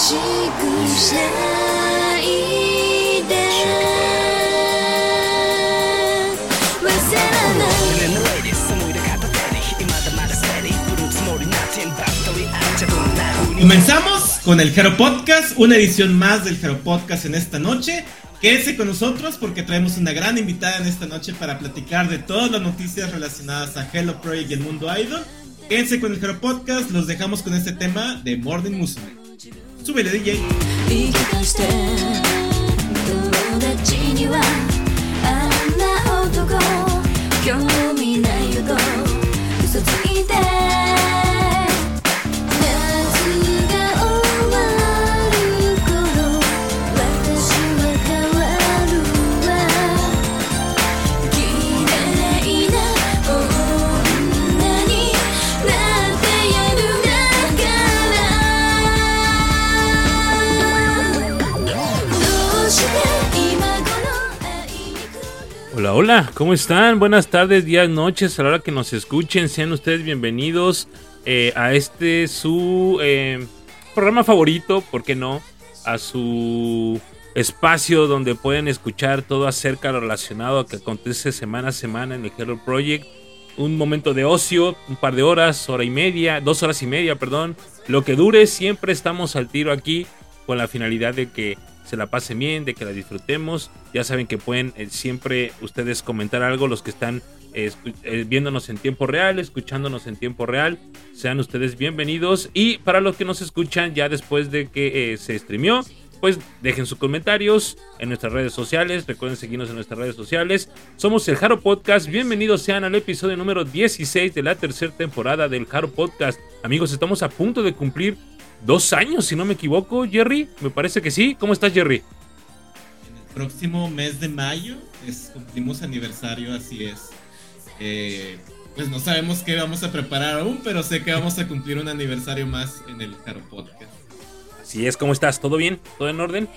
しくしないで忘れない Comenzamos con el Hero Podcast, una edición más del Hero Podcast en esta noche. Quédense con nosotros porque traemos una gran invitada en esta noche para platicar de todas las noticias relacionadas a Hello Project y el mundo idol. Quédense con el Hero Podcast, los dejamos con este tema de Morning Musume. すべてでいけ興味ないよ嘘ついて。Hola, ¿cómo están? Buenas tardes, días, noches, a la hora que nos escuchen, sean ustedes bienvenidos eh, a este su eh, programa favorito, ¿por qué no? A su espacio donde pueden escuchar todo acerca de lo relacionado a que acontece semana a semana en el Hello Project. Un momento de ocio, un par de horas, hora y media, dos horas y media, perdón. Lo que dure, siempre estamos al tiro aquí con la finalidad de que se la pasen bien, de que la disfrutemos. Ya saben que pueden eh, siempre ustedes comentar algo, los que están eh, eh, viéndonos en tiempo real, escuchándonos en tiempo real. Sean ustedes bienvenidos. Y para los que nos escuchan ya después de que se streamió, pues dejen sus comentarios en nuestras redes sociales. Recuerden seguirnos en nuestras redes sociales. Somos el Jaro Podcast. Bienvenidos sean al episodio número 16 de la tercera temporada del Jaro Podcast. Amigos, estamos a punto de cumplir dos años, si no me equivoco, Jerry. Me parece que sí. ¿Cómo estás, Jerry? En el próximo mes de mayo es, cumplimos aniversario, así es. Eh, pues no sabemos qué vamos a preparar aún, pero sé que vamos a cumplir un aniversario más en el Hero Podcast. Así es, ¿cómo estás? ¿Todo bien? ¿Todo en orden?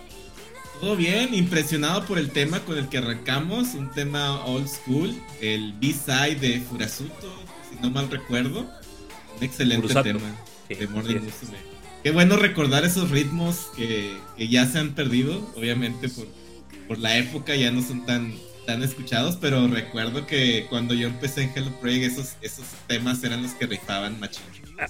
Todo bien, impresionado por el tema con el que arrancamos, un tema old school, el B-side de Furazuto, si no mal recuerdo. Un excelente Furusato. tema Sí, de Morning. Musume. Qué bueno recordar esos ritmos que, ya se han perdido, obviamente por, por la época ya no son tan, tan escuchados, pero recuerdo que cuando yo empecé en Hello Project esos, esos temas eran los que rifaban machín.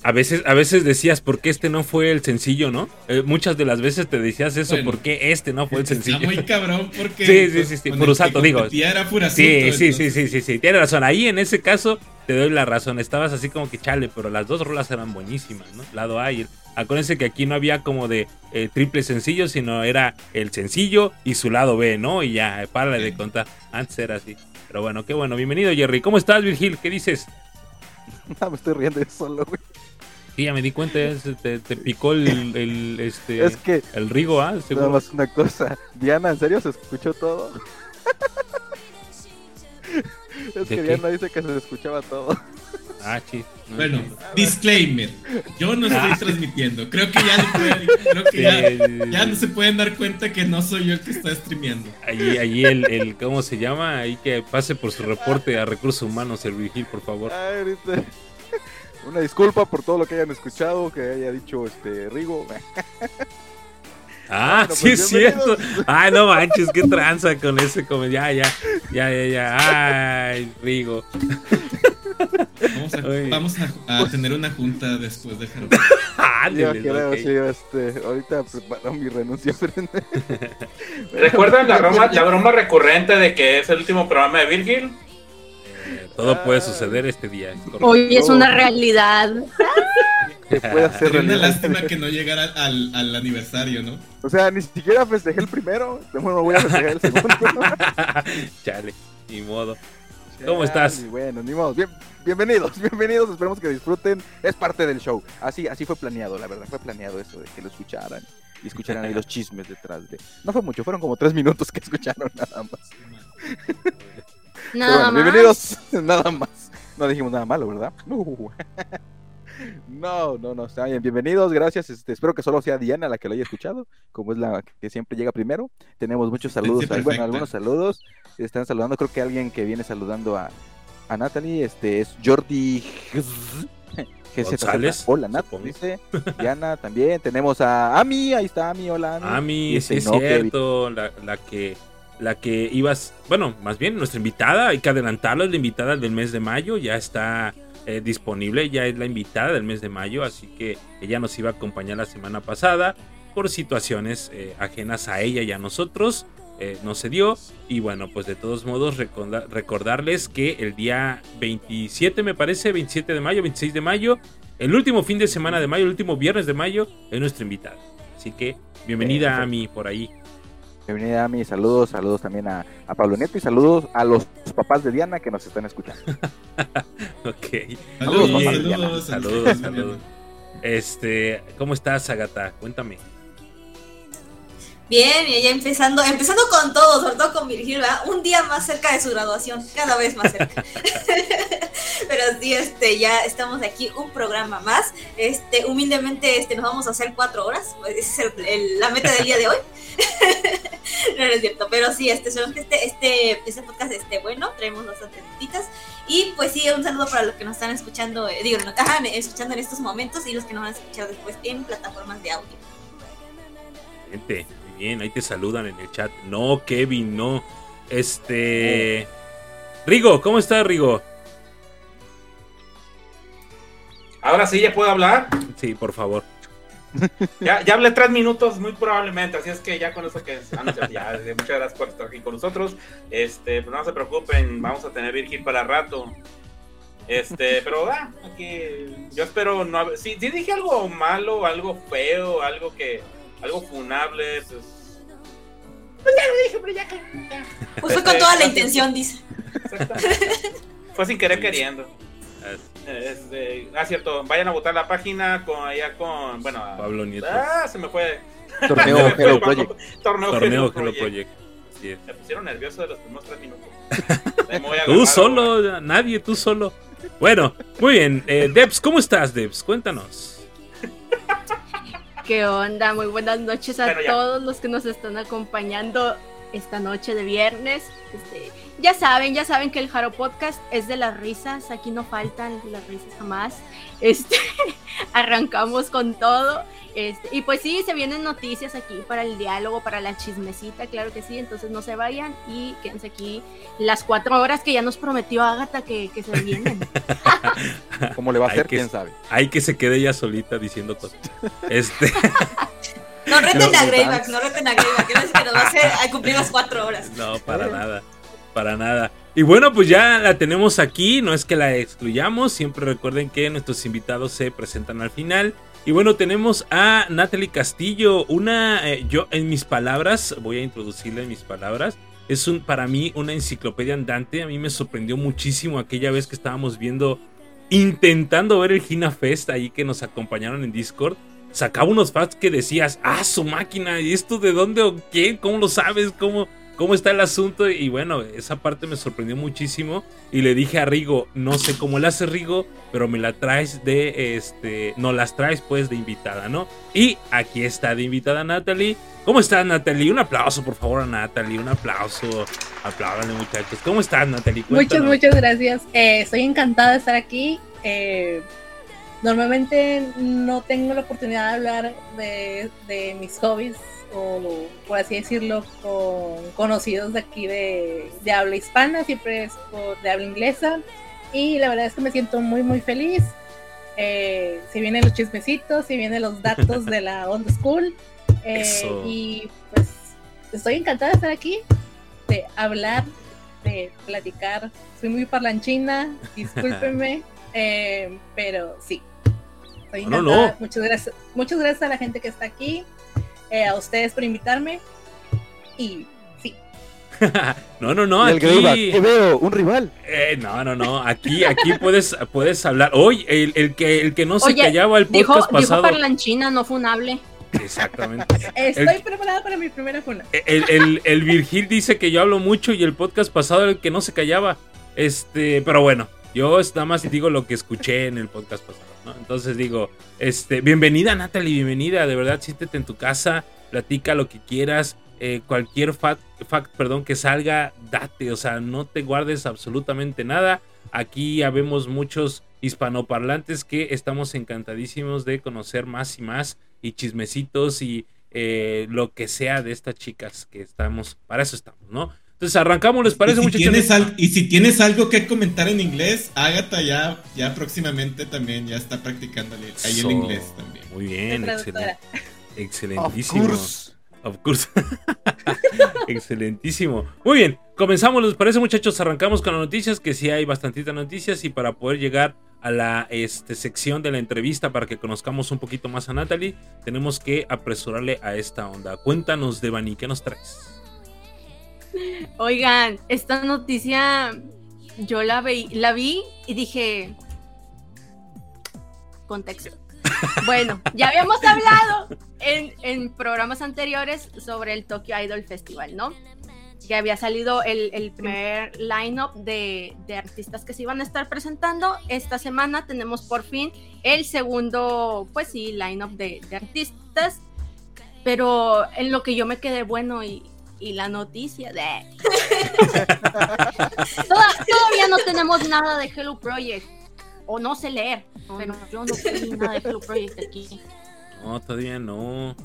A- veces, a veces decías, ¿por qué este no fue el sencillo, no? Eh, muchas de las veces te decías eso, Bueno. ¿por qué este no fue el sencillo? Está muy cabrón porque Sí, sí, sí, sí, Furusato, digo. era Furusato, Sí, sí, sí, entonces- sí, sí, sí, tienes razón. Ahí en ese caso te doy la razón. Estabas así como que chale, pero las dos rolas eran buenísimas, ¿no? Lado A y el... Acuérdense que aquí no había como de eh, triple sencillo, sino era el sencillo y su lado B, ¿no? Y ya, para de contar. Antes era así. Pero bueno, qué bueno. Bienvenido, Jerry. ¿Cómo estás, Virgil? ¿Qué dices? Ah, me estoy riendo yo solo, güey. Sí, ya me di cuenta, te, te picó el, el, este, Es que, el rigo, ¿ah? nada Seguro. más una cosa. Diana, ¿en serio se escuchó todo? es ¿De que qué? Diana dice que se escuchaba todo. Ah, sí. No Bueno, disclaimer. Yo no estoy Ah. transmitiendo. Creo que ya, pueden- creo que Sí, ya, ya no se pueden dar cuenta que no soy yo el que está streameando. Allí, allí el, el, ¿cómo se llama? Ahí que pase por su reporte a recursos humanos, el Virgil, por favor. Ay, ahorita- Una disculpa por todo lo que hayan escuchado, que haya dicho este Rigo. Ah, Bueno, sí pues, es cierto. Ay, no manches, qué tranza con ese. Como, ya, ya, ya, ya, ya. Ay, Rigo. Vamos a, vamos a, a tener una junta después de Jaro. Yo Ándale, creo, ok. sí, este, ahorita preparo mi renuncia. ¿Recuerdan la broma, la broma recurrente de que es el último programa de Virgil? Todo puede suceder este día. correcto. Hoy es una realidad. pueda ser Sería una realidad. lástima que no llegara al, al aniversario, ¿no? O sea, ni siquiera festejé el primero. Bueno, voy a festejar el segundo. Chale, ni modo. ¿Cómo estás? Ay, bueno, ni modo. Bien, bienvenidos, bienvenidos. Esperemos que disfruten. Es parte del show. Así, así fue planeado, la verdad. Fue planeado eso de que lo escucharan y escucharan ahí los chismes detrás de. No fue mucho, fueron como tres minutos que escucharon nada más. Pero Nada bueno, más. bienvenidos, nada más. No dijimos nada malo, ¿verdad? No. No, no, no, está bien. Bienvenidos, gracias. Este, espero que solo sea Diana la que lo haya escuchado, como es la que siempre llega primero. Tenemos muchos saludos, ahí, bueno, algunos saludos. Están saludando, creo que alguien que viene saludando a, a Natalie, este es Jordi. GZ. González, Hola, Nat, dice. Diana también. Tenemos a Ami, ahí está Ami, hola Ami. Ami, sí es no, cierto, la, la que la que ibas, bueno, más bien nuestra invitada, hay que adelantarlo, es la invitada del mes de mayo, ya está eh, disponible, ya es la invitada del mes de mayo, así que ella nos iba a acompañar la semana pasada por situaciones eh, ajenas a ella y a nosotros, eh, no se dio, y bueno, pues de todos modos recorda- recordarles que el día 27 me parece, 27 de mayo, 26 de mayo, el último fin de semana de mayo, el último viernes de mayo, es nuestra invitada. Así que bienvenida a mí por ahí. Bienvenida Ami, saludos, saludos también a, a Pablo Nieto y saludos a los papás de Diana que nos están escuchando. Ok. Saludos, Saludos, papá. saludos, Saludos, saludos. Este, ¿cómo estás, Agata? Cuéntame. Bien, y ya empezando, empezando con todo, sobre todo con Virgil, ¿verdad? Un día más cerca de su graduación, cada vez más cerca. Pero sí, este, ya estamos aquí, un programa más. Este, humildemente, este, nos vamos a hacer cuatro horas. Pues es la meta del día de hoy. no, no es cierto, pero sí, este, este, este, este podcast esté bueno, traemos bastantes notitas. Y pues sí, un saludo para los que nos están escuchando, eh, digo, nos están escuchando en estos momentos y los que nos van a escuchar después en plataformas de audio. Gente, bien, ahí te saludan en el chat. No, Kevin, no. Este. Rigo, ¿cómo estás, Rigo? Ahora sí ya puedo hablar. Sí, por favor. Ya, ya hablé tres minutos, muy probablemente. Así es que ya con eso que ah, no, ya, ya, muchas gracias por estar aquí con nosotros. Este, pero no se preocupen, vamos a tener Virgil para rato. Este, pero ah, aquí yo espero no haber. Si, si dije algo malo, algo feo, algo que. Algo funable, pues. Pues ya lo dije, pero ya que. Pues fue con toda la intención, dice. Exactamente. Fue sin querer queriendo. Este, ah, cierto, vayan a votar la página con allá con. Bueno, a- Pablo Nieto. Ah, se me fue. Torneo me fue Hello el Project. Torneo, Torneo Hello Hello Project. Project. Me pusieron nervioso de los primeros tres minutos. Tú solo, nadie, tú solo. Bueno, muy bien. Eh, Debs, ¿cómo estás, Debs? Cuéntanos. ¿Qué onda? Muy buenas noches a todos los que nos están acompañando esta noche de viernes. Este, ya saben, ya saben que el Jaro Podcast es de las risas. Aquí no faltan las risas jamás. Este, arrancamos con todo. Este, y pues sí, se vienen noticias aquí para el diálogo, para la chismecita, claro que sí. Entonces no se vayan y quédense aquí las cuatro horas que ya nos prometió Agatha que, que se vienen. ¿Cómo le va a Hay hacer? que- ¿Quién sabe? Hay que se quede ella solita diciendo cosas. Este, No reten Pero a Greyback, no reten a Greyback, que no es que nos va a hacer a cumplir las cuatro horas. no, para nada. Para nada. Y bueno, pues ya la tenemos aquí. No es que la excluyamos. Siempre recuerden que nuestros invitados se presentan al final. Y bueno, tenemos a Natalie Castillo. Una, eh, yo en mis palabras, voy a introducirla en mis palabras. Es un, para mí una enciclopedia andante. A mí me sorprendió muchísimo aquella vez que estábamos viendo, intentando ver el Gina Fest ahí que nos acompañaron en Discord. Sacaba unos facts que decías, ah, su máquina, ¿y esto de dónde o qué? ¿Cómo lo sabes? ¿Cómo, cómo está el asunto? Y bueno, esa parte me sorprendió muchísimo. Y le dije a Rigo, no sé cómo le hace Rigo, pero me la traes de, este, no las traes pues de invitada, ¿no? Y aquí está de invitada Natalie. ¿Cómo estás, Natalie? Un aplauso, por favor, a Natalie. Un aplauso. Apláudale, muchachos. ¿Cómo estás, Natalie? Muchas, muchas gracias. Eh, estoy encantada de estar aquí. Eh, normalmente no tengo la oportunidad de hablar de, de mis hobbies o, por así decirlo, con conocidos de aquí de, de habla hispana, siempre es por, de habla inglesa. Y la verdad es que me siento muy, muy feliz. Eh, si vienen los chismecitos, si vienen los datos de la old school. Eh, y pues estoy encantada de estar aquí, de hablar, de platicar. Soy muy parlanchina, discúlpenme, eh, pero sí. Estoy No, no, encantada. no. Muchas gracias, muchas gracias a la gente que está aquí, eh, a ustedes por invitarme. Y sí, no, no, no. El Aquí. ¿qué veo? ¿Un rival? Eh, no, no, no. Aquí, aquí puedes, puedes hablar. Hoy, el, el que, el que no se Oye, callaba el Dijo, podcast dijo pasado. parlanchina, no funable. Exactamente. estoy preparada para mi primera funa. El, el, el Virgil dice que yo hablo mucho y el podcast pasado el que no se callaba. Este, pero bueno, yo nada más digo lo que escuché en el podcast pasado, Entonces digo, este, bienvenida Natalie, bienvenida, de verdad, siéntete en tu casa, platica lo que quieras, eh, cualquier fact, fact, perdón, que salga, date, o sea, no te guardes absolutamente nada. Aquí habemos muchos hispanoparlantes que estamos encantadísimos de conocer más y más y chismecitos y eh, lo que sea de estas chicas que estamos, para eso estamos, ¿no? Entonces arrancamos, ¿les parece y si muchachos? Tienes al- y si tienes algo que comentar en inglés, Agatha ya, ya próximamente también ya está practicando ahí el inglés también. Muy bien, excelente. Excelentísimo. Of course. Of course. Excelentísimo. Muy bien, comenzamos, ¿les parece muchachos? Arrancamos con las noticias, que sí hay bastantitas noticias y para poder llegar a la este, sección de la entrevista para que conozcamos un poquito más a Natalie, tenemos que apresurarle a esta onda. Cuéntanos, Devani, ¿qué nos traes? Oigan, esta noticia yo la, vi, la vi y dije. Contexto. Bueno, ya habíamos hablado en, en programas anteriores sobre el Tokyo Idol Festival, ¿no? Que había salido el, el primer line-up de, de artistas que se iban a estar presentando. Esta semana tenemos por fin el segundo, pues sí, line-up de, de artistas. Pero en lo que yo me quedé bueno y, y la noticia de... Toda- todavía no tenemos nada de Hello Project. O no sé leer, pero yo no sé nada de Hello Project aquí. No, todavía no.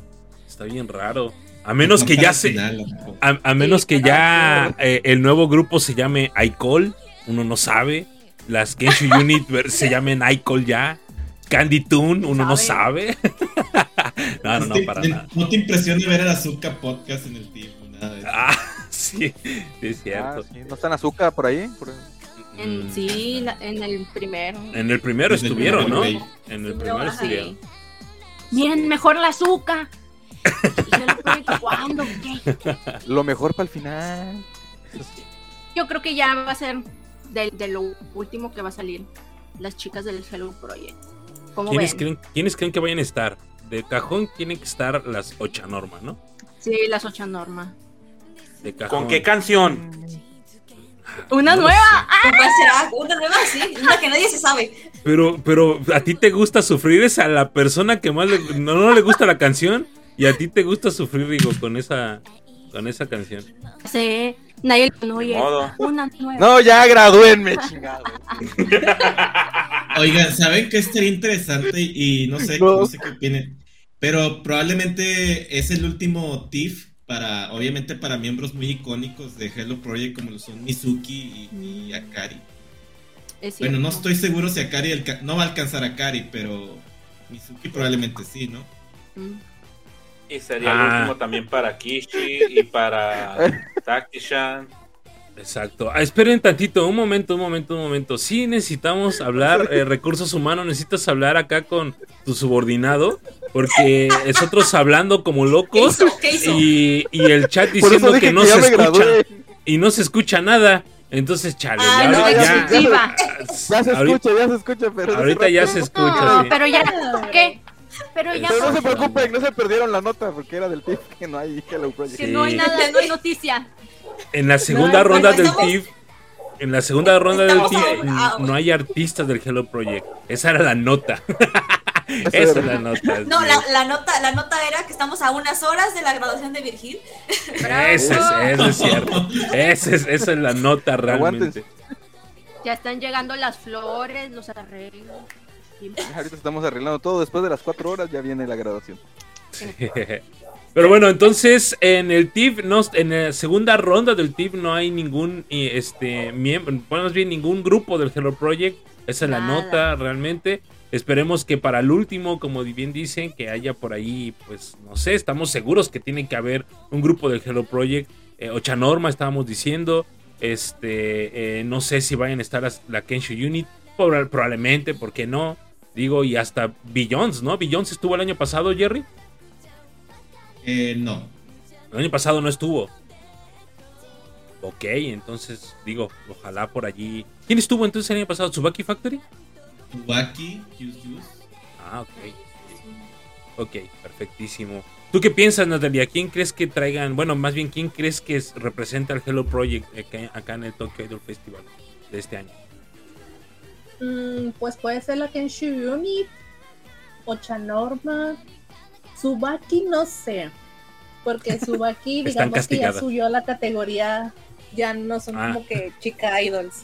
Está bien raro. A menos que ya se. a. A, a menos que ya eh, el nuevo grupo se llame iCall, uno no sabe. Las Genshu Unit se llamen iCall ya. Candy Toon, uno no sabe. no, no, no, te- para nada. no te impresiona ver al Azúcar Podcast en el team, nada de eso. Ah, sí, sí, es Ah, cierto. sí. ¿No está en azúcar por ahí? Por- En, Mm, sí, la- en el primero. En el primero el estuvieron, ¿no? En el Sí, primero sí. estuvieron. Miren, mejor la azúcar. ¿Cuándo? ¿Qué? Lo mejor para el final. Yo creo que ya va a ser de, de lo último que va a salir. Las chicas del Hello Project. ¿Cómo ¿Quiénes ven? creen, ¿Quiénes creen que vayan a estar? De cajón tienen que estar las ocha norma, ¿no? Sí, las ocho norma. De cajón. ¿Con qué canción? Una No lo nueva. ¿Cuál será? Una nueva, sí. Una que nadie se sabe. Pero, pero a ti te gusta sufrir es a la persona que más le, no, no le gusta la canción y a ti te gusta sufrir, digo, con esa, con esa canción. Sí, nadie oye. modo. Una nueva. No, ya gradúenme, chingado. Oigan, ¿saben qué estaría interesante? Y no sé, No. no sé qué opinan. Pero probablemente es el último TIFF para, obviamente, para miembros muy icónicos de Hello Project como lo son Mizuki y, y Akari. Es Bueno, no estoy seguro si Akari no va a alcanzar a Akari, pero Mizuki probablemente sí, ¿no? Mm. Y sería Ah. el último también para Kishi y para Taki-chan. Exacto. Ah, esperen tantito, un momento, un momento, un momento. Sí necesitamos hablar, eh, recursos humanos, necesitas hablar acá con tu subordinado, porque nosotros hablando como ¿Qué locos hizo? ¿Qué hizo? y, y el chat diciendo que no se escucha gradué. y no se escucha nada. Entonces, chale, Ah, ya, no, ya ya-. Ya se ahorita- escucha, ya se escucha, pero. ahorita ya se escucha. No, sí. pero ya, ¿qué? Pero ya, Pero no se preocupen, no se perdieron la nota porque era del tip que no hay Hello Project. que no hay Sí. nada, no hay noticia. En la segunda No, ronda bueno, del TIFF, en la segunda ronda del TIFF, no hay artistas del Hello Project. Esa era la nota. Esa es la nota. No, sí. la, la nota, la nota era que estamos a unas horas de la graduación de Virgil. Esa es, eso es cierto. Esa es, esa es la nota realmente. Aguántense. Ya están llegando las flores, los arreglos. Ahorita estamos arreglando todo. Después de las cuatro horas ya viene la graduación. Pero bueno, entonces en el TIFF, no, en la segunda ronda del TIFF no hay ningún eh, este miembro, bueno, más bien ningún grupo del Hello Project. Esa es la nota realmente. Esperemos que para el último, como bien dicen, que haya por ahí, pues no sé, estamos seguros que tiene que haber un grupo del Hello Project. Eh, Ocha Norma estábamos diciendo. Este, eh, no sé si vayan a estar las- la Kensho Unit, proba- probablemente, ¿por qué no? Digo, y hasta Billions, ¿no? Billions estuvo el año pasado, Jerry. Eh, no. El año pasado no estuvo. Ok, entonces digo, ojalá por allí. ¿Quién estuvo entonces el año pasado? ¿Tsubaki Factory? Tubaki, Juice Juice. Ah, ok. Ok, perfectísimo. ¿Tú qué piensas, Natalia? ¿Quién crees que traigan? Bueno, más bien, ¿quién crees que es- representa al Hello Project acá, acá en el Tokyo Idol Festival de este año? Mm, pues puede ser la Kenshu Unit, Ochanorma, Tsubaki, no sé. Porque Tsubaki, Están digamos que ya subió a la categoría, ya no son Ah. como que chica idols.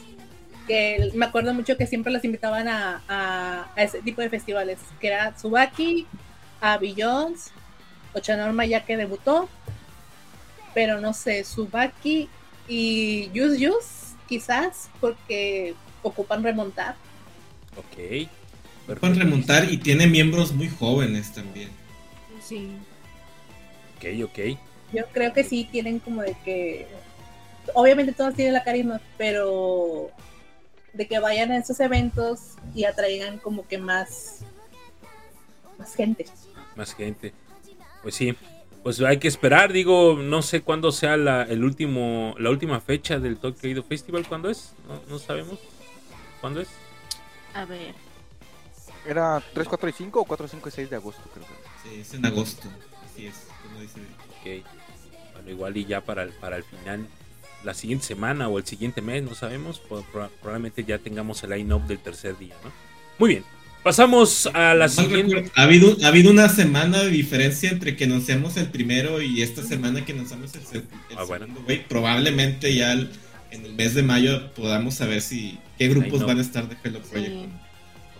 que me acuerdo mucho que siempre las invitaban a, a, a ese tipo de festivales, que era Tsubaki, a Jones, Ochanorma ya que debutó, pero no sé, Tsubaki y Yus Yus, quizás, porque ocupan remontar. Ok. Ocupan remontar y tiene miembros muy jóvenes también. Sí. Ok, ok. Yo creo que sí tienen como de que. Obviamente todos tienen la carisma, pero de que vayan a esos eventos y atraigan como que más. más gente. Más gente. Pues sí. Pues hay que esperar, digo, no sé cuándo sea la, el último, la última fecha del Tokyo Idol Festival, ¿cuándo es? No, no sabemos. ¿Cuándo es? A ver. Era 3, 4 y 5 o 4, 5 y 6 de agosto, creo que. Es en agosto. Así es, como dice. Ok. Bueno, igual y ya para el, para el final, la siguiente semana o el siguiente mes, no sabemos. Pro- pro- probablemente ya tengamos el line-up del tercer día, ¿no? Muy bien. Pasamos a la Mal siguiente. recuerdo, Ha habido, ha habido una semana de diferencia entre que anunciamos el primero y esta semana que anunciamos el, el Ah, bueno. segundo, güey. Probablemente ya el- en el mes de mayo podamos saber si qué grupos no. van a estar de Hello Project. Sí.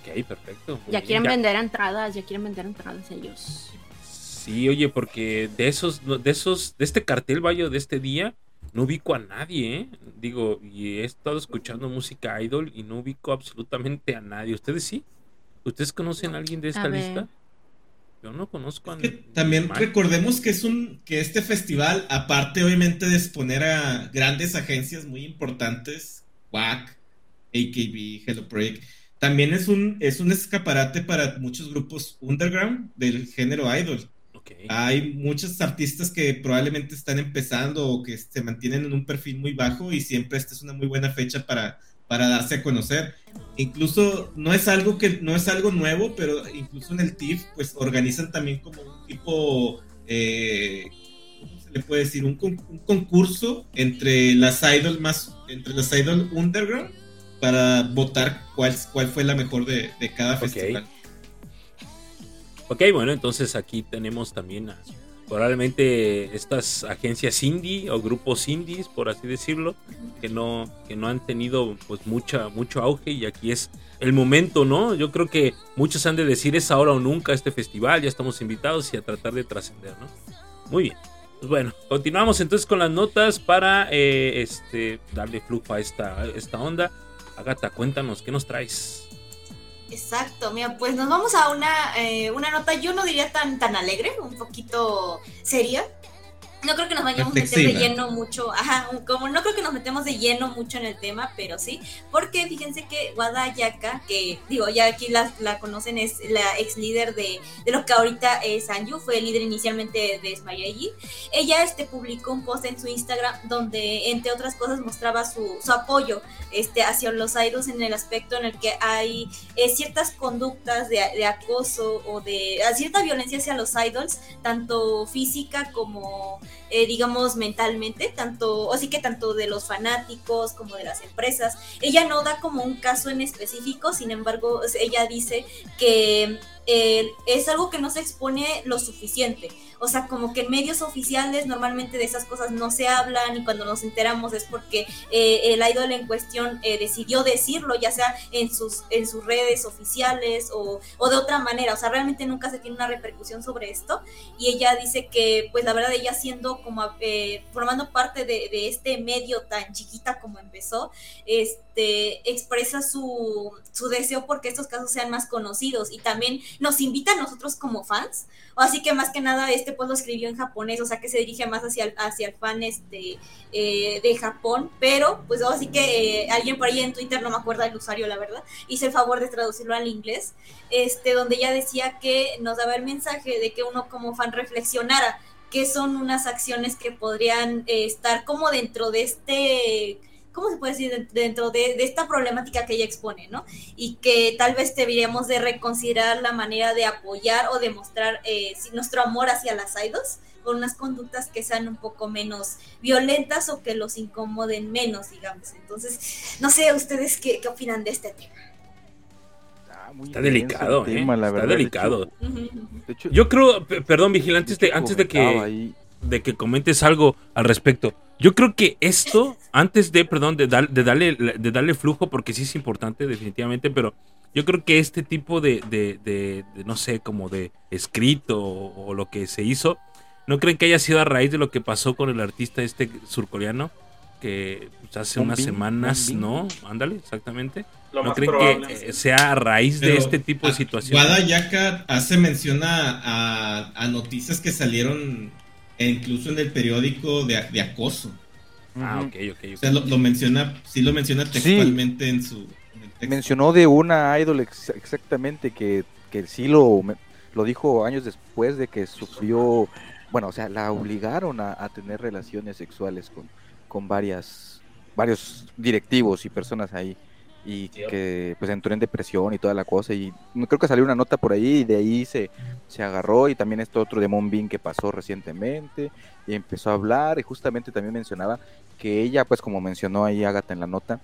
Ok, perfecto. Muy Ya bien, quieren vender entradas, ya quieren vender entradas ellos. Sí, oye, porque de esos, de esos, de este cartel, vaya, de este día, no ubico a nadie, ¿eh? Digo, y he estado escuchando música idol y no ubico absolutamente a nadie. ¿Ustedes sí? ¿Ustedes conocen a alguien de esta lista? Yo no conozco a Que nadie. también recordemos que es un que este festival, aparte obviamente de exponer a grandes agencias muy importantes, WAC, AKB, Hello Project, también es un es un escaparate para muchos grupos underground del género idol. Ok. Hay muchos artistas que probablemente están empezando o que se mantienen en un perfil muy bajo y siempre esta es una muy buena fecha para, para darse a conocer. Incluso no es algo que no es algo nuevo, pero incluso en el TIFF pues organizan también como un tipo eh, ¿cómo se le puede decir? Un, un concurso entre las idol más entre las idol underground para votar cuál, cuál fue la mejor de, de cada festival. Ok, bueno, entonces aquí tenemos también a, probablemente estas agencias indie o grupos indies, por así decirlo, que no, que no han tenido pues mucha, mucho auge y aquí es el momento, ¿no? Yo creo que muchos han de decir es ahora o nunca este festival, ya estamos invitados y a tratar de trascender, ¿no? Muy bien. Pues bueno, continuamos entonces con las notas para eh, este darle flujo a esta, a esta onda. Agata, cuéntanos, ¿qué nos traes? Exacto, mira, pues nos vamos a una, eh, una nota, yo no diría tan, tan alegre, un poquito seria. No creo que nos vayamos a meter de lleno mucho, ajá, como no creo que nos metemos de lleno mucho en el tema, pero sí, porque fíjense que Wada Yaka, que digo, ya aquí la, la conocen, es la ex líder de, de lo que ahorita es Anju, fue líder inicialmente de Smayayi. Ella este, publicó un post en su Instagram donde, entre otras cosas, mostraba su, su apoyo este, hacia los idols en el aspecto en el que hay eh, ciertas conductas de, de acoso o de cierta violencia hacia los idols, tanto física como, eh, digamos, mentalmente, tanto, así que tanto de los fanáticos como de las empresas. Ella no da como un caso en específico, sin embargo, ella dice que eh, es algo que no se expone lo suficiente. O sea, como que en medios oficiales normalmente de esas cosas no se hablan y cuando nos enteramos es porque eh, el idol en cuestión eh, decidió decirlo, ya sea en sus, en sus redes oficiales o, o de otra manera. O sea, realmente nunca se tiene una repercusión sobre esto. Y ella dice que, pues la verdad, ella siendo como eh, formando parte de, de este medio tan chiquita como empezó, este, expresa su, su deseo porque estos casos sean más conocidos y también nos invita a nosotros como fans. Así que más que nada este pues lo escribió en japonés, o sea que se dirige más hacia hacia el fan este, eh, de Japón, pero pues así que eh, alguien por ahí en Twitter, no me acuerdo el usuario la verdad, hizo el favor de traducirlo al inglés, este, donde ella decía que nos daba el mensaje de que uno como fan reflexionara qué son unas acciones que podrían eh, estar como dentro de este ¿cómo se puede decir? Dentro de, de, esta problemática que ella expone, ¿no? Y que tal vez deberíamos de reconsiderar la manera de apoyar o demostrar eh, nuestro amor hacia las idols con unas conductas que sean un poco menos violentas o que los incomoden menos, digamos. Entonces, no sé ustedes qué, qué opinan de este tema. Muy Está delicado, el ¿eh? Está verdad, de delicado. de hecho- Yo creo, perdón, Vigil, antes de, hecho, antes de que... ahí- de que comentes algo al respecto. Yo creo que esto, antes de, perdón, de, dar- de darle, de darle flujo, porque sí es importante, definitivamente, pero yo creo que este tipo de, de, de- de, no sé, como de escrito o, o lo que se hizo, ¿no creen que haya sido a raíz de lo que pasó con el artista este surcoreano? Que pues, hace unas Bin, semanas. ¿no? Ándale, exactamente. Lo ¿No creen probable. que eh, sea a raíz de este tipo de situaciones? Wada Yaka hace mención a, a- a noticias que salieron e incluso en el periódico de, de acoso. Ah, ok, ok, ok. O sea, lo, lo menciona, sí lo menciona textualmente en su en el texto. Mencionó de una idol ex- exactamente que, que sí lo, lo dijo años después de que sufrió, bueno, o sea, la obligaron a, a tener relaciones sexuales con, con varias, varios directivos y personas ahí. Y que pues entró en depresión y toda la cosa. Y creo que salió una nota por ahí y de ahí se, se agarró. Y también esto otro de Moonbin que pasó recientemente. Y empezó a hablar. Y justamente también mencionaba que ella, pues como mencionó ahí Agatha en la nota,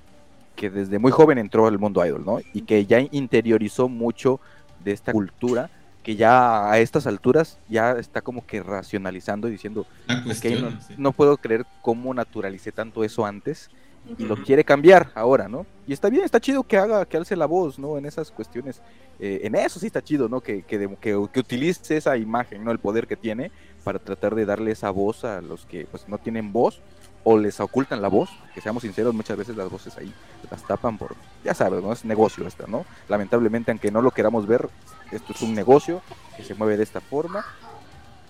que desde muy joven entró al mundo idol, ¿no? Y que ya interiorizó mucho de esta cultura, que ya a estas alturas ya está como que racionalizando y diciendo, cuestión, no, sí. no puedo creer cómo naturalicé tanto eso antes y lo quiere cambiar ahora, ¿no? Y está bien, está chido que haga, que alce la voz, ¿no? En esas cuestiones, eh, en eso sí está chido, ¿no? Que, que, que, que utilice esa imagen, ¿no? El poder que tiene para tratar de darle esa voz a los que pues no tienen voz o les ocultan la voz, que seamos sinceros, muchas veces las voces ahí las tapan por, ya sabes, ¿no? Es negocio esta, ¿no? Lamentablemente, aunque no lo queramos ver, esto es un negocio que se mueve de esta forma.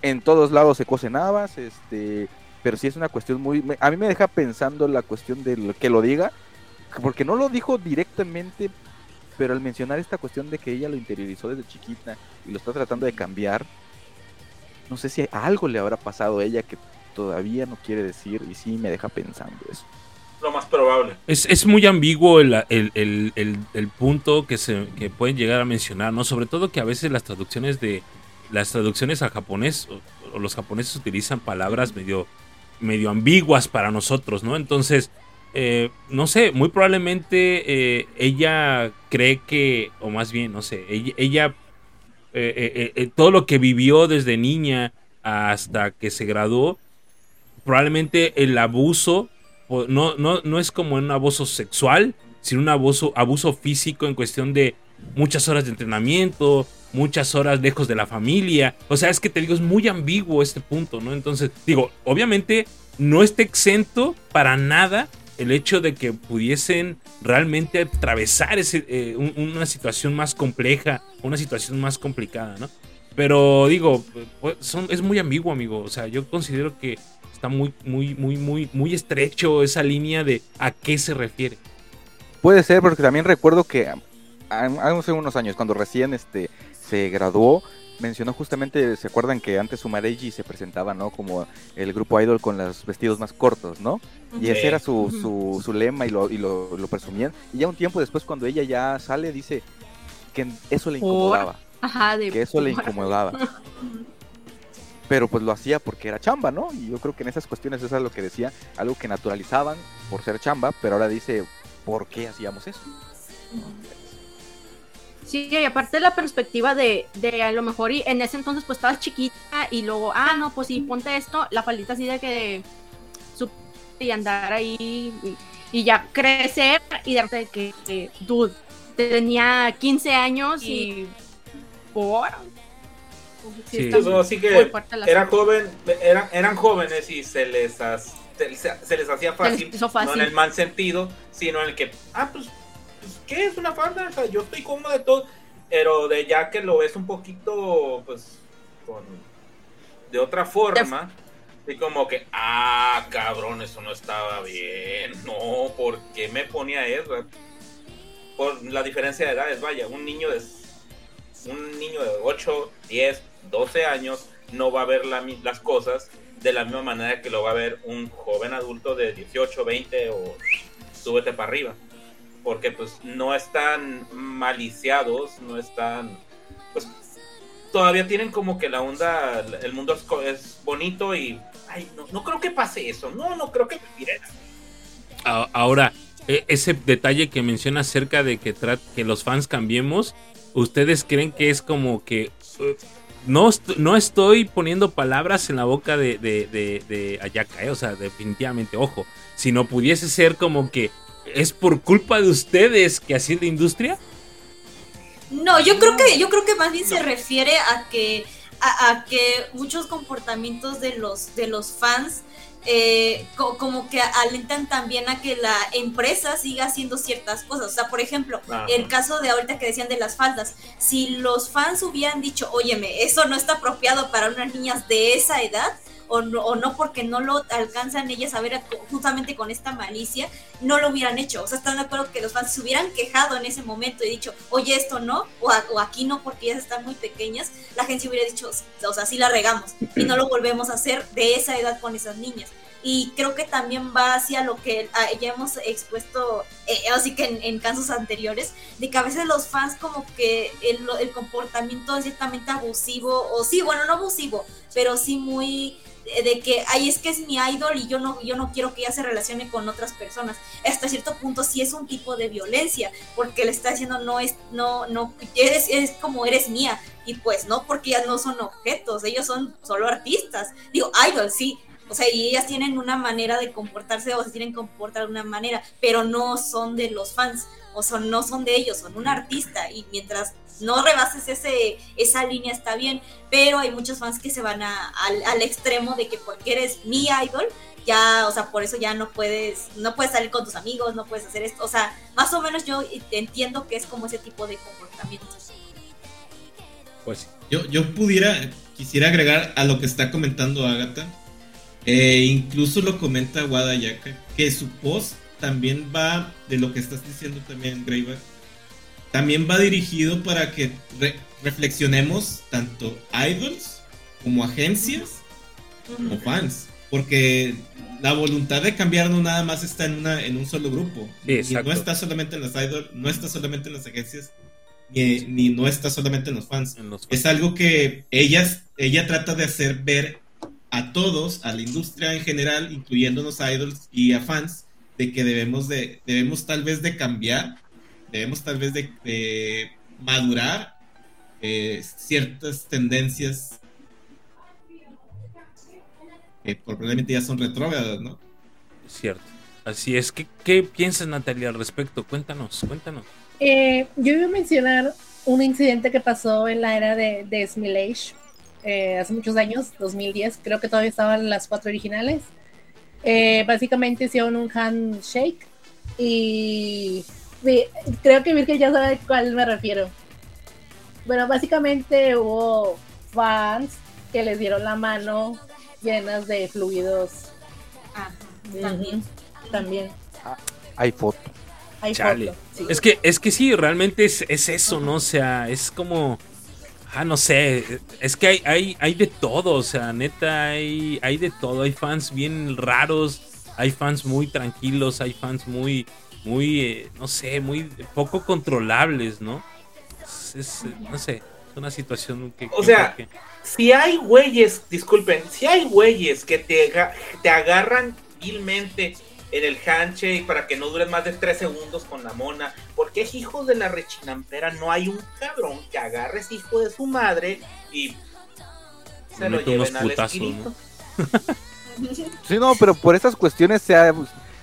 En todos lados se cosen habas, este, pero sí es una cuestión muy, me- a mí me deja pensando la cuestión de lo- que lo diga, porque no lo dijo directamente, pero al mencionar esta cuestión de que ella lo interiorizó desde chiquita y lo está tratando de cambiar, no sé si algo le habrá pasado a ella que todavía no quiere decir y sí me deja pensando eso. Lo más probable. Es, es muy ambiguo el, el- el- el- el punto que se que pueden llegar a mencionar, ¿no? Sobre todo que a veces las traducciones de las traducciones a japonés o, o los japoneses utilizan palabras medio medio ambiguas para nosotros, ¿no? Entonces, eh, no sé, muy probablemente eh, ella cree que, o más bien, no sé, ella, eh, todo lo que vivió desde niña hasta que se graduó, probablemente el abuso no, no, no es como un abuso sexual, sino un abuso, abuso físico en cuestión de muchas horas de entrenamiento, muchas horas lejos de la familia. O sea, es que te digo, es muy ambiguo este punto, ¿no? Entonces, digo, obviamente no está exento para nada el hecho de que pudiesen realmente atravesar ese, eh, un- una situación más compleja, una situación más complicada, ¿no? Pero digo, pues, es muy ambiguo, amigo. O sea, yo considero que está muy, muy, muy, muy, muy estrecho esa línea de a qué se refiere. Puede ser, porque también recuerdo que hace unos años, cuando recién este, se graduó, mencionó justamente, ¿se acuerdan que antes Sumareji se presentaba, ¿no? Como el grupo idol con los vestidos más cortos, ¿no? Y ese era su, su, su lema y, lo, y lo, lo presumían. Y ya un tiempo después, cuando ella ya sale, dice que eso le incomodaba, Ajá, de que eso le incomodaba. Pero pues lo hacía porque era chamba, ¿no? Y yo creo que en esas cuestiones eso es lo que decía, algo que naturalizaban por ser chamba, pero ahora dice, ¿por qué hacíamos eso? Sí, y aparte la perspectiva de, de a lo mejor y en ese entonces pues estabas chiquita y luego, ah, no, pues sí, ponte esto, la faldita así de que su- y andar ahí y, y ya crecer y darte que, que, dude, tenía 15 años y por Sí. así que era joven, eran, eran jóvenes y se les, as- se, se- les hacía fácil, fácil. no en el mal sentido, sino en el que, ah, pues, pues, ¿qué es una falda? O sea, yo estoy cómodo de todo, pero de ya que lo ves un poquito, pues, con, de otra forma, y como que, ah, cabrón, eso no estaba bien, no, ¿por qué me ponía eso? Por la diferencia de edades, vaya, un niño de un niño de 8, 10, 12 años no va a ver la las cosas de la misma manera que lo va a ver un joven adulto de 18, 20 o súbete para arriba. Porque pues no están maliciados, no están... Pues todavía tienen como que la onda, el mundo es, bonito y... Ay, no, no creo que pase eso, no, no creo que... Ahora, e- ese detalle que menciona acerca de que, que los fans cambiemos, ¿ustedes creen que es como que... eh, no, no estoy poniendo palabras en la boca de, de, de, de Ayaka, eh, o sea, definitivamente, ojo. Si no pudiese ser como que es por culpa de ustedes que así es la industria. No, yo creo que, yo creo que más bien se refiere a que, a, a que muchos comportamientos de los, de los fans eh, co- como que alentan también a que la empresa siga haciendo ciertas cosas. O sea, por ejemplo, Ajá. el caso de ahorita que decían de las faldas, si los fans hubieran dicho, óyeme, eso no está apropiado para unas niñas de esa edad, o no, porque no lo alcanzan ellas a ver justamente con esta malicia, no lo hubieran hecho. O sea, están de acuerdo que los fans se hubieran quejado en ese momento y dicho, oye, esto no, o, aquí no porque ellas están muy pequeñas, la gente hubiera dicho, o sea, sí la regamos y no lo volvemos a hacer de esa edad con esas niñas. Y creo que también va hacia lo que ah, ya hemos expuesto, eh, así que en, casos anteriores, de que a veces los fans como que el, el comportamiento es ciertamente abusivo, o sí, bueno, no abusivo, pero sí muy de que ay es que es mi idol y yo no yo no quiero que ella se relacione con otras personas hasta cierto punto sí es un tipo de violencia porque le está diciendo no es no no eres como eres mía y pues no porque ellas no son objetos ellos son solo artistas. Digo idol sí. O sea, y ellas tienen una manera de comportarse o se tienen que comportar de una manera, pero no son de los fans, o son, no son de ellos, son un artista. Y mientras no rebases ese, esa línea está bien, pero hay muchos fans que se van a- al, al extremo de que porque eres mi idol, ya, o sea, por eso ya no puedes, no puedes salir con tus amigos, no puedes hacer esto. O sea, más o menos yo entiendo que es como ese tipo de comportamientos. Pues Yo, yo pudiera, quisiera agregar a lo que está comentando Agatha. Eh, incluso lo comenta Wada Yaka, que su post también va, de lo que estás diciendo también, Greyback, también va dirigido para que re- reflexionemos tanto idols como agencias como fans. Porque la voluntad de cambiar no nada más está en, una, en un solo grupo. Sí, y exacto. no está solamente en las idols, no está solamente en las agencias, ni, ni no está solamente en los fans en los es algo que ellas, ella trata de hacer ver a todos, a la industria en general, incluyéndonos a idols y a fans, de que debemos de, debemos tal vez de cambiar, debemos tal vez de, de madurar eh, ciertas tendencias que probablemente ya son retrógradas, ¿no? Cierto. Así es. ¿Qué, qué piensas, Natalia, al respecto? Cuéntanos, cuéntanos. Eh, yo iba a mencionar un incidente que pasó en la era de, de Smilage eh, hace muchos años, 2010, creo que todavía estaban las cuatro originales. Eh, básicamente hicieron un handshake y sí, creo que Virgen ya sabe a cuál me refiero. Bueno, básicamente hubo fans que les dieron la mano llenas de fluidos. Ah, también. También. Hay foto. Hay Chale. foto, sí. Es que, es que sí, realmente es, es eso, ¿no? O sea, es como. Ah, no sé. Es que hay, hay, hay de todo. O sea, neta, hay, hay de todo. Hay fans bien raros. Hay fans muy tranquilos. Hay fans muy. Muy. eh, no sé, muy poco controlables, ¿no? Es, es, eh, no sé. Es una situación que. O que- sea, que- Si hay güeyes, disculpen, si hay güeyes que te, te agarran vilmente en el handshake para que no duren más de tres segundos con la mona, porque es hijo de la rechinampera, no hay un cabrón que agarre ese hijo de su madre y se lo mete unos lleven al putazos. ¿no? Sí, no, pero por estas cuestiones se, ha-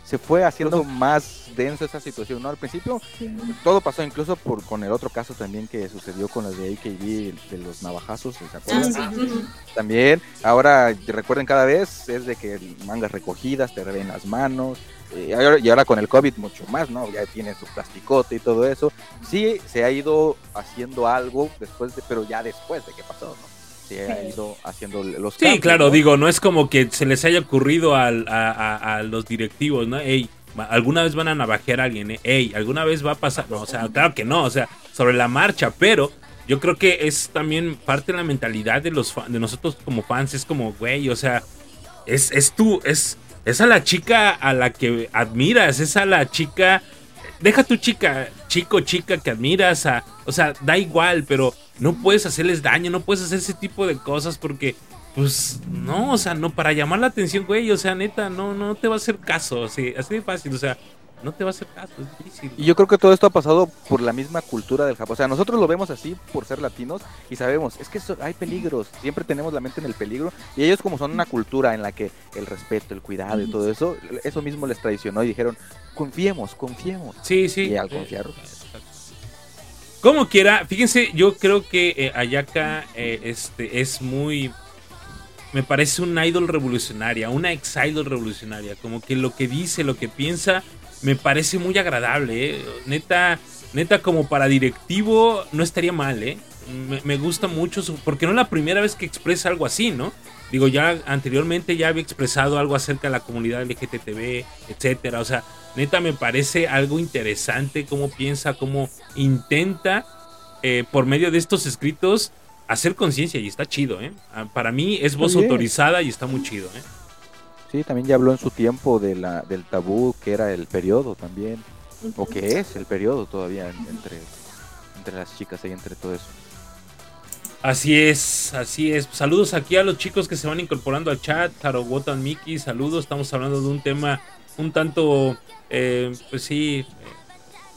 se fue haciendo más denso esa situación, ¿no? Al principio todo pasó incluso por con el otro caso también que sucedió con las de AKB, de los navajazos, ¿se acuerdan? Ah, sí. También, ahora recuerden cada vez es de que mangas recogidas, te reben las manos, eh, y ahora, con el COVID mucho más, ¿no? Ya tienen su plasticote y todo eso. Sí, se ha ido haciendo algo después de, pero ya después de que pasó, ¿no? Se ha Sí. ido haciendo los Sí, cambios, claro, ¿no? digo, no es como que se les haya ocurrido al- a, a- a los directivos, ¿no? Ey, alguna vez van a navajear a alguien, ¿eh? Ey, alguna vez va a pasar. O sea, claro que no, o sea, sobre la marcha, pero yo creo que es también parte de la mentalidad de los de nosotros como fans, es como, güey, o sea, es, es tú, es, es a la chica a la que admiras, es a la chica, deja tu chica, chico, chica que admiras, a, o sea, da igual, pero no puedes hacerles daño, no puedes hacer ese tipo de cosas porque, pues, no, o sea, no, para llamar la atención, güey, o sea, neta, no, no te va a hacer caso, así, así de fácil, o sea, no te va a hacer caso, es difícil. Y yo creo que todo esto ha pasado por la misma cultura del Japón. O sea, nosotros lo vemos así por ser latinos y sabemos, es que hay peligros, siempre tenemos la mente en el peligro. Y ellos como son una cultura en la que el respeto, el cuidado y todo eso, eso mismo les traicionó y dijeron, confiemos, confiemos. Sí, sí. Y al Eh, confiar, Como quiera, fíjense, yo creo que eh, Ayaka eh, este, es muy. Me parece una idol revolucionaria, una ex idol revolucionaria. Como que lo que dice, lo que piensa, me parece muy agradable. eh. Neta, neta, como para directivo, no estaría mal, ¿eh? Me, gusta mucho, porque no es la primera vez que expresa algo así, ¿no? Digo, ya anteriormente ya había expresado algo acerca de la comunidad LGTB, etcétera. O sea, neta me parece algo interesante cómo piensa, cómo intenta eh, por medio de estos escritos hacer conciencia y está chido, ¿eh? Ah, Para mí es voz autorizada y está muy chido, ¿eh? Sí, también ya habló en su tiempo de la, del tabú que era el periodo también, o que es el periodo todavía en- entre, entre las chicas y entre todo eso. Así es, así es. Saludos aquí a los chicos que se van incorporando al chat. Taro Wotan Miki, saludos. Estamos hablando de un tema un tanto, eh, pues sí, eh,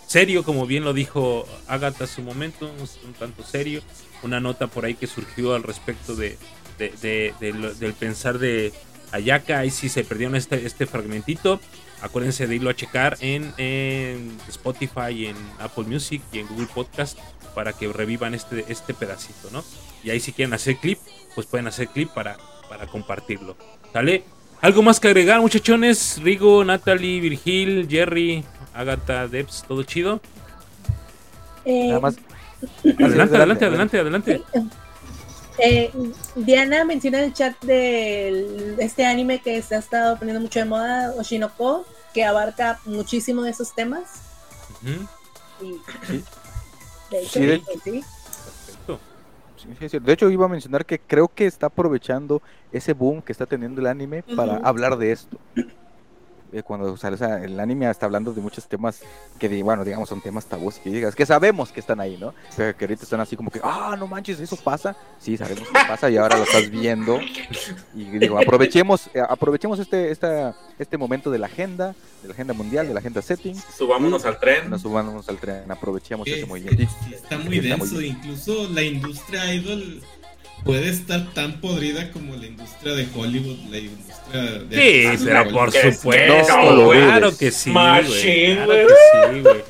serio, como bien lo dijo Agatha hace un momento, un tanto serio. Una nota por ahí que surgió al respecto de, de- de- de lo- del pensar de Ayaka. Ahí sí se perdieron este, este fragmentito. Acuérdense de irlo a checar en, en Spotify, en Apple Music y en Google Podcast para que revivan este, este pedacito, ¿no? Y ahí si quieren hacer clip, pues pueden hacer clip para, para compartirlo. ¿Sale? ¿Algo más que agregar, muchachones? Rigo, Natalie, Virgil, Jerry, Agatha, Debs, ¿todo chido? Eh, Nada más. Adelante, adelante, adelante, adelante. eh, Diana menciona en el chat de este anime que se ha estado poniendo mucho de moda, Oshinoko, que abarca muchísimo de esos temas. Y, Sí. de hecho, Sí, de- pues sí. De hecho, iba a mencionar que creo que está aprovechando ese boom que está teniendo el anime para hablar de esto. Eh, Cuando sale, o sea, el anime está hablando de muchos temas que, bueno, digamos, son temas tabús que digas, que sabemos que están ahí, ¿no? Pero que ahorita están así como que, ah, no manches, eso pasa. Sí, sabemos que pasa y ahora lo estás viendo. Y digo, aprovechemos, eh, aprovechemos este, esta, este momento de la agenda, de la agenda mundial, de la agenda setting. Subámonos al tren. Nos subamos al tren, aprovechemos ese movimiento. está muy Está denso. bien. Incluso la industria idol puede estar tan podrida como la industria de Hollywood, la industria de. Sí, pero por supuesto, no claro que sí, güey. Claro que sí, güey.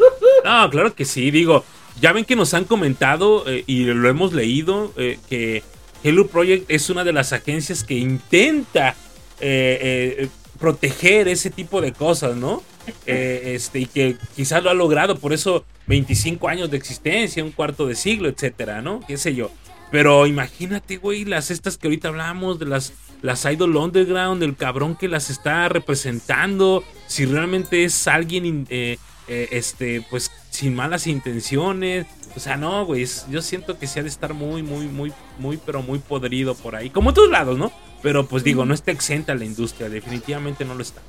No, claro que sí, digo, ya ven que nos han comentado eh, y lo hemos leído eh, que Hello Project es una de las agencias que intenta eh, eh, proteger ese tipo de cosas, ¿no? Eh, este, y que quizás lo ha logrado, por eso 25 años de existencia, un cuarto de siglo, etcétera, ¿no? Qué sé yo. Pero imagínate, güey, las estas que ahorita hablamos, de las, las Idol Underground, el cabrón que las está representando, si realmente es alguien, eh, eh, este, pues, sin malas intenciones. O sea, no, güey, yo siento que se ha de estar muy, muy, muy, muy, pero muy podrido por ahí. Como en todos lados, ¿no? Pero pues digo, no está exenta la industria, definitivamente no lo está.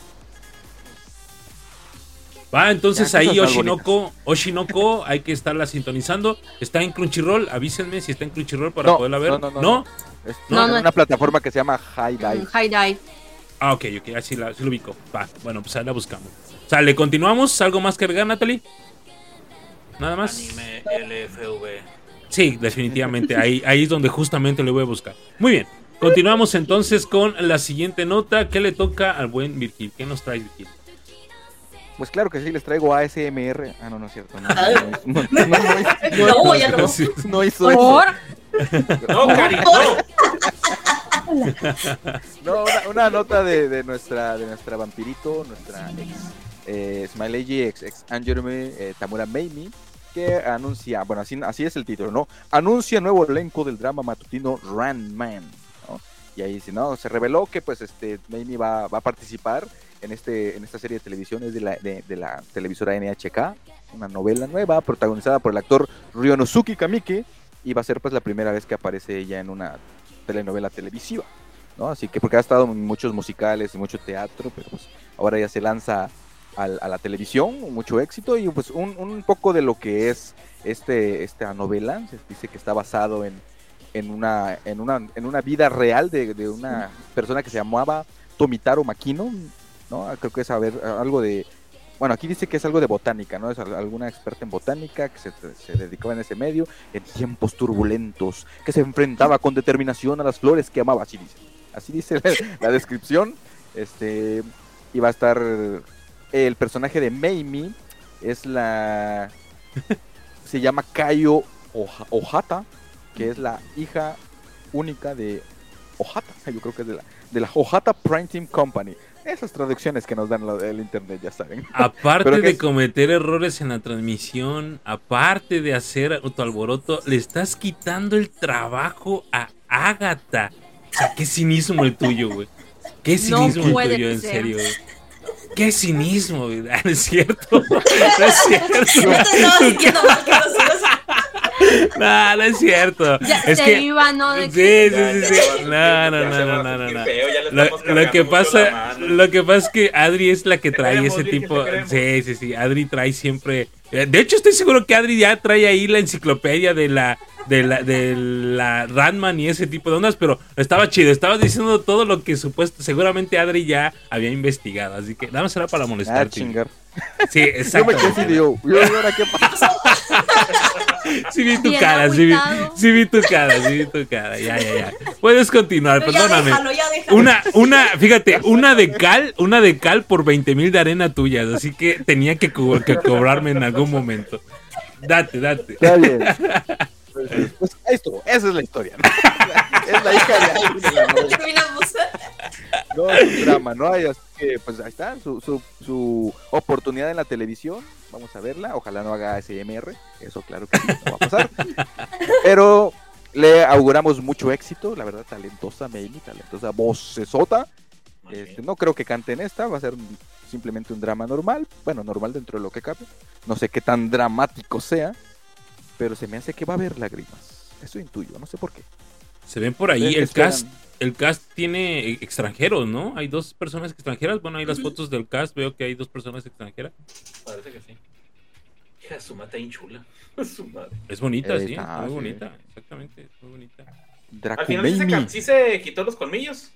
Va, entonces Ya, ahí Oshinoko, Oshinoko, hay que estarla sintonizando. Está en Crunchyroll, avísenme si está en Crunchyroll para No, poderla ver. no, No, no, no, Es No, una plataforma que se llama High Dive. Mm, High dive. Ah, ok, ok, así la, sí lo ubico. Va, bueno, pues ahí la buscamos. Sale, continuamos. ¿Algo más que agregar, Natalie? Nada más. Anime LFV. Sí, definitivamente. Ahí, ahí es donde justamente le voy a buscar. Muy bien. Continuamos entonces con la siguiente nota que le toca al buen Virgil. ¿Qué nos trae Virgil? Pues claro que sí, les traigo ASMR. Ah, no, no es cierto. No, Ah. no, no, no, no, No, ya no. no hizo eso. No, Cari, no. No, una, una nota de, de nuestra de nuestra vampirito, nuestra ex eh, Smiley ex, ex Angerme, eh, Tamura Meimi, que anuncia, bueno, así, así es el título, ¿no? Anuncia nuevo elenco del drama matutino Randman, ¿no? Y ahí dice, no, se reveló que pues este Meimi va, va a participar en este en esta serie de televisión es de la, de, de la televisora NHK, una novela nueva protagonizada por el actor Ryonosuke Kamike y va a ser pues la primera vez que aparece ella en una telenovela televisiva. ¿no? Así que porque ha estado en muchos musicales y mucho teatro, pero pues ahora ya se lanza a, la televisión, mucho éxito y pues un, un poco de lo que es este esta novela, se dice que está basado en, en una en una en una vida real de, de una persona que se llamaba Tomitaro Makino, ¿no? Creo que es a ver, algo de bueno, aquí dice que es algo de botánica, ¿no? Es al- alguna experta en botánica que se, se dedicaba en ese medio en tiempos turbulentos, que se enfrentaba con determinación a las flores que amaba, así dice. Así dice la, la descripción. Este, y va a estar el personaje de Mamie, es la... se llama Kayo Oja- Ojata, que es la hija única de Ojata, yo creo que es de la, de la Ojata Printing Company. Esas traducciones que nos dan lo del internet, ya saben. Aparte de es- cometer errores en la transmisión, aparte de hacer autoalboroto, le estás quitando el trabajo a Agatha. O sea, qué cinismo el tuyo, güey. Qué No cinismo el tuyo, en ser. serio, güey. Qué cinismo, güey. No es cierto. No es cierto. Yo te estaba sintiendo mal que los hijos. No, no es cierto. Ya Es se que. iba, ¿no? De Sí, que- sí, sí, sí. No, no, no, no, no, no, Lo, que pasa, lo que pasa es que Adri es la que trae ese tipo. Sí, sí, sí. Adri trae siempre. Eh, De hecho, estoy seguro que Adri ya trae ahí la enciclopedia de la de la de la Ranman y ese tipo de ondas, pero estaba chido. Estaba diciendo todo lo que supuesto, seguramente Adri ya había investigado. Así que nada más era para Ah, molestarte. chingar. sí, Yo me quedé así yo, yo, ¿y ahora qué pasa? Sí vi tu Bien cara, sí vi, sí vi tu cara, sí vi tu cara. Ya, ya, ya. Puedes continuar, No, ya perdóname. déjalo, ya déjalo. Una, una, fíjate, una de cal, una de cal por 20 mil de arena tuyas, así que tenía que, co- que cobrarme en algún momento. Date, date. Está bien. Pues, pues, esto, esa es la historia. ¿no? Es la hija de alguien. Terminamos. No, es un drama, ¿no? hay así que, pues ahí está, su, su, su oportunidad en la televisión. Vamos a verla. Ojalá no haga SMR. Eso, claro que sí, no va a pasar. Pero le auguramos mucho éxito. La verdad, talentosa Mamie, talentosa vocesota. Este, no creo que cante en esta. Va a ser un- simplemente un drama normal. Bueno, normal dentro de lo que cabe. No sé qué tan dramático sea. Pero se me hace que va a haber lágrimas. Eso intuyo, no sé por qué. Se ven por ahí, el esperan. cast, el cast tiene extranjeros, ¿no? Hay dos personas extranjeras. Bueno, hay las fotos del cast, veo que hay dos personas extranjeras. Parece que sí. Hija, su mata chula. Su madre. Es bonita, Eh, sí, está, muy sí. bonita, exactamente, es muy bonita. Al final se, sí se quitó los colmillos.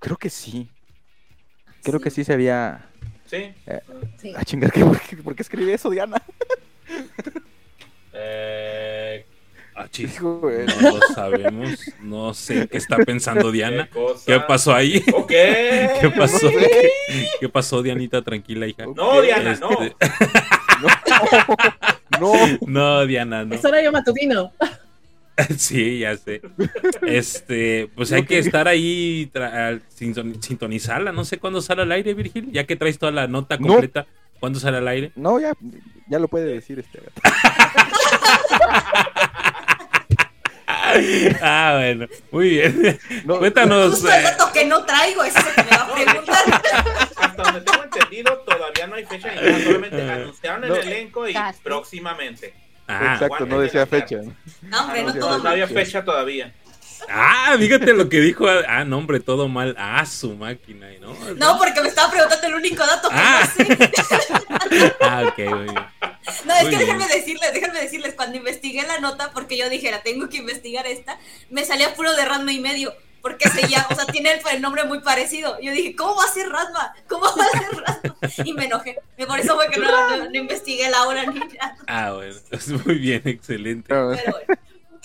Creo que sí. Creo que sí se había. Sí. Sí. Ah, chingar, ¿qué- ¿por qué, por qué escribí eso, Diana? Eh, Ah, güey. no lo sabemos, no sé qué está pensando Diana. qué. ¿Qué pasó ahí? Ok. ¿Qué pasó? ¿Qué, qué pasó, Dianita? Tranquila, hija. No, Diana, Este, no. No, No, Diana, no. Es horario matutino. Sí, ya sé. Este, pues hay que estar ahí, sintonizarla. No sé cuándo sale al aire, Virgil. Ya que traes toda la nota No. completa, ¿cuándo sale al aire? no, ya, ya lo puede decir este. gato. Ah, bueno, muy bien. No, Cuéntanos. Justo el eh, dato que no traigo, ese que me va a preguntar. Hasta donde tengo entendido, todavía no hay fecha ni nada. Solamente anunciaron No. el elenco y próximamente. Ah, Exacto, no decía fecha. No, hombre, no todo No, había fecha todavía. ah, fíjate lo que dijo. Ah, no, hombre, todo mal. Ah, su máquina, ¿no? No, porque me estaba preguntando el único dato que Ah. no sé. Ah, ok, muy bien. No, es Muy que bien. déjenme decirles, déjenme decirles, cuando investigué la nota, porque yo dije, la tengo que investigar esta, me salía puro de Ranma y medio, porque se llama, o sea, tiene el, el nombre muy parecido. Yo dije, ¿cómo va a ser Ranma? ¿Cómo va a ser Ranma? Y me enojé. Y por eso fue que no, no- no investigué la hora ni nada. Ah, bueno, es muy bien, excelente. Pero bueno.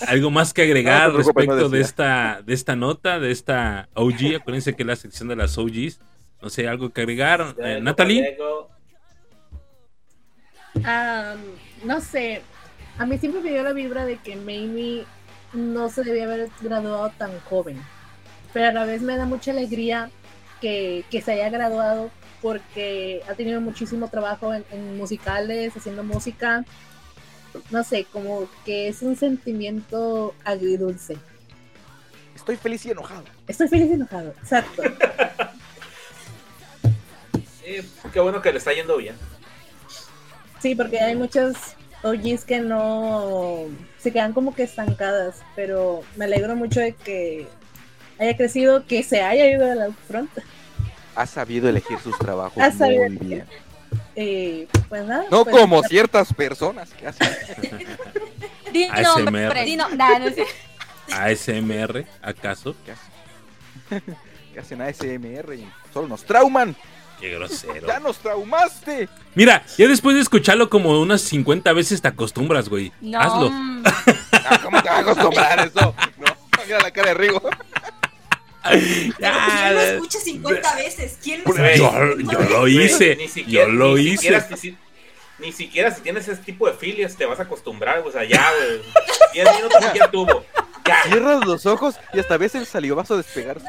¿Algo más que agregar No no respecto de esta, de esta nota, de esta OG? Acuérdense que es la sección de las OGs. No sé, algo que agregar. Eh, Natalie. Ah, no sé. A mí siempre me dio la vibra de que Mamie no se debía haber graduado tan joven. Pero a la vez me da mucha alegría que, que se haya graduado porque ha tenido muchísimo trabajo en, en musicales, haciendo música. No sé, como que es un sentimiento agridulce. Estoy feliz y enojado. Estoy feliz y enojado, exacto. eh, qué bueno que le está yendo bien. Sí, porque hay muchas OGs que no se quedan como que estancadas, pero me alegro mucho de que haya crecido, que se haya ido al front. Ha sabido elegir sus trabajos Ha sabido muy bien. Eh, pues nada. No pues, como ciertas personas que hacen. Di ASMR. no- nah, no sé. ASMR, ¿acaso? que hacen, que hacen ASMR y solo nos trauman. Qué grosero. ¡Ya nos traumaste! Mira, ya después de escucharlo como unas 50 veces te acostumbras, güey. No. Hazlo. Ah, ¿Cómo te vas a acostumbrar eso? No, mira la cara de Rigo. ¿quién lo escucha 50 veces? ¿Quién lo escucha Yo, 50 yo lo hice. ni siquiera- Yo lo ni hice. siquiera si- ni siquiera si tienes ese tipo de filias te vas a acostumbrar, o sea, ya, güey. 10 minutos y ya tuvo. Ya. Cierras los ojos y hasta ves el salivazo despegarse.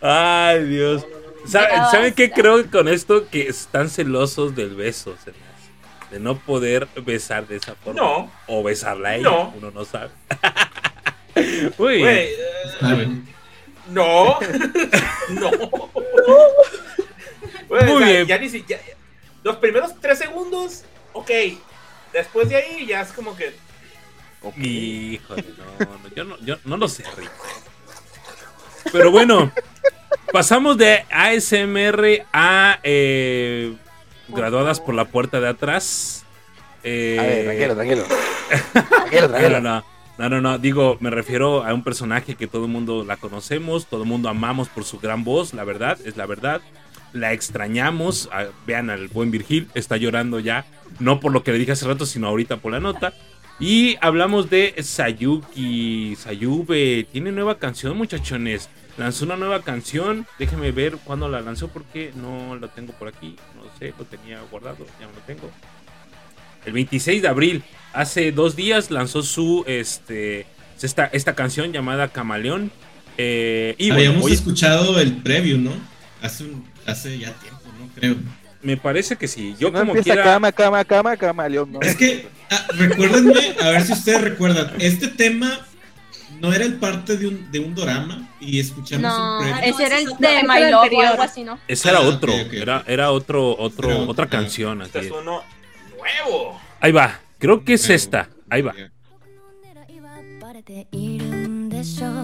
Ay, Dios. ¿Sabe- Ya ¿Saben qué creo con esto? Que están celosos del beso. De no poder besar de esa forma. No. O besarla a ella. No. Uno no sabe. Uy. Eh, no. no. Muy o sea, bien. Ya ni siquiera. Los primeros 3 segundos, ok. Después de ahí ya es como que. Híjole, no, no, yo no, yo no lo sé, Rick. Pero bueno, pasamos de ASMR a eh, graduadas por la puerta de atrás. Eh, A ver, tranquilo, tranquilo. Tranquilo, No, tranquilo. no, no, no, no, digo, me refiero a un personaje que todo el mundo la conocemos, todo el mundo amamos por su gran voz, la verdad, es la verdad. La extrañamos, vean al buen Virgil, está llorando ya, no por lo que le dije hace rato, sino ahorita por la nota. Y hablamos de Sayuki, Sayube, tiene nueva canción muchachones, lanzó una nueva canción, déjenme ver cuándo la lanzó porque no la tengo por aquí, no sé, lo tenía guardado, ya no lo tengo. El 26 de abril, hace dos días, lanzó su este esta, esta canción llamada Camaleón. Eh, y bueno, Habíamos hoy- escuchado el preview, ¿no? Hace, un- hace ya tiempo, ¿no? Creo. me parece que sí. Yo no como empieza quiera. cama, cama, cama, cama, León. No. Es que, ah, recuérdenme, a ver si ustedes recuerdan, este tema no era el parte de un, de un dorama y escuchamos No, un preview. ese era el No, de My Love o algo así, ¿no? Ese era Ah, otro, Era, era otro, otro, otra canción. Este es. uno nuevo. Ahí va, creo que es Creo. esta. Ahí va. 狙いはバレているんでしょう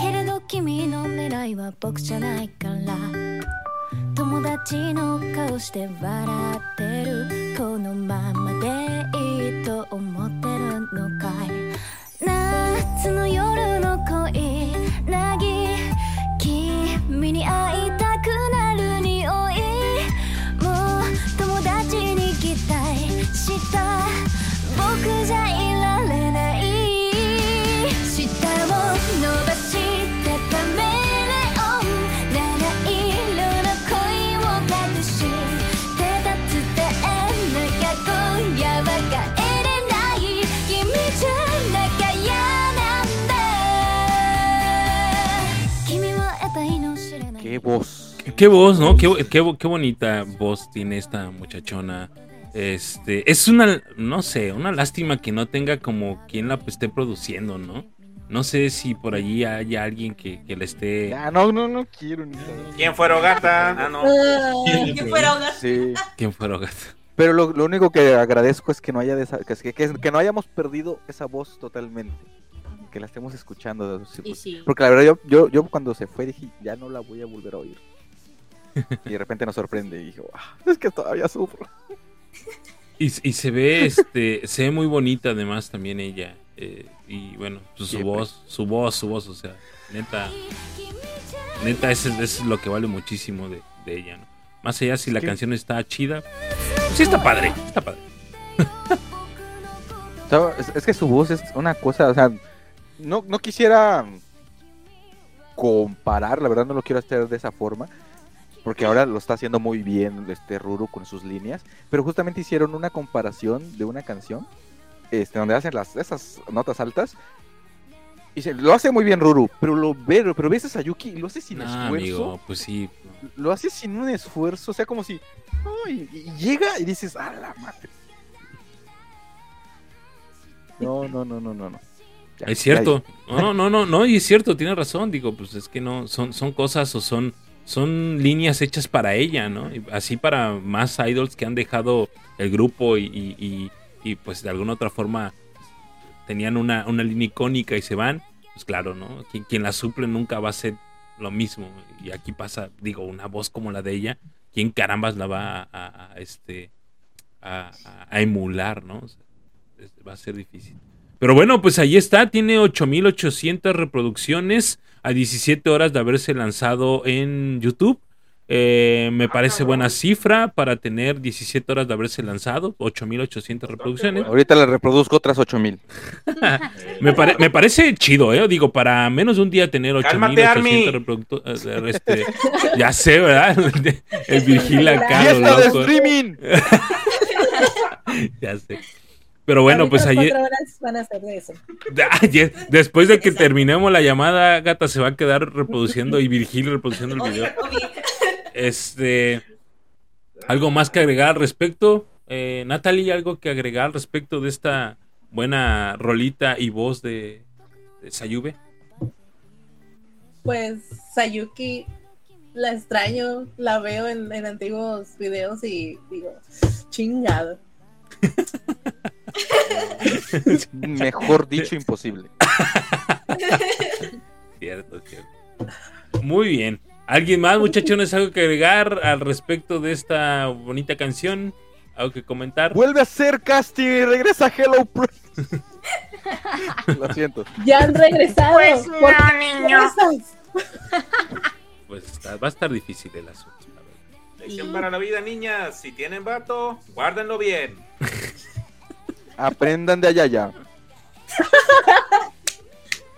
けれど君の狙いは僕じゃないから友達の顔して笑ってるこのまま Qué voz. Qué voz, ¿no? Qué, qué, qué bonita voz tiene esta muchachona. Este, es una, no sé, una lástima que no tenga como quien la esté produciendo, ¿no? No sé si por allí haya alguien que, que la esté. Ya, no, no, no quiero ni. ¿Quién fue Rogata? Ah, no. Que fuera hogar. Sí. ¿Quién fuera gato? Pero lo, lo único que agradezco es que no haya desa- que, que- que- que no hayamos perdido esa voz totalmente. Que la estemos escuchando. sí, Y sí. Porque la verdad yo, yo, yo cuando se fue dije, ya no la voy a volver a oír. Y de repente nos sorprende y dije, "Ah, es que todavía sufro. Y, y se ve, este, se ve muy bonita además también ella. eh, y bueno, pues, su voz, su voz, su voz, o sea, neta, neta, eso, eso es lo que vale muchísimo de, de ella, ¿no? Más allá si la canción está chida, pues sí está padre, está padre. Es que su voz es una cosa, o sea, no, no quisiera comparar, la verdad no lo quiero hacer de esa forma, porque ahora lo está haciendo muy bien este Ruru con sus líneas, pero justamente hicieron una comparación de una canción, este, donde hacen las, esas notas altas, y se, lo hace muy bien Ruru, pero lo ve, pero ves a Sayuki y lo hace sin Ah, esfuerzo, amigo, pues sí. lo hace sin un esfuerzo, o sea, como si, y llega y dices, a la madre. No, no, no, no, no, no. Ya, Es cierto. No, no, no, no, y es cierto, tiene razón. Digo, pues es que no, son, son cosas o son, son líneas hechas para ella, ¿no? Y así para más idols que han dejado el grupo y, y- y- pues de alguna otra forma tenían una, una línea icónica y se van. Pues claro, ¿no? Quien, quien la suple nunca va a ser lo mismo. Y aquí pasa, digo, una voz como la de ella, ¿quién carambas la va a, a- a, este a, a- emular, ¿no? O sea, es- va a ser difícil. Pero bueno, pues ahí está, tiene 8800 reproducciones. a 17 horas de haberse lanzado en YouTube. Eh, me parece buena cifra para tener 17 horas de haberse lanzado, 8.800 reproducciones. Ahorita le reproduzco otras 8000. Me, pare- me parece chido, ¿eh? Digo, para menos de un día tener Cálmate, Army. 8.800 reproductores. Este, ya sé, ¿verdad? El Virgil acá, ¡Fiesta de loco. streaming! Ya sé. Pero bueno, pues ayer, cuatro horas van a ser de eso. ayer- después de que terminemos la llamada, Gata se va a quedar reproduciendo y Virgil reproduciendo el video. Este, algo más que agregar al respecto, eh, Natalie, algo que agregar al respecto de esta buena rolita y voz de, de Sayube. Pues Sayuki la extraño, la veo en, en antiguos videos y digo, chingado. Mejor dicho, imposible. Cierto, cierto. Muy bien. ¿Alguien más, muchachones, algo que agregar al respecto de esta bonita canción? ¿Algo que comentar? Vuelve a hacer casting y regresa a Hello Pro. Lo siento. Ya han regresado. Pues ¿Por no, qué niño. regresas? Pues está- va a estar difícil el asunto. la verdad. Lección para la vida, niñas. Si tienen vato, guárdenlo bien. Aprendan de allá ya.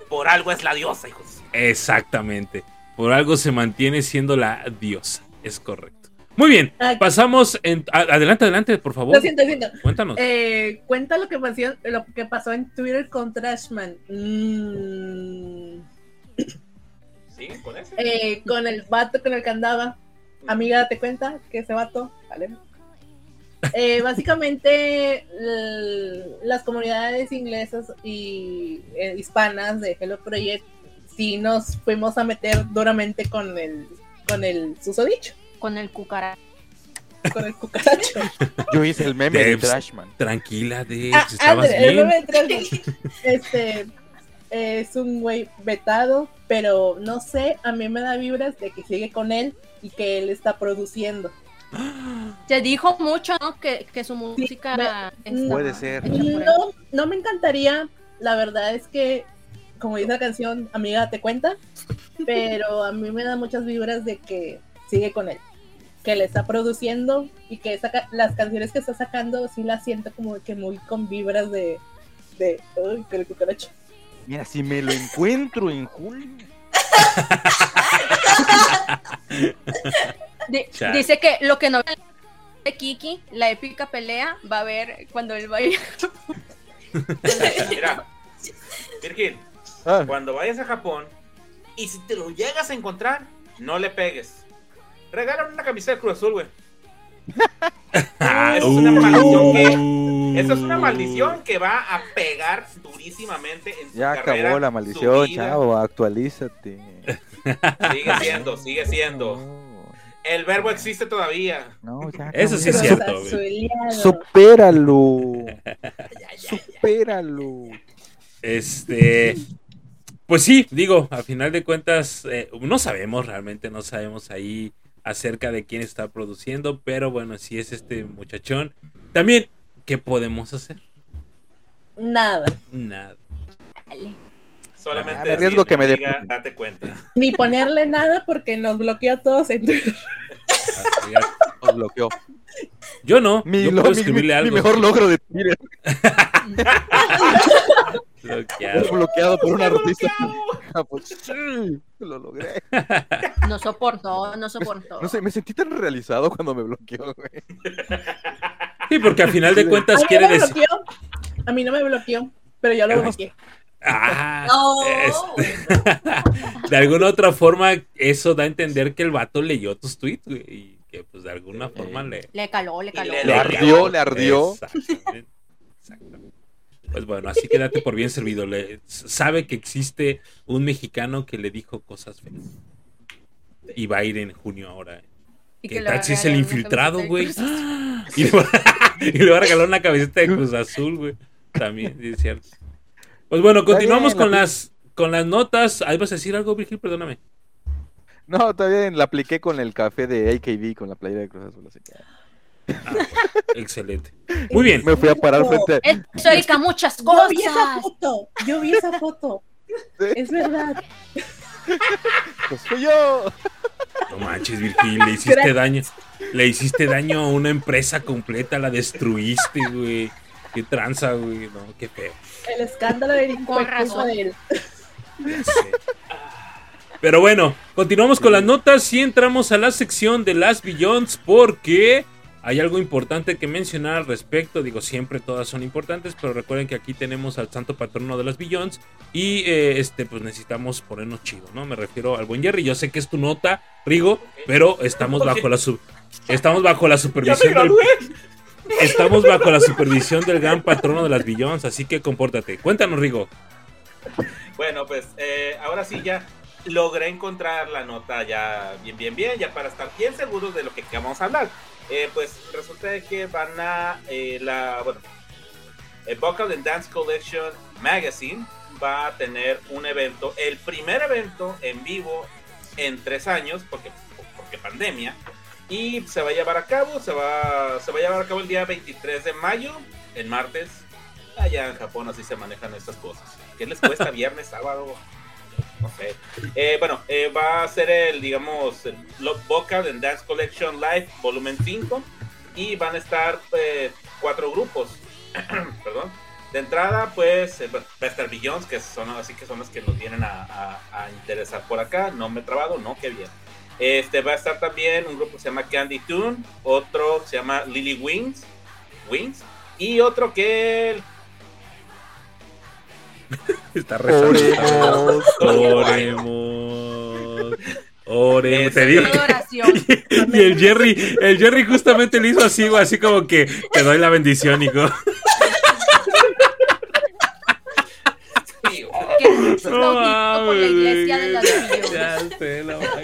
Por algo es la diosa, hijos. Exactamente. Por algo se mantiene siendo la diosa. Es correcto. Muy bien. Pasamos. En... Adelante, adelante, por favor. Lo siento, lo siento. Cuéntanos. Eh, cuenta lo que pasó, lo que pasó en Twitter con Trashman. Mm, ¿Sí? ¿Con ese? eh, con el vato con el que andaba. Amiga, date cuenta que ese vato, ¿vale? Eh, básicamente, las comunidades inglesas y eh, hispanas de Hello Project sí nos fuimos a meter duramente con el con el susodicho, Con el cucaracho. con el cucaracho. Yo hice el meme de Debs. Trashman. Tranquila, de Ah, estabas Andre, el meme de Trashman. Este es un güey vetado, pero no sé, a mí me da vibras de que sigue con él y que él está produciendo. Se dijo mucho, ¿no? Que, que su música está Puede ser. No, no me encantaría, la verdad es que, como dice la canción, amiga, te cuenta, pero a mí me da muchas vibras de que sigue con él, que le está produciendo y que saca, las canciones que está sacando sí las siento como que muy con vibras de, de, uy, que el cucaracho. Mira, si me lo encuentro en julio. Dice que lo que no ve de Kiki, la épica pelea, va a ver cuando él vaya. Mira, Virgil, Ah, cuando vayas a Japón y si te lo llegas a encontrar, no le pegues. Regálame una camiseta de Cruz Azul, güey. Ah, Eso es una maldición que- Eso es una maldición que va a pegar durísimamente en su ya carrera, acabó la maldición, chavo. Actualízate. Sigue siendo, sigue siendo. El verbo existe todavía. no, ya Eso sí es cierto. Supéralo. Supéralo. Este. Pues sí, digo, a final de cuentas, eh, no sabemos realmente, no sabemos ahí acerca de quién está produciendo, pero bueno, si es este muchachón. También, ¿qué podemos hacer? Nada, Nada. Solamente Ah, me arriesgo que me dé- date cuenta. ni ponerle nada porque nos bloqueó a todos en Twitter. Así es. Nos bloqueó. Yo no, Mi, yo lo- puedo mi- escribirle mi- mi algo. mejor logro de Twitter. Bloqueado. Bloqueado por un artista. Ah, pues, sí, lo logré. No soportó, no soportó. No sé, me sentí tan realizado cuando me bloqueó, güey. Sí, porque a final de A cuentas mí quiere no me decir. bloqueó, a mí no me bloqueó, pero yo lo bloqueé. Ah, No. de alguna otra forma, eso da a entender que el vato leyó tus tweets, güey, y que pues de alguna forma le, Le caló, le caló. le- Le ardió, le ardió. Exactamente. Exactamente. Pues bueno, así que date por bien servido. Le, sabe que existe un mexicano que le dijo cosas feas. Y va a ir en junio ahora. Y ¿Qué le tal va a si es el infiltrado, güey? Y le, va, y le va a regalar una camiseta de Cruz Azul, güey. También, es cierto. Pues bueno, continuamos bien, con la- las con las notas. Ahí vas a decir algo, Virgil, perdóname. No, está bien, la apliqué con el café de AKB, con la playera de Cruz Azul. así que Ah, excelente. Muy bien. Me fui a parar frente a... Eso explica muchas Yo vi esa cosas. foto, yo vi esa foto. Sí. Es verdad. Pues fui yo. No manches, Virgil, le hiciste daño. Le hiciste daño a una empresa completa, la destruiste, güey. Qué tranza, güey. No, qué feo. El escándalo de Con razón. de él. Pero bueno, continuamos con las notas y entramos a la sección de las Billions porque hay algo importante que mencionar al respecto. Digo, siempre todas son importantes, pero recuerden que aquí tenemos al santo patrono de las Billions y eh, este, pues necesitamos ponernos chido, ¿no? Me refiero al buen Jerry. Yo sé que es tu nota, Rigo, pero estamos bajo la sub- estamos bajo la ¡Ya me supervisión del! Estamos bajo la supervisión del gran patrono de las Billions, así que compórtate. Cuéntanos, Rigo. Bueno, pues eh, ahora sí ya logré encontrar la nota ya bien, bien, bien, ya para estar bien seguros de lo que vamos a hablar. Eh, pues resulta que van a eh, la, bueno, el Vocal and Dance Collection Magazine va a tener un evento, el primer evento en vivo en tres años, porque, porque pandemia, y se va a llevar a cabo, se va, se va a llevar a cabo el día 23 de mayo, el martes. Allá en Japón así se manejan estas cosas. ¿Qué les cuesta viernes, sábado? No sé. Eh, bueno, eh, va a ser el, digamos, el Vocal and Dance Collection Live Volumen 5 y van a estar eh, cuatro grupos. Perdón. De entrada, pues, va a estar Billions, que son así que son los que nos vienen a, a- a interesar por acá. No me he trabado, no, qué bien. Este va a estar también un grupo que se llama Candy Tune, otro que se llama Lily Wings, Wings, y otro que Está rezando. Oremos. Oremos. Oremos. Te digo Este, que- Oración. Y el Jerry, el Jerry justamente le hizo así, güey, así como que te doy la bendición, hijo. sí, Que es No por la iglesia de. Ya sé, la verdad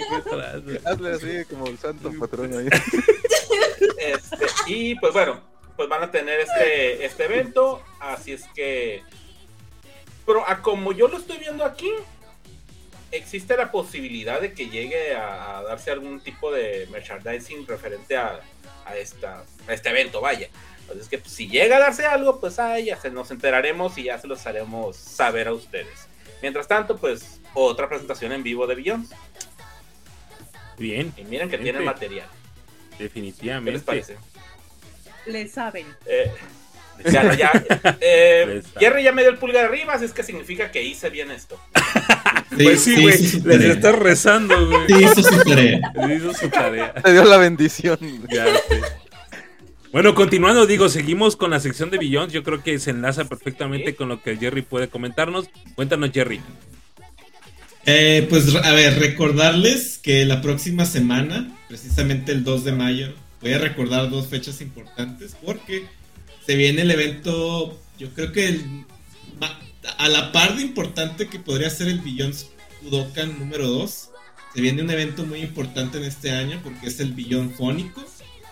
que. Hazle así como el santo patrón ahí. Este, y pues bueno, pues van a tener este, este evento, así es que... Pero a como yo lo estoy viendo aquí, existe la posibilidad de que llegue a, a darse algún tipo de merchandising referente a, a, esta, a este evento, vaya. Así es que pues, si llega a darse algo, pues ahí ya se nos enteraremos y ya se los haremos saber a ustedes. Mientras tanto, pues otra presentación en vivo de Billions. Bien, Y miren que tienen material. ¿Qué les definitivamente. parece? Le saben. Eh, ya, no, ya, eh. Jerry ya me dio el pulgar arriba, así es que significa que hice bien esto. Pues sí, güey, les estás rezando, güey. Sí, hizo su tarea. Hizo su tarea. Te dio la bendición. Ya sé. Bueno, continuando, digo, seguimos con la sección de Billions. Yo creo que se enlaza perfectamente con lo que Jerry puede comentarnos. Cuéntanos, Jerry. Eh, pues a ver, recordarles que la próxima semana, precisamente el 2 de mayo, voy a recordar dos fechas importantes porque se viene el evento, yo creo que el- ma- a la par de importante que podría ser el Billions Budokan número 2, se viene un evento muy importante en este año porque es el Billón Fónico.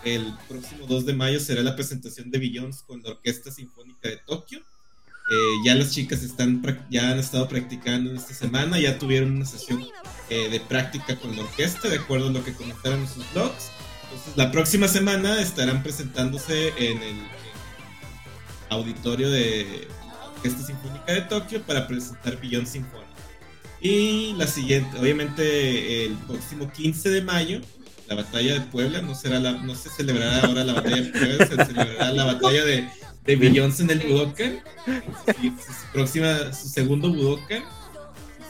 El próximo 2 de mayo será la presentación de Billions con la Orquesta Sinfónica de Tokio. Eh, ya las chicas están ya han estado practicando esta semana, ya tuvieron una sesión eh, de práctica con la orquesta, de acuerdo a lo que comentaron en sus blogs. Entonces, la próxima semana estarán presentándose en el, auditorio de la Orquesta Sinfónica de Tokio para presentar Billón Sinfónico. Y la siguiente, obviamente, el próximo 15 de mayo, la batalla de Puebla, no será la, no se celebrará ahora la batalla de Puebla, se celebrará la batalla de, de en el Budokan. Su, próxima, su segundo Budokan.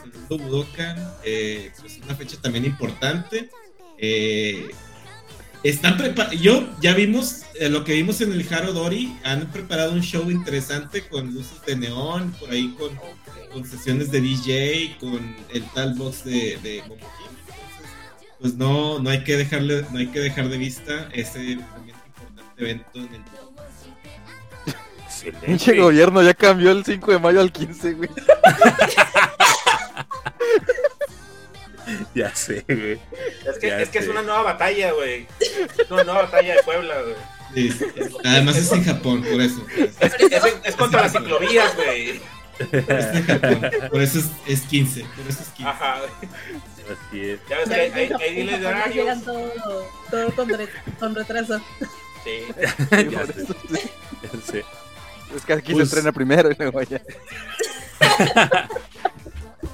Su segundo Budokan, eh, pues una fecha también importante. Eh, están yo ya vimos eh, lo que vimos en el Haro Dori, han preparado un show interesante con luces de neón, por ahí con, sesiones de DJ, con el tal box de, de pues no, no hay que dejarle, no hay que dejar de vista ese también importante evento en el Excelente. Pinche gobierno ya cambió el 5 de mayo al 15, güey. Ya sé, güey. Es que, Ya es, que es una nueva batalla, güey. Es una nueva batalla de Puebla, güey. Sí, sí. Además es en Japón, por eso. Es, es- es contra las ciclovías, güey. Por eso es, es 15. Por eso es 15. Ajá. Así es. Ya ves que hay, hay, hay diles de horarios. Llegan todo, todo con, re- con retraso. Sí. Ya sé, ya sé. Es que aquí Pues- se estrena primero y luego ya.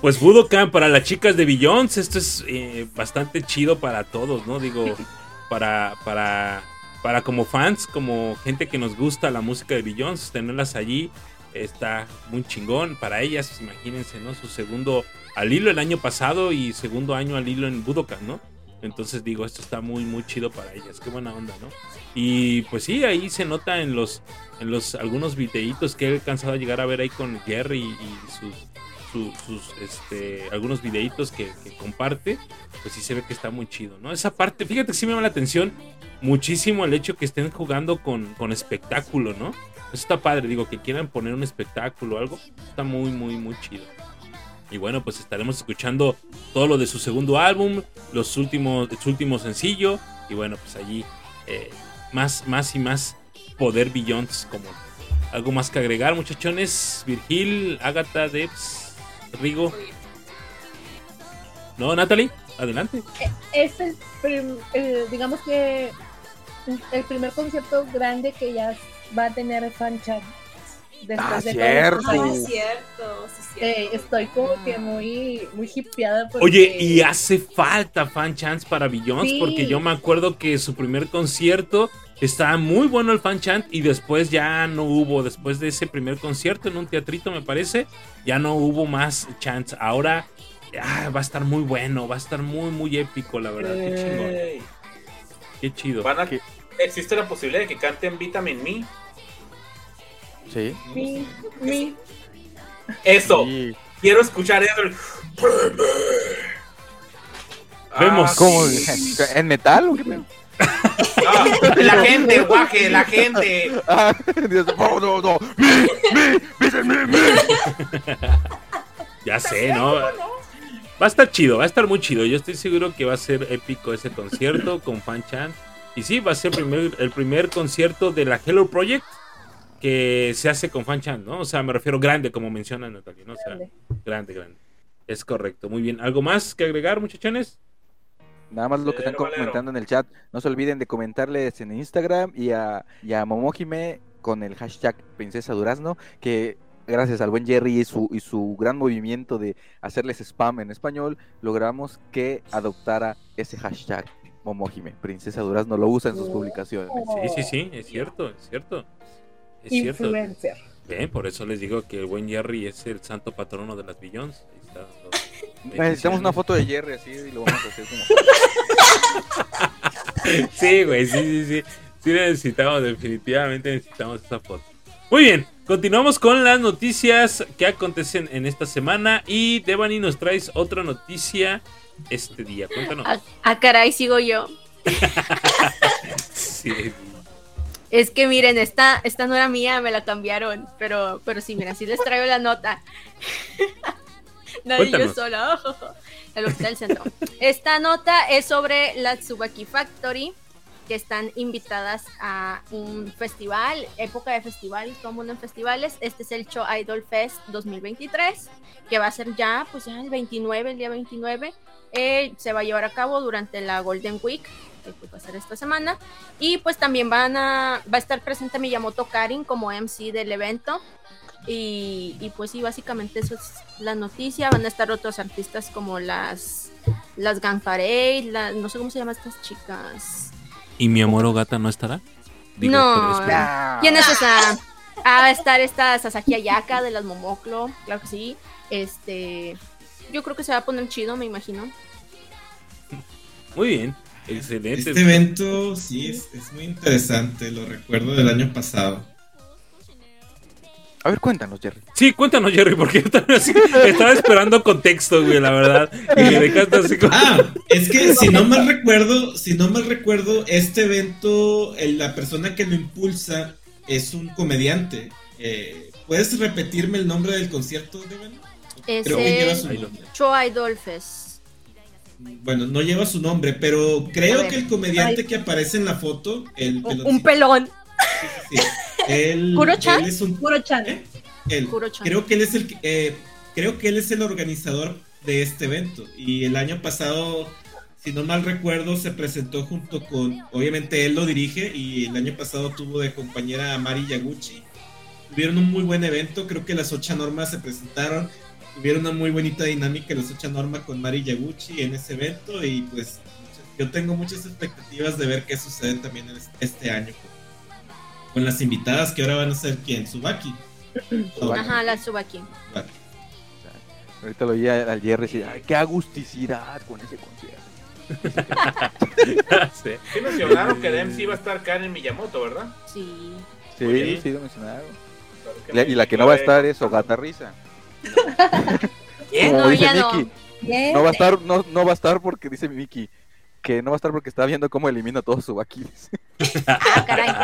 Pues Budokan para las chicas de Billions, esto es eh, bastante chido para todos, ¿no? Digo, para, para, para como fans, como gente que nos gusta la música de Billions, tenerlas allí está muy chingón para ellas, imagínense, ¿no? Su segundo al hilo el año pasado y segundo año al hilo en Budokan, ¿no? Entonces digo, esto está muy, muy chido para ellas. Qué buena onda, ¿no? Y pues sí, ahí se nota en los, en los algunos videitos que he alcanzado a llegar a ver ahí con Jerry y sus, sus este, algunos videitos que, comparte. Pues sí se ve que está muy chido, ¿no? Esa parte, fíjate que sí me llama la atención muchísimo el hecho que estén jugando con, con espectáculo, ¿no? Eso está padre, digo, que quieran poner un espectáculo o algo. Está muy, muy, muy chido. Y bueno, pues estaremos escuchando todo lo de su segundo álbum, los últimos, su último sencillo. Y bueno, pues allí eh, más, más y más poder Billions como algo más que agregar, muchachones. Virgil, Agatha, Debs, Rigo. No, Natalie, adelante. Es el, digamos que el primer concierto grande que ya va a tener Fanchat después ah, de cierto. cierto, estoy como que muy, muy hippieada. Oye, y hace falta fan chance para Billions, porque yo me acuerdo que su primer concierto estaba muy bueno el fan chant y después ya no hubo, después de ese primer concierto en un teatrito me parece, ya no hubo más chants. Ahora ah, va a estar muy bueno, va a estar muy, muy épico, la verdad. Qué chingón. Qué chido. ¿Existe la posibilidad de que canten Vitamin Me? Sí. Mi, Eso. Quiero escuchar eso. Vemos. Ah, ¿Cómo? ¿En metal o qué ah, la gente, guaje, la gente. Ah, no, no, no. Ya sé, ¿no? Va a estar chido, va a estar muy chido. Yo estoy seguro que va a ser épico ese concierto con Fan Chan. Y sí, va a ser primer, el primer concierto de la Hello Project que se hace con Fan ¿no? O sea, me refiero grande, como menciona Natalia, ¿no? O sea, grande, grande. Es correcto, muy bien. ¿Algo más que agregar, muchachones? Nada más lo que están comentando en el chat. No se olviden de comentarles en Instagram y a, y a Momojime con el hashtag Princesa Durazno, que gracias al buen Jerry y su, y su gran movimiento de hacerles spam en español, logramos que adoptara ese hashtag Momojime. Princesa Durazno lo usa en sus publicaciones. Sí, sí, sí, es cierto, es cierto. Es influencer. Bien, por eso les digo que el buen Jerry es el santo patrono de las billones. Necesitamos una foto de Jerry así y lo vamos a hacer como. sí, güey, sí, sí, sí. Sí necesitamos, definitivamente necesitamos esa foto. Muy bien, continuamos con las noticias que acontecen en esta semana. Y Devani nos traes otra noticia este día. Cuéntanos. Ah, ah caray, sigo yo. sí, es que miren, esta, esta no era mía, me la cambiaron. Pero, pero sí, mira, sí les traigo la nota. Nadie yo sola. El hospital centro. Esta nota es sobre la Tsubaki Factory, que están invitadas a un festival, época de festival, todo mundo en festivales. Este es el Cho Idol Fest 2023, que va a ser ya, pues ya el 29, el día 29. Eh, se va a llevar a cabo durante la Golden Week, que va a ser esta semana. Y pues también van a, va a estar presente Miyamoto Karin como MC del evento. Y, pues sí, básicamente eso es la noticia. Van a estar otros artistas como las, las Ganfarei, no sé cómo se llaman estas chicas. ¿Y mi amor gata no estará? no, ¿quién es esa? Ah, va a estar esta Sasaki Ayaka de las Momoclo, claro que sí. Este, yo creo que se va a poner chido, me imagino. Muy bien. Excelente. Este evento sí es, muy interesante, lo recuerdo del año pasado. A ver, cuéntanos, Jerry. Sí, cuéntanos, Jerry, porque estaba esperando contexto, güey, la verdad. Y me dejaste así como... Ah, es que si no mal recuerdo, si no mal recuerdo, este evento, la persona que lo impulsa es un comediante. Eh, ¿Puedes repetirme el nombre del concierto, Devin? Es el Cho Idolfes. Bueno, no lleva su nombre, pero creo que el comediante que aparece en la foto, el un pelón. Sí, Él, ¿Kuro-chan? es un, Kuro-chan. ¿eh? creo que él es el eh, creo que él es el organizador de este evento. Y el año pasado si no mal recuerdo se presentó junto con obviamente él lo dirige y el año pasado tuvo de compañera a Mari Yaguchi. Tuvieron un muy buen evento creo que las ocho normas se presentaron. Tuvieron una muy bonita dinámica los ocha Norma con Mari Yaguchi en ese evento y pues yo tengo muchas expectativas de ver qué sucede también este año con las invitadas que ahora van a ser quién, Subaki. Ajá, la Subaki. Ahorita lo oí al Jerry decir, ay, qué agusticidad con ese concierto. sí. sí mencionaron que de MC iba a estar Karen Miyamoto, ¿verdad? Sí. Sí, sí, lo mencionaron. y la que no va a estar es Ogata Risa. no, dice Miki, no. va a estar, no, no va a estar porque dice Miki que no va a estar porque está viendo cómo elimina todos sus vaquiles. ah, caray.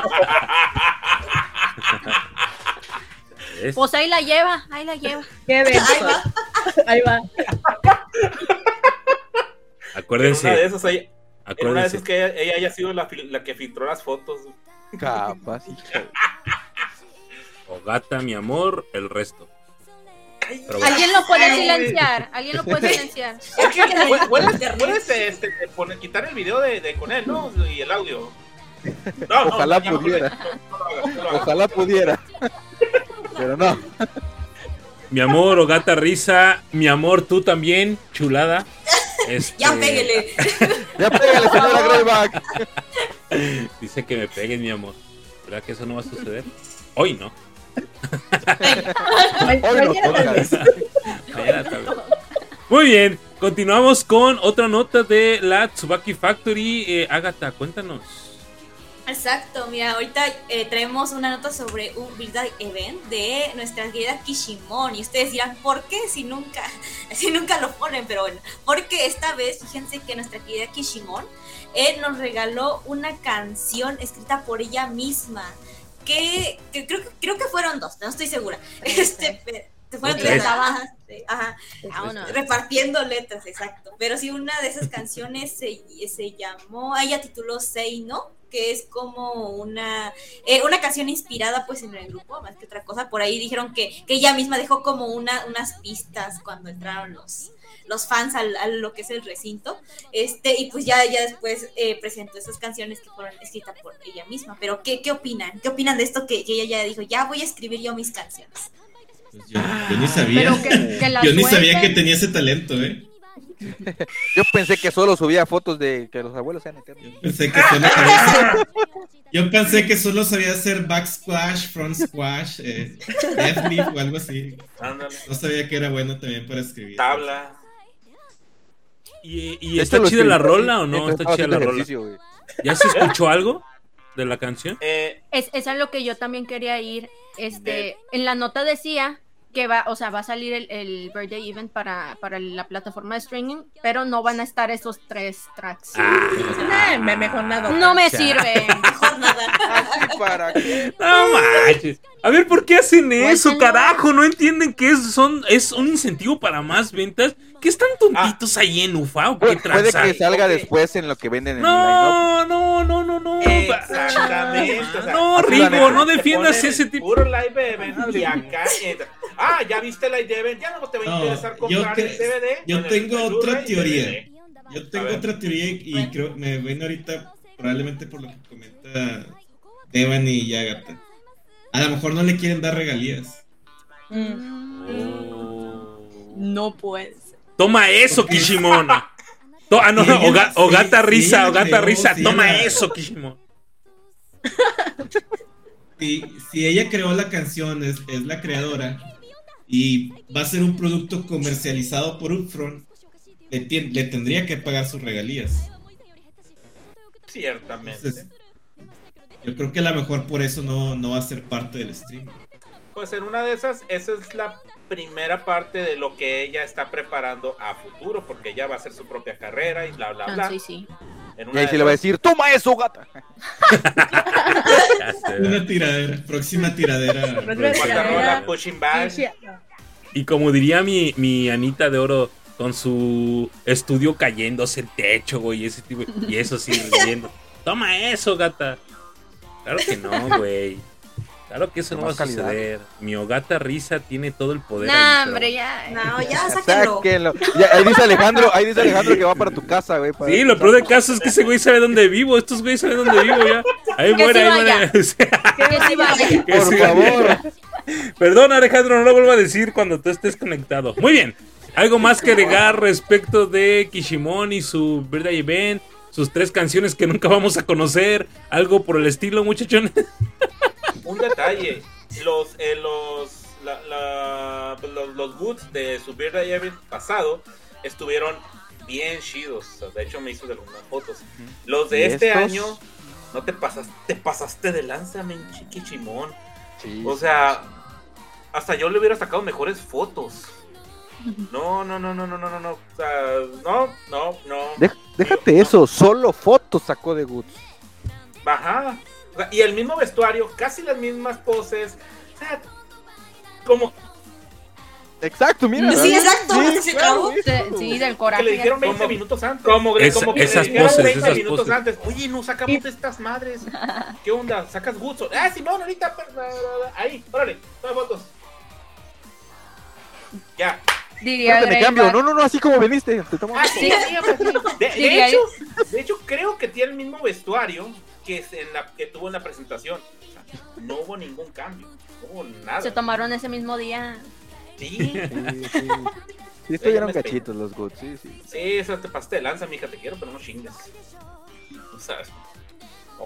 Pues ahí la lleva, ahí la lleva. Qué ahí va. Ahí va. Acuérdense. En una de esas, ahí, en una de esas que ella, haya sido la, la, que filtró las fotos. Capaz. o gata, mi amor, el resto. Alguien lo puede silenciar, alguien lo puede silenciar. puedes, este, poner, quitar el video de, de, con él, ¿no? Y el audio. No, Ojalá pudiera. Ojalá pudiera. Pero no. Mi amor, o gata risa, mi amor, tú también, chulada. Este... Ya péguele. ya péguele, señora Greyback. Dice que me peguen, mi amor. ¿Verdad que eso no va a suceder? Hoy no. Muy bien, continuamos con otra nota de la Tsubaki Factory. Eh, Agatha, cuéntanos. Exacto, mira, ahorita eh, traemos una nota sobre un Build Event de nuestra querida Kishimon. Y ustedes dirán, ¿por qué si nunca, si nunca lo ponen? Pero bueno, porque esta vez, fíjense que nuestra querida Kishimon él nos regaló una canción escrita por ella misma que, creo, creo que fueron dos, no estoy segura. Este, fueron tres, ajá, repartiendo letras, exacto. Pero sí, una de esas canciones se, se llamó, ella tituló Say No, que es como una, eh, una canción inspirada pues en el grupo, más que otra cosa. Por ahí dijeron que, que ella misma dejó como una, unas pistas cuando entraron los, los fans a, lo que es el recinto. Este, y pues ya, ya después eh, presentó esas canciones que fueron escritas por ella misma. Pero, ¿qué, qué opinan? ¿Qué opinan de esto que, ella ya dijo? Ya voy a escribir yo mis canciones. Pues yo, ni sabía. yo ni sabía que tenía ese talento, ¿eh? Yo pensé que solo subía fotos de que los abuelos sean eternos. Yo pensé que solo sabía, yo pensé que solo sabía hacer back squash, front squash, eh, o algo así. No sabía que era bueno también para escribir. Tabla. ¿Y, está chida la rola o no? Está chida la rola. ¿Ya se escuchó algo de la canción? Eh, es, es a lo que yo también quería ir. Este, en la nota decía que va, o sea, va a salir el, el birthday event para, para, la plataforma de streaming, pero no van a estar esos tres tracks. Ah, me mejor nada. No me sirve. mejor nada. ¿Para qué? No manches. A ver, ¿por qué hacen eso, carajo? ¿No entienden que es, son, es un incentivo para más ventas? ¿Qué están tontitos ahí en UFA o qué Puede que salga después en lo que venden en no, el No, no, no, no. Exactamente. no, Rigo, no defiendas ese tipo. Puro live event y acá. Ah, ya viste la event, ya no te va a interesar comprar el DVD. Yo tengo otra teoría. Yo tengo otra teoría y creo me ven ahorita probablemente por lo que comenta Evan y Yagata. A lo mejor no le quieren dar regalías. No puedes. Toma eso, Kishimon. ah, no, o, gata risa, o gata risa. Toma eso, Kishimon. Si, si, ella creó la canción, es, es, la creadora, y va a ser un producto comercializado por Upfront, le, le tendría que pagar sus regalías. Ciertamente. Yo creo que a lo mejor por eso no, no va a ser parte del stream. Pues en una de esas, esa es la primera parte de lo que ella está preparando a futuro, porque ella va a hacer su propia carrera y bla, bla, ah, bla. sí, sí. y ahí se le va a decir, toma eso, gata. Una tiradera, próxima tiradera. pushing back. Y como diría mi, mi Anita de Oro, con su estudio cayéndose el techo, güey, ese tipo, y eso sí, riendo. Toma eso, gata. Claro que no, güey. Claro que eso no va a suceder. Mi Ogata Risa tiene todo el poder. No, hombre, ya. No, ya sáquenlo. ahí dice Alejandro, ahí dice Alejandro que va para tu casa, güey. Sí, lo peor del caso es que ese güey sabe dónde vivo. Estos güeyes saben dónde vivo ya. Ahí muere, ahí muere. Que sí vaya. Por favor. Perdón, Alejandro, no lo vuelvo a decir cuando tú estés conectado. Muy bien. ¿Algo más que agregar respecto de Kishimon y su Birthday Event? Sus tres canciones que nunca vamos a conocer. Algo por el estilo, muchachones. Un detalle. Los, eh, los, la- la- pues, los, los boots de su Birthday Event pasado estuvieron bien chidos. O sea, de hecho, me hizo de algunas fotos. Los de ¿Y este estos? año, no te pasaste, te pasaste de lanza, men, chiquichimón. Sí, O sea, hasta yo le hubiera sacado mejores fotos. No, no, no, no, no, no, no, no. O sea, no, no, no. Dej- déjate No. eso, solo fotos sacó de Goods. Ajá. O sea, y el mismo vestuario, casi las mismas poses. O sea, como Exacto, mira. Sí, exacto, se claro. Sí, del que coraje. le dijeron 20 Como- minutos antes. Como, Esa- como que le esas dijeron poses, 20 esas minutos poses. antes. Oye, no sacamos de estas madres. ¿Qué onda? ¿Sacas Gutso? Ah, Simón, ahorita. per- Ahí, órale, toma fotos. Ya. Diría Espérate, me Grey cambio. No, no, no, así como viniste. Te tomo- Ah, sí. De, de hecho, de hecho, creo que tiene el mismo vestuario que, es en la, que tuvo en la presentación. O sea, no hubo ningún cambio. No hubo nada. Se tomaron ese mismo día. Sí, Sí, sí. Estuvieron cachitos los Goods, sí, sí. sí, eso te pasaste de lanza, mija. Te quiero, pero no chingues. O sea,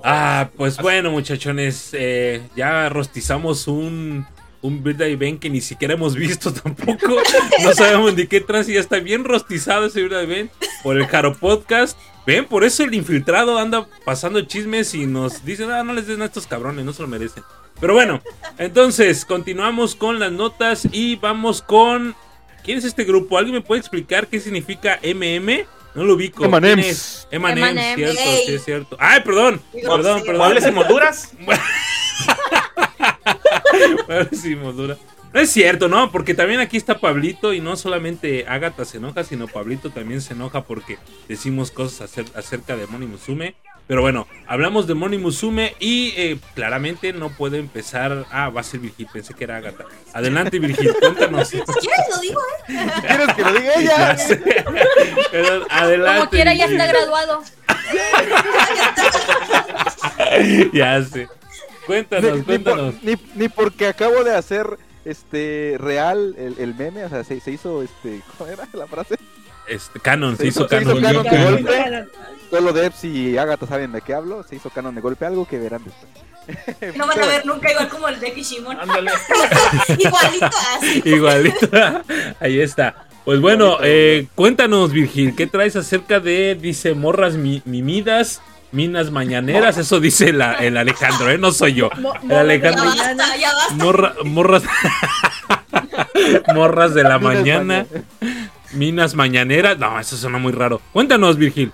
Ah, pues bueno, muchachones, eh, ya rostizamos un, un Birthday Event que ni siquiera hemos visto tampoco. No sabemos de qué trans y ya está bien rostizado ese Birthday Event por el Jaro Podcast. Ven, por eso el infiltrado anda pasando chismes y nos dicen, ah, no les den a estos cabrones, no se lo merecen. Pero bueno, entonces continuamos con las notas y vamos con... ¿Quién es este grupo? ¿Alguien me puede explicar qué significa MM? No lo ubico. M&M's, M&M's. cierto, sí es cierto. Ay, perdón, perdón, perdón. ¿Muebles en molduras? No es cierto, ¿no? Porque también aquí está Pablito y no solamente Agatha se enoja, sino Pablito también se enoja porque decimos cosas acer- acerca de Moni Musume. Pero bueno, hablamos de Moni Musume y eh, claramente no puede empezar. Ah, va a ser Virgil, pensé que era Agatha. Adelante, Virgil, cuéntanos. Si quieres lo digo, ¿eh? ¿Quieres que lo diga Ya ella? sé. Pero adelante. Como quiera, ya está graduado. Ya sé. Cuéntanos, Ni, ni cuéntanos. por- ni- ni porque acabo de hacer este real el, el meme, o sea, se, se hizo este, ¿cómo era la frase? Este, canon, se, Se hizo hizo- se hizo canon. canon de Canon. golpe. Solo Debs y Agatha saben de qué hablo, se hizo canon de golpe, algo que verán después. No van a ver nunca igual como el de Kishimon. Ándale. Igualito así. Igualito. Ahí está. Pues bueno, eh, cuéntanos, Virgil, ¿qué traes acerca de, dice, morras mi- mimidas, minas mañaneras? Eso dice la- el Alejandro, ¿eh? No soy yo. El morras de Alejandro. Ya la mañana. basta, ya basta. Morra- morras. morras de la Minas mañana, minas mañaneras. No, eso suena muy raro. Cuéntanos, Virgil.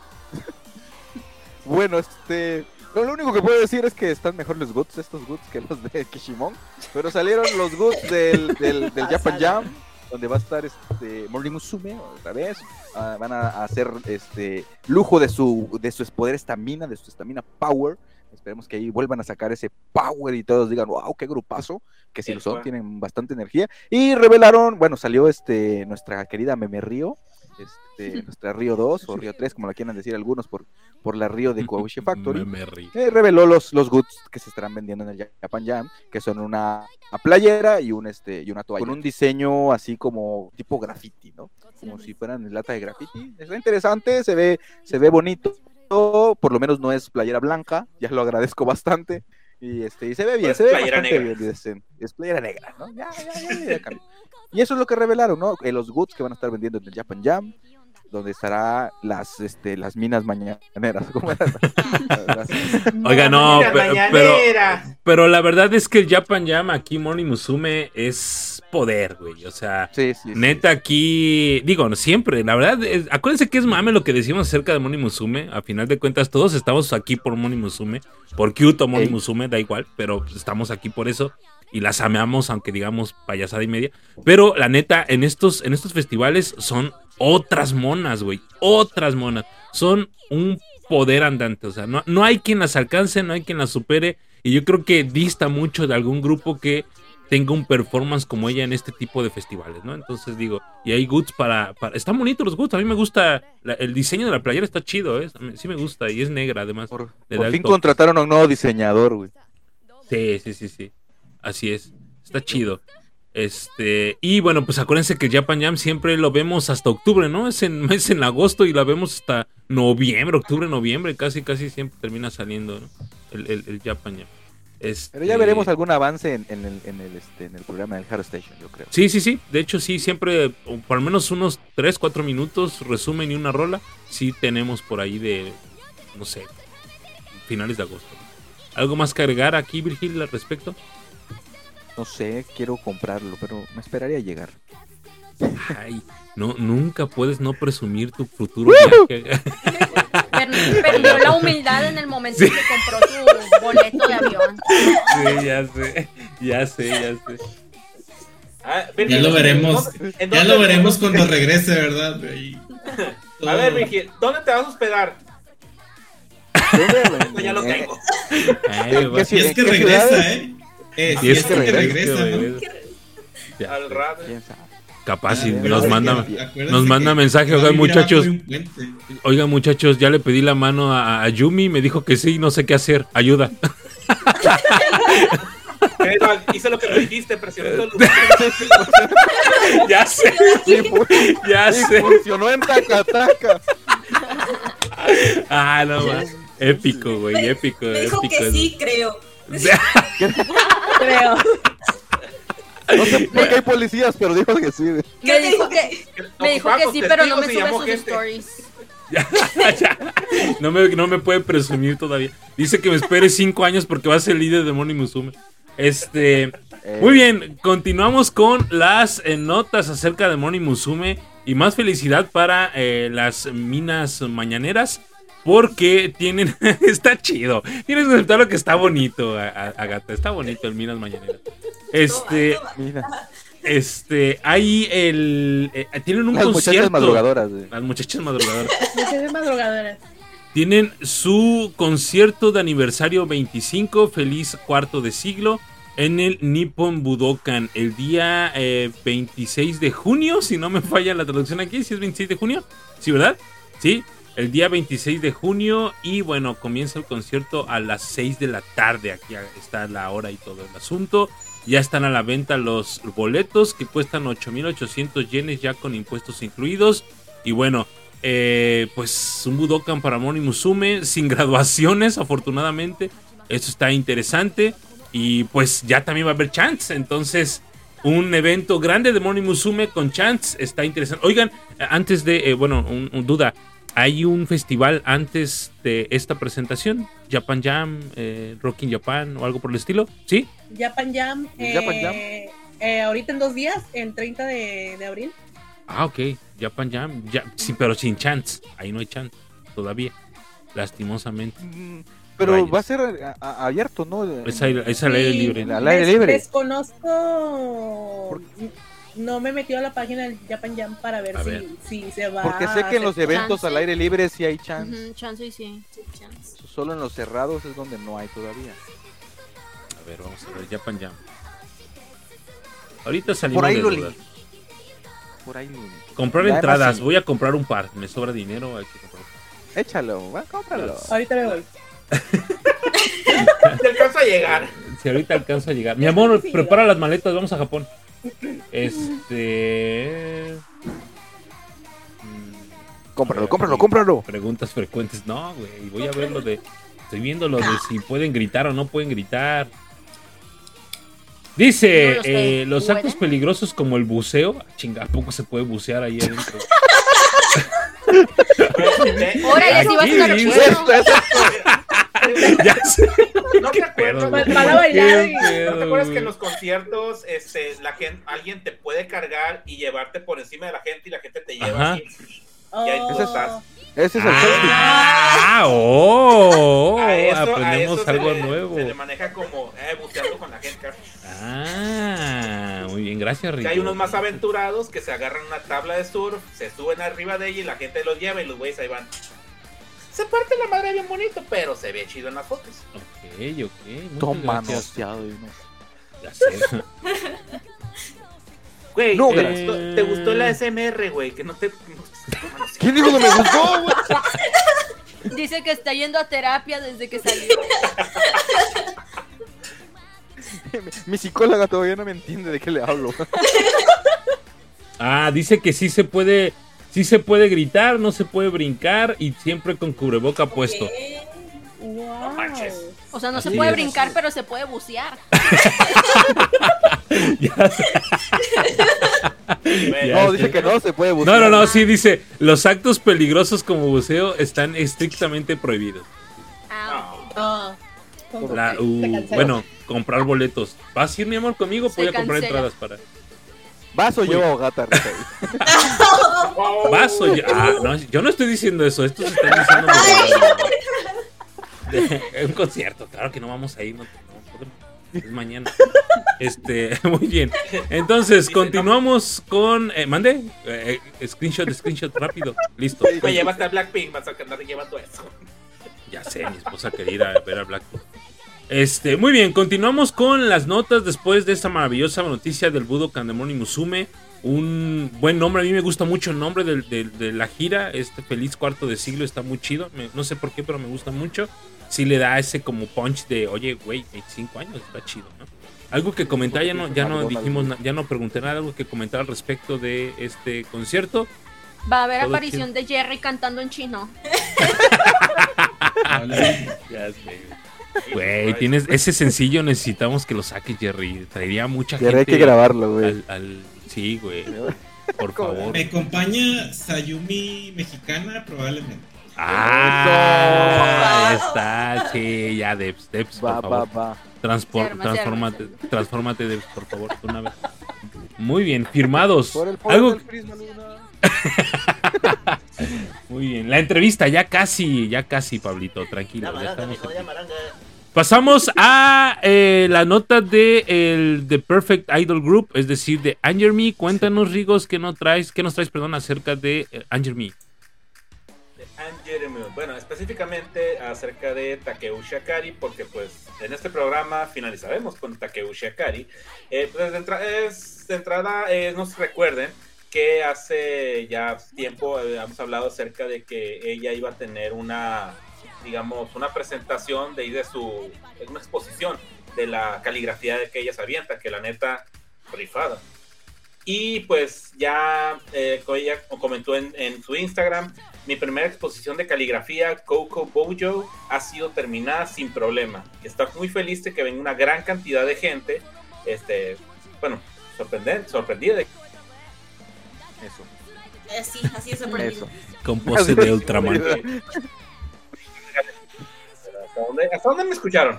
Bueno, este. Lo, lo único que puedo decir es que están mejor los goods, estos goods, que los de Kishimon. Pero salieron los goods del, del, del Japan Jam, donde va a estar este Morning Musume otra vez. Ah, van a hacer este lujo de su de su poder estamina, de su estamina power. Esperemos que ahí vuelvan a sacar ese power y todos digan, wow, qué grupazo, que si lo son, tienen bastante energía. Y revelaron, bueno, salió este nuestra querida Meme Río, este, nuestra Río 2 o Río 3, como la quieran decir algunos por, por la Río de Kobushi Factory. Eh, reveló los, los goods que se estarán vendiendo en el Japan Jam, que son una, una playera y un este y una toalla. Con un diseño así como tipo graffiti, ¿no? Como si fueran lata de graffiti. Está interesante, se ve, se ve bonito. Por lo menos no es playera blanca, ya lo agradezco bastante. Y este, y se ve bien, Pues se ve playera bastante negra. bien. dicen. Es playera negra, ¿no? Ya, ya, ya, ya. Y eso es lo que revelaron, ¿no? Eh, los goods que van a estar vendiendo en el Japan Jam, donde estará las, este, las minas mañaneras. ¿Cómo era? Las- Oiga, no, pero, mañanera. pero la verdad es que el Japan Jam aquí, Moni Musume, es poder, güey. O sea, Sí, sí, sí. Neta, aquí, digo, no siempre, la verdad, es- acuérdense que es mame lo que decimos acerca de Moni Musume. A final de cuentas, todos estamos aquí por Moni Musume, por Kyuto Moni. Musume, da igual, pero estamos aquí por eso y las amamos, aunque digamos payasada y media. Pero la neta, en estos, en estos festivales son otras monas, güey, otras monas. Son un poder andante, o sea, no, no hay quien las alcance, no hay quien las supere. Y yo creo que dista mucho de algún grupo que tenga un performance como ella en este tipo de festivales, ¿no? Entonces digo, y hay goods para, para... Están bonitos los goods, a mí me gusta, la- el diseño de la playera está chido, ¿eh? Sí me gusta y es negra además. Por, por fin contrataron a un nuevo diseñador, güey. Sí, sí, sí, sí. Así es. está chido. Este, y bueno, pues acuérdense que Japan Jam siempre lo vemos hasta octubre, ¿no? Es en, es en agosto y la vemos hasta noviembre, octubre, noviembre, casi, casi siempre termina saliendo, ¿no? El, el, el Japan Jam. Este, Pero ya veremos algún avance en, en el, en, el, este, en el programa del Hard Station, yo creo. Sí, sí, sí. De hecho, sí, siempre, por lo menos unos 3, 4 minutos, resumen y una rola, sí tenemos por ahí de, no sé, finales de agosto. ¿Algo más que agregar aquí, Virgil, al respecto? No sé, quiero comprarlo, pero me esperaría llegar. Ay, no, nunca puedes no presumir tu futuro viaje. Per- Perdió la humildad en el momento en que compró su boleto de avión. Sí, ya sé, ya sé, ya sé. Ah, Ya Virgil, lo veremos. ¿en dónde- en Ya lo veremos cuando regrese, ¿verdad? A ver. Virgil, ¿dónde te vas a hospedar? ¿Dónde? Ya lo tengo. Ay, es que ¿En qué regresa, ciudades? ¿eh? Eh, Si si es que regresa, ¿no? regresa. Ya Al rato. Capaz si Ah, nos manda, nos manda que mensaje, oigan muchachos, oigan muchachos, ya le pedí la mano a, a Yumi, me dijo que sí, no sé qué hacer, ayuda. Pero hice lo que me dijiste, presioné todo el ya sé, ya sé. funcionó en Tacataca. Ah, no más. Épico, güey, épico, Me dijo épico. que eso. sí, creo. Creo. No sé por qué hay policías, pero dijo que sí. Me dijo que, me dijo que sí, pero no me sube sus gente. stories. Ya, ya. No, me, no me puede presumir todavía. Dice que me espere cinco años porque va a ser líder de Moni Musume. Este. Eh, Muy bien, continuamos con las eh, notas acerca de Moni Musume y más felicidad para eh, las minas mañaneras porque tienen está chido. Tienes que aceptar lo que está bonito, Agata, está bonito el minas mañaneras. Este, Mira, este, hay el eh, tienen un las muchachas madrugadoras. güey. Las muchachas madrugadoras. Mujeres madrugadoras. Tienen su concierto de aniversario 25, feliz cuarto de siglo, en el Nippon Budokan, el día eh, 26 de junio, si no me falla la traducción aquí, si es 26 de junio, ¿sí, verdad? Sí, el día 26 de junio y bueno, comienza el concierto a las 6 de la tarde, aquí está la hora y todo el asunto. Ya están a la venta los boletos que cuestan 8.800 yenes ya con impuestos incluidos. Y bueno, eh, pues un Budokan para Moni Musume sin graduaciones, afortunadamente. Eso está interesante. Y pues ya también va a haber chants. Entonces, un evento grande de Moni Musume con chants está interesante. Oigan, antes de, eh, bueno, un duda. Hay un festival antes de esta presentación, Japan Jam, eh, Rocking Japan o algo por el estilo, ¿sí? Japan Jam. ¿El Japan Jam? eh, eh, ahorita en dos días, el 30 de, de abril. Ah, ok, Japan Jam, ya, sí, pero sin chants, ahí no hay chants todavía, lastimosamente. Mm, Pero Rayos. va a ser a- a- abierto, ¿no? Es, al- es al aire Sí, libre. Al aire libre. Desconozco. No me he metido a la página del Japan Jam para ver, si, ver. si se va Porque sé que en los eventos chance. al aire libre sí hay chance. Chance y sí. Solo en los cerrados es donde no hay todavía. A ver, vamos a ver, Japan Jam. Ahorita salimos Por ahí de dudas. Por ahí lo Comprar entradas, sí. voy a comprar un par, me sobra dinero, hay que comprar. Échalo, va, cómpralo. Ahorita me voy. Te alcanzo a llegar. Si ahorita alcanzo a llegar. Mi amor, Sí, prepara las maletas, vamos a Japón. Este. mm, Cómpralo, ver, cómpralo, cómpralo. Preguntas frecuentes. No, güey. Voy a ver lo de. Estoy viendo lo de si pueden gritar o no pueden gritar. Dice, No, los que eh, los actos peligrosos como el buceo. Chinga, ¿a poco se puede bucear ahí adentro? Órale, si vas dice- aeropuerto. ya sé. ¿No te acuerdas? pedo, Van güey? van a bailar ¿No te acuerdas que en los conciertos este, la gente, alguien te puede cargar y llevarte por encima de la gente y la gente te lleva Ajá. así? Oh, Y ahí tú estás. Ese es el selfie. Ah, oh, A eso- a aprendemos algo le- nuevo. Se le maneja como eh, buceando con la gente. Ah, muy bien, gracias, Que Rico. hay unos más aventurados que se agarran una tabla de surf, se suben arriba de ella y la gente los lleva y los güeyes ahí van. Se parte la madre bien bonito, pero se ve chido en las fotos. Ok, ok. Toma gracias. manoseado. y no- Ya sé. Güey, No, ¿te, gustó, te gustó la SMR, güey? Que no te. no- ¿Quién dijo que me gustó, güey? Dice que está yendo a terapia desde que salió. Mi psicóloga todavía no me entiende de qué le hablo. Ah, dice que sí se puede, sí se puede gritar, no se puede brincar y siempre con cubreboca puesto. Wow. manches. O sea, no se puede es. brincar, pero se puede bucear. Ya sé. Bueno, No, sé. dice que no se puede No, buscar. no, no, sí dice, los actos peligrosos como buceo están estrictamente prohibidos. Ah, ok. Ah, La- uh, bueno, comprar boletos. ¿Vas a ir, mi amor, conmigo? Voy a comprar entradas para... ¿Vas o llevo a gata, ¿Vas o yo? Ah, no, yo no estoy diciendo eso. Esto se está diciendo... De- Es un concierto, claro que no vamos a ir. No, es mañana. Este, muy bien. Entonces, continuamos con... eh, ¿Mande? Eh, eh, screenshot, screenshot, rápido. Listo. Me llevaste a Blackpink, vas a andar llevando eso. Ya sé, mi esposa quería ir a ver a Blackpool. Este, muy bien, continuamos con las notas después de esta maravillosa noticia del Budo Kandemon Musume. Un buen nombre, a mí me gusta mucho el nombre del- del- de, la gira. Este feliz cuarto de siglo está muy chido. Me- no sé por qué, pero me gusta mucho. Sí le da ese como punch de, oye, güey, 25 años, está chido, ¿no? Algo que comentar, ya no, ya no dijimos, ya no pregunté nada, algo que comentar al respecto de este concierto. Va a haber Todo aparición de Jerry cantando en chino. Ya sé. Güey, tienes ese sencillo, necesitamos que lo saques, Jerry. Traería mucha Jerry, gente. hay que grabarlo, güey. al- al- Sí, güey. Por favor. Me acompaña Sayumi mexicana, probablemente. Ah, ahí está. Sí, ya, Debs, Debs, por Va, favor. va. Transpor- transfórmate, transfórmate, Debs, por favor, una vez. Muy bien, firmados. Por el poder Algo, del prisma, Luna. muy bien. La entrevista ya casi, ya casi, Pablito, tranquilo. ya estamos aquí. Pasamos a eh, la nota de el The Perfect Idol Group, es decir, de Anger Me. Cuéntanos, Rigos, ¿qué no traes, qué nos traes, perdón, acerca de eh, Anger Me. de. Bueno, específicamente acerca de Takeuchi Akari, porque pues en este programa finalizaremos con Takeuchi Akari. Eh, pues, de, entra- es- de entrada, eh, nos recuerden que hace ya tiempo eh, hemos hablado acerca de que ella iba a tener una, digamos, una presentación de, de su, una exposición de la caligrafía de que ella se avienta, que la neta, rifada. Y pues ya eh, ella comentó en, en su Instagram, mi primera exposición de caligrafía, Coco Bojo, ha sido terminada sin problema. Está muy feliz de que venga una gran cantidad de gente. Este, bueno, sorprendente, sorprendida de Eso. Así, así es sorprendido. Eso. Con pose de Ultraman. hasta dónde, hasta dónde me escucharon.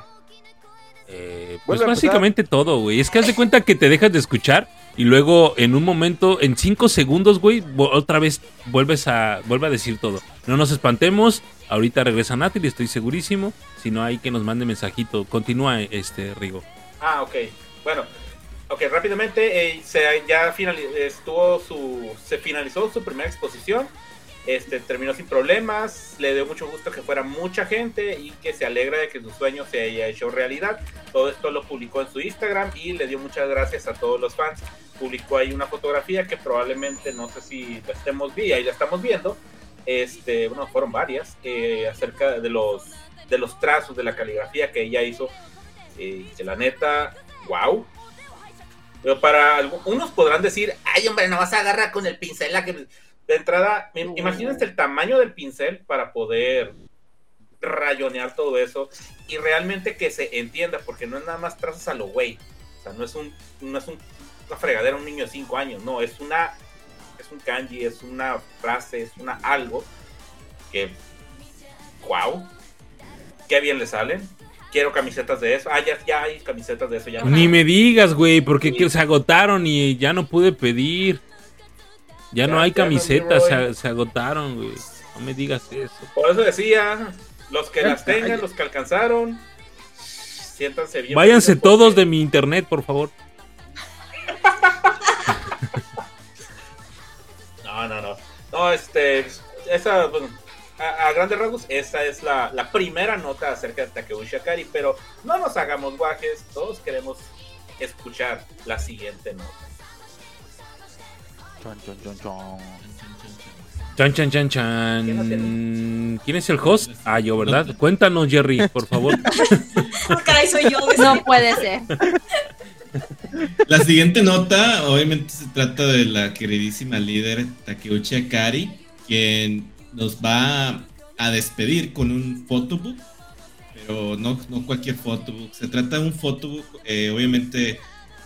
Eh, pues básicamente todo, güey. Es que haz de cuenta que te dejas de escuchar y luego en un momento, en cinco segundos, güey, otra vez vuelves a, vuelve a decir todo. No nos espantemos. Ahorita regresa Nati, estoy segurísimo. Si no hay que nos mande mensajito. Continúa, este Rigo. Ah, ok. Bueno, ok, rápidamente eh, se ya finali- estuvo su se finalizó su primera exposición. Este terminó sin problemas, le dio mucho gusto que fuera mucha gente y que se alegra de que su sueño se haya hecho realidad. Todo esto lo publicó en su Instagram y le dio muchas gracias a todos los fans. Publicó ahí una fotografía que probablemente no sé si la estemos viendo, ahí la estamos viendo. Este, bueno, fueron varias eh, acerca de los de los trazos de la caligrafía que ella hizo eh, la neta, wow. Pero para algu- unos podrán decir, ay hombre, no vas a agarrar con el pincel. la que-". De entrada, me- imagínense el tamaño del pincel para poder rayonear todo eso y realmente que se entienda, porque no es nada más trazos a lo güey. O sea, no es un, no es un, una fregadera a un niño de 5 años, no, es una, es un kanji, es una frase, es una algo que, wow, qué bien le salen. Quiero camisetas de eso. Ah, ya, ya hay camisetas de eso. Ya Ni me digas, güey, porque que se agotaron y ya no pude pedir. Ya no hay camisetas, se, se agotaron, güey. No me digas eso. Por eso decía, los que las tengan, los que alcanzaron, siéntanse bien. Váyanse todos porque- de mi internet, por favor. No, no, no. No, este, esa, bueno, a, a grandes rasgos, esa es la, la primera nota acerca de Takeuchi Akari, pero no nos hagamos guajes, todos queremos escuchar la siguiente nota. Chon, chon, chon, chon. Chan, chan, chan, chan. ¿Quién es el host? Ah, yo, ¿verdad? Cuéntanos, Jerry, por favor. Caray, soy yo. No puede ser. La siguiente nota, obviamente se trata de la queridísima líder Takeuchi Akari, quien nos va a despedir con un photobook, pero no, no cualquier photobook. Se trata de un photobook, eh, obviamente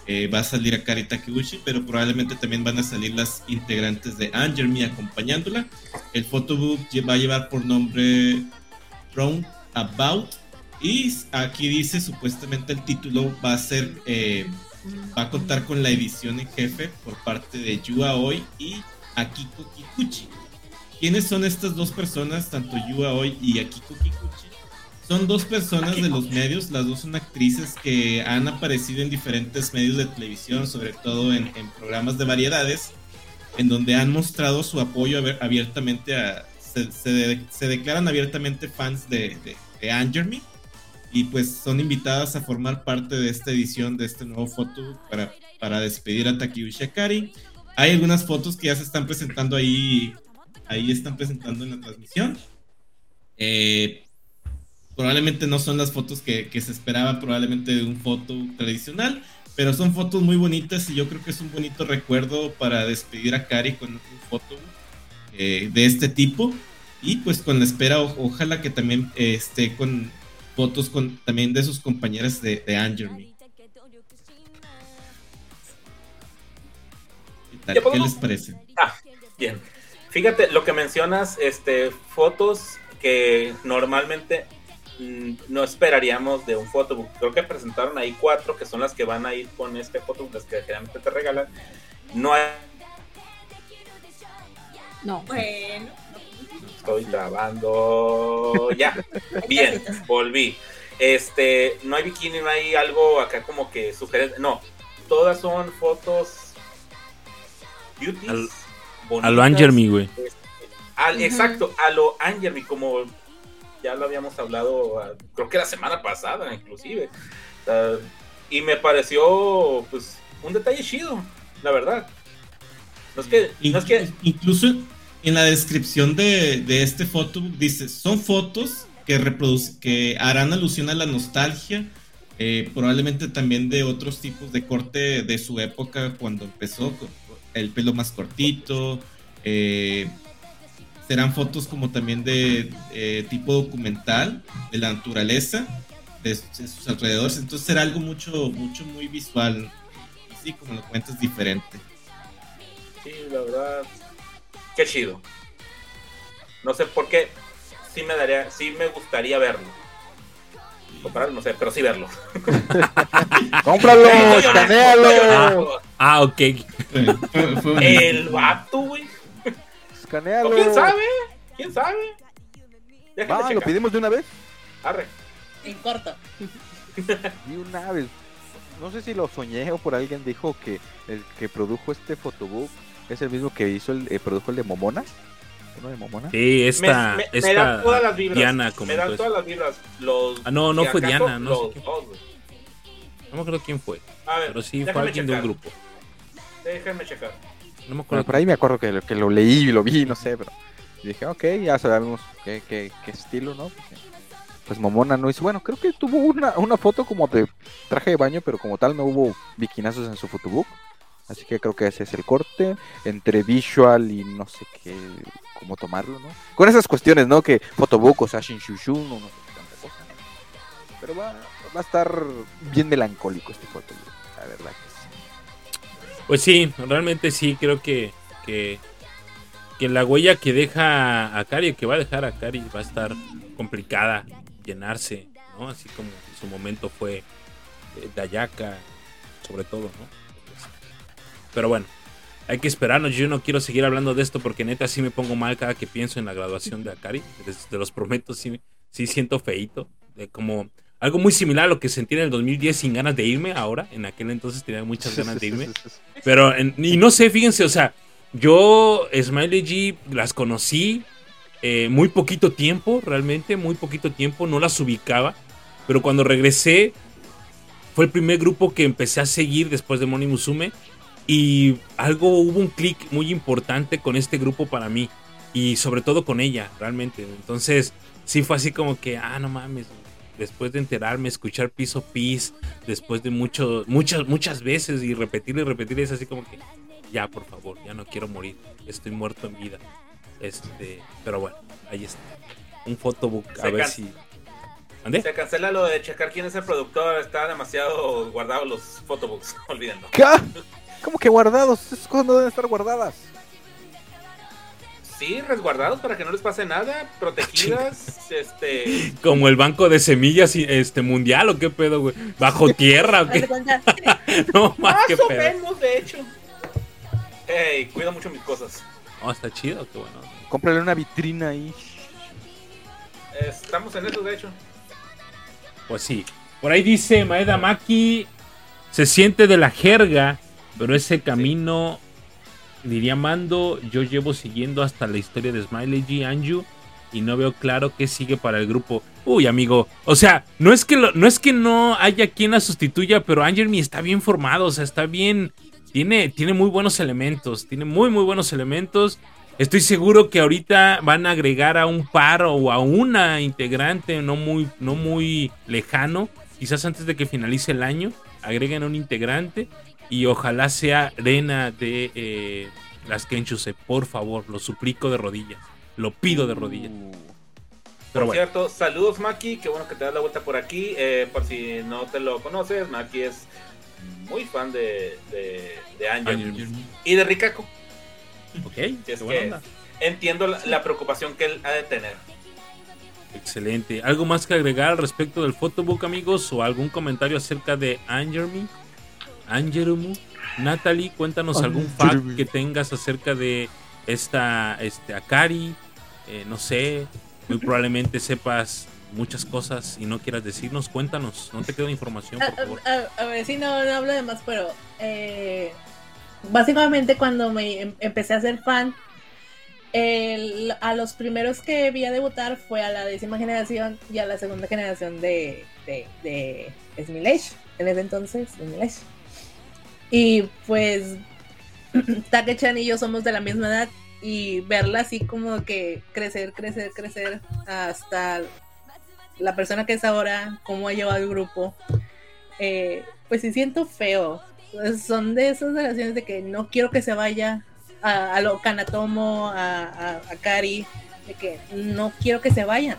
eh, va a salir Akari Takeuchi, pero probablemente también van a salir las integrantes de Angermy acompañándola. El photobook va a llevar por nombre Round About y aquí dice supuestamente el título va a ser eh, va a contar con la edición en jefe por parte de Yu Aoi y Akiko Kikuchi. ¿Quiénes son estas dos personas, tanto Yu Aoi y Akiko Kikuchi? Son dos personas de los medios, las dos son actrices que han aparecido en diferentes medios de televisión, sobre todo en, programas de variedades, en donde han mostrado su apoyo abiertamente a... Se, declaran abiertamente fans de, de, de y pues son invitadas a formar parte de esta edición de este nuevo foto para, para despedir a Takeuchi Akari. Hay algunas fotos que ya se están presentando ahí, ahí están presentando en la transmisión. Eh, probablemente no son las fotos que, se esperaba probablemente de un foto tradicional, pero son fotos muy bonitas y yo creo que es un bonito recuerdo para despedir a Kari con un foto eh, de este tipo y pues con la espera ojalá que también eh, esté con fotos con, también de sus compañeras de, de Angermy. ¿Qué les parece? Ah, bien. Fíjate, lo que mencionas, este, fotos que normalmente mm, no esperaríamos de un photobook. Creo que presentaron ahí cuatro que son las que van a ir con este photobook, las que generalmente te regalan. No hay. No. Bueno estoy grabando. Ya, bien, volví. Este, no hay bikini, no hay algo acá como que sugerente. No, todas son fotos A lo Angermy, güey. Este, exacto, a lo Angermy, como ya lo habíamos hablado, ah, creo que la semana pasada, inclusive. y me pareció, pues, un detalle chido, la verdad. No es que, no es que... Incluso en la descripción de, este photobook dice, son fotos que, que harán alusión a la nostalgia, eh, probablemente también de otros tipos de corte de su época cuando empezó, el pelo más cortito, eh, serán fotos como también de tipo documental, de la naturaleza, de, sus alrededores, entonces será algo mucho, mucho, muy visual, y sí, como lo cuentas, diferente. Sí, la verdad, qué chido. No sé por qué, sí me daría, sí me gustaría verlo. Comprarlo, no sé, pero sí verlo. ¡Cómpralo! ¡Escanealo! Ah, ok. El vato, güey. Escanealo. ¿Quién sabe? ¿Quién sabe? Va, ¿lo pedimos de una vez? Arre. En corto. Y una vez. No sé si lo soñé o por alguien dijo que el que produjo este fotobook es el mismo que hizo el, eh, produjo el de Momona. ¿Uno de Momona? Sí, esta, me, esta dan todas las vibras. Diana me dan todas las vibras. Los ah, no, no fue Diana, no sé quién. No me acuerdo quién fue. A ver, pero sí fue alguien de un grupo. Déjenme checar. No me acuerdo. por ahí me acuerdo que, que lo leí y lo vi, no sé, pero dije, ok, ya sabemos qué, qué, qué estilo, ¿no? pues Momona no hizo. Bueno, creo que tuvo una, una foto como de traje de baño, pero como tal no hubo bikinazos en su fotobook. Así que creo que ese es el corte entre visual y no sé qué, cómo tomarlo, ¿no? Con esas cuestiones, ¿no? Que Photobook o Sashin Shushun, no, no sé tanta cosa, ¿no? Pero va, a estar bien melancólico este Photobook, la verdad que sí. Pues sí, realmente sí, creo que, que, que la huella que deja a Kari, que va a dejar a Kari, va a estar complicada llenarse, ¿no? Así como en su momento fue eh, Dayaka, sobre todo, ¿no? Pero bueno, hay que esperarnos. Yo no quiero seguir hablando de esto porque neta sí me pongo mal cada que pienso en la graduación de Akari. Te los prometo, sí, sí siento feito. Como algo muy similar a lo que sentí en el 2010 sin ganas de irme ahora. En aquel entonces tenía muchas ganas de irme. Pero, y no sé, fíjense, o sea, yo, Smiley G, las conocí eh, muy poquito tiempo, realmente, muy poquito tiempo. No las ubicaba. Pero cuando regresé, fue el primer grupo que empecé a seguir después de Moni Musume. Y algo, hubo un clic muy importante con este grupo para mí. Y sobre todo con ella, realmente. Entonces, sí fue así como que, ah, no mames. después de enterarme, escuchar piso pis, después de mucho, muchas, muchas veces y repetir y repetir, es así como que, ya, por favor, ya no quiero morir, estoy muerto en vida. Este, pero bueno, ahí está. Un photobook, a Se ver si. ¿Ande? Se cancela lo de checar quién es el productor. Está demasiado guardados los photobooks. Olvídenlo. ¿Qué? ¿Cómo que guardados? Esas cosas no deben estar guardadas. Sí, resguardados para que no les pase nada. Protegidas. este. Como el banco de semillas y- este mundial o qué pedo, güey. Bajo tierra o qué. No más Más qué o pedo. menos, de hecho. Ey, cuido mucho mis cosas. No, está chido, qué bueno. Cómprale una vitrina ahí. Estamos en eso, de hecho. Pues sí. Por ahí dice Maeda Maki. Se siente de la jerga, pero ese camino, diría Mando, yo llevo siguiendo hasta la historia de Smiley G. Anju y no veo claro qué sigue para el grupo. Uy, amigo. O sea, no es que, lo- no, es que no haya quien la sustituya, pero Angermy está bien formado, o sea, está bien. Tiene, tiene muy buenos elementos, tiene muy, muy buenos elementos. Estoy seguro que ahorita van a agregar a un par o a una integrante no muy, no muy lejano, quizás antes de que finalice el año, agreguen a un integrante y ojalá sea Rena de eh, las Kenchuse, por favor, lo suplico de rodillas, lo pido de rodillas. Pero Por bueno, cierto, saludos Maki, qué bueno que te das la vuelta por aquí. Eh, por si no te lo conoces, Maki es muy fan de, de, de Angel y de Rikako. ok, Si es qué buena que onda. entiendo la, la preocupación que él ha de tener. Excelente. ¿Algo más que agregar al respecto del photobook, amigos? ¿O algún comentario acerca de Angermy? Angerumu. Natalie, cuéntanos algún fact que tengas acerca de esta este, Akari. Eh, no sé, muy probablemente sepas muchas cosas y no quieras decirnos. Cuéntanos, no te quedo información, a, por favor. a- a ver si no, no hablo de más, pero eh, básicamente cuando me em- empecé a ser fan, el- a los primeros que vi a debutar fue a la décima generación y a la segunda generación de, de, de Smilesh, en ese entonces, Smilesh. Y pues Take-chan y yo somos de la misma edad y verla así como que crecer, crecer, crecer hasta la persona que es ahora, cómo ha llevado el grupo, eh, pues sí siento feo. Son de esas relaciones de que no quiero que se vaya a, a lo Kanatomo, a, a, a Kari, de que no quiero que se vayan,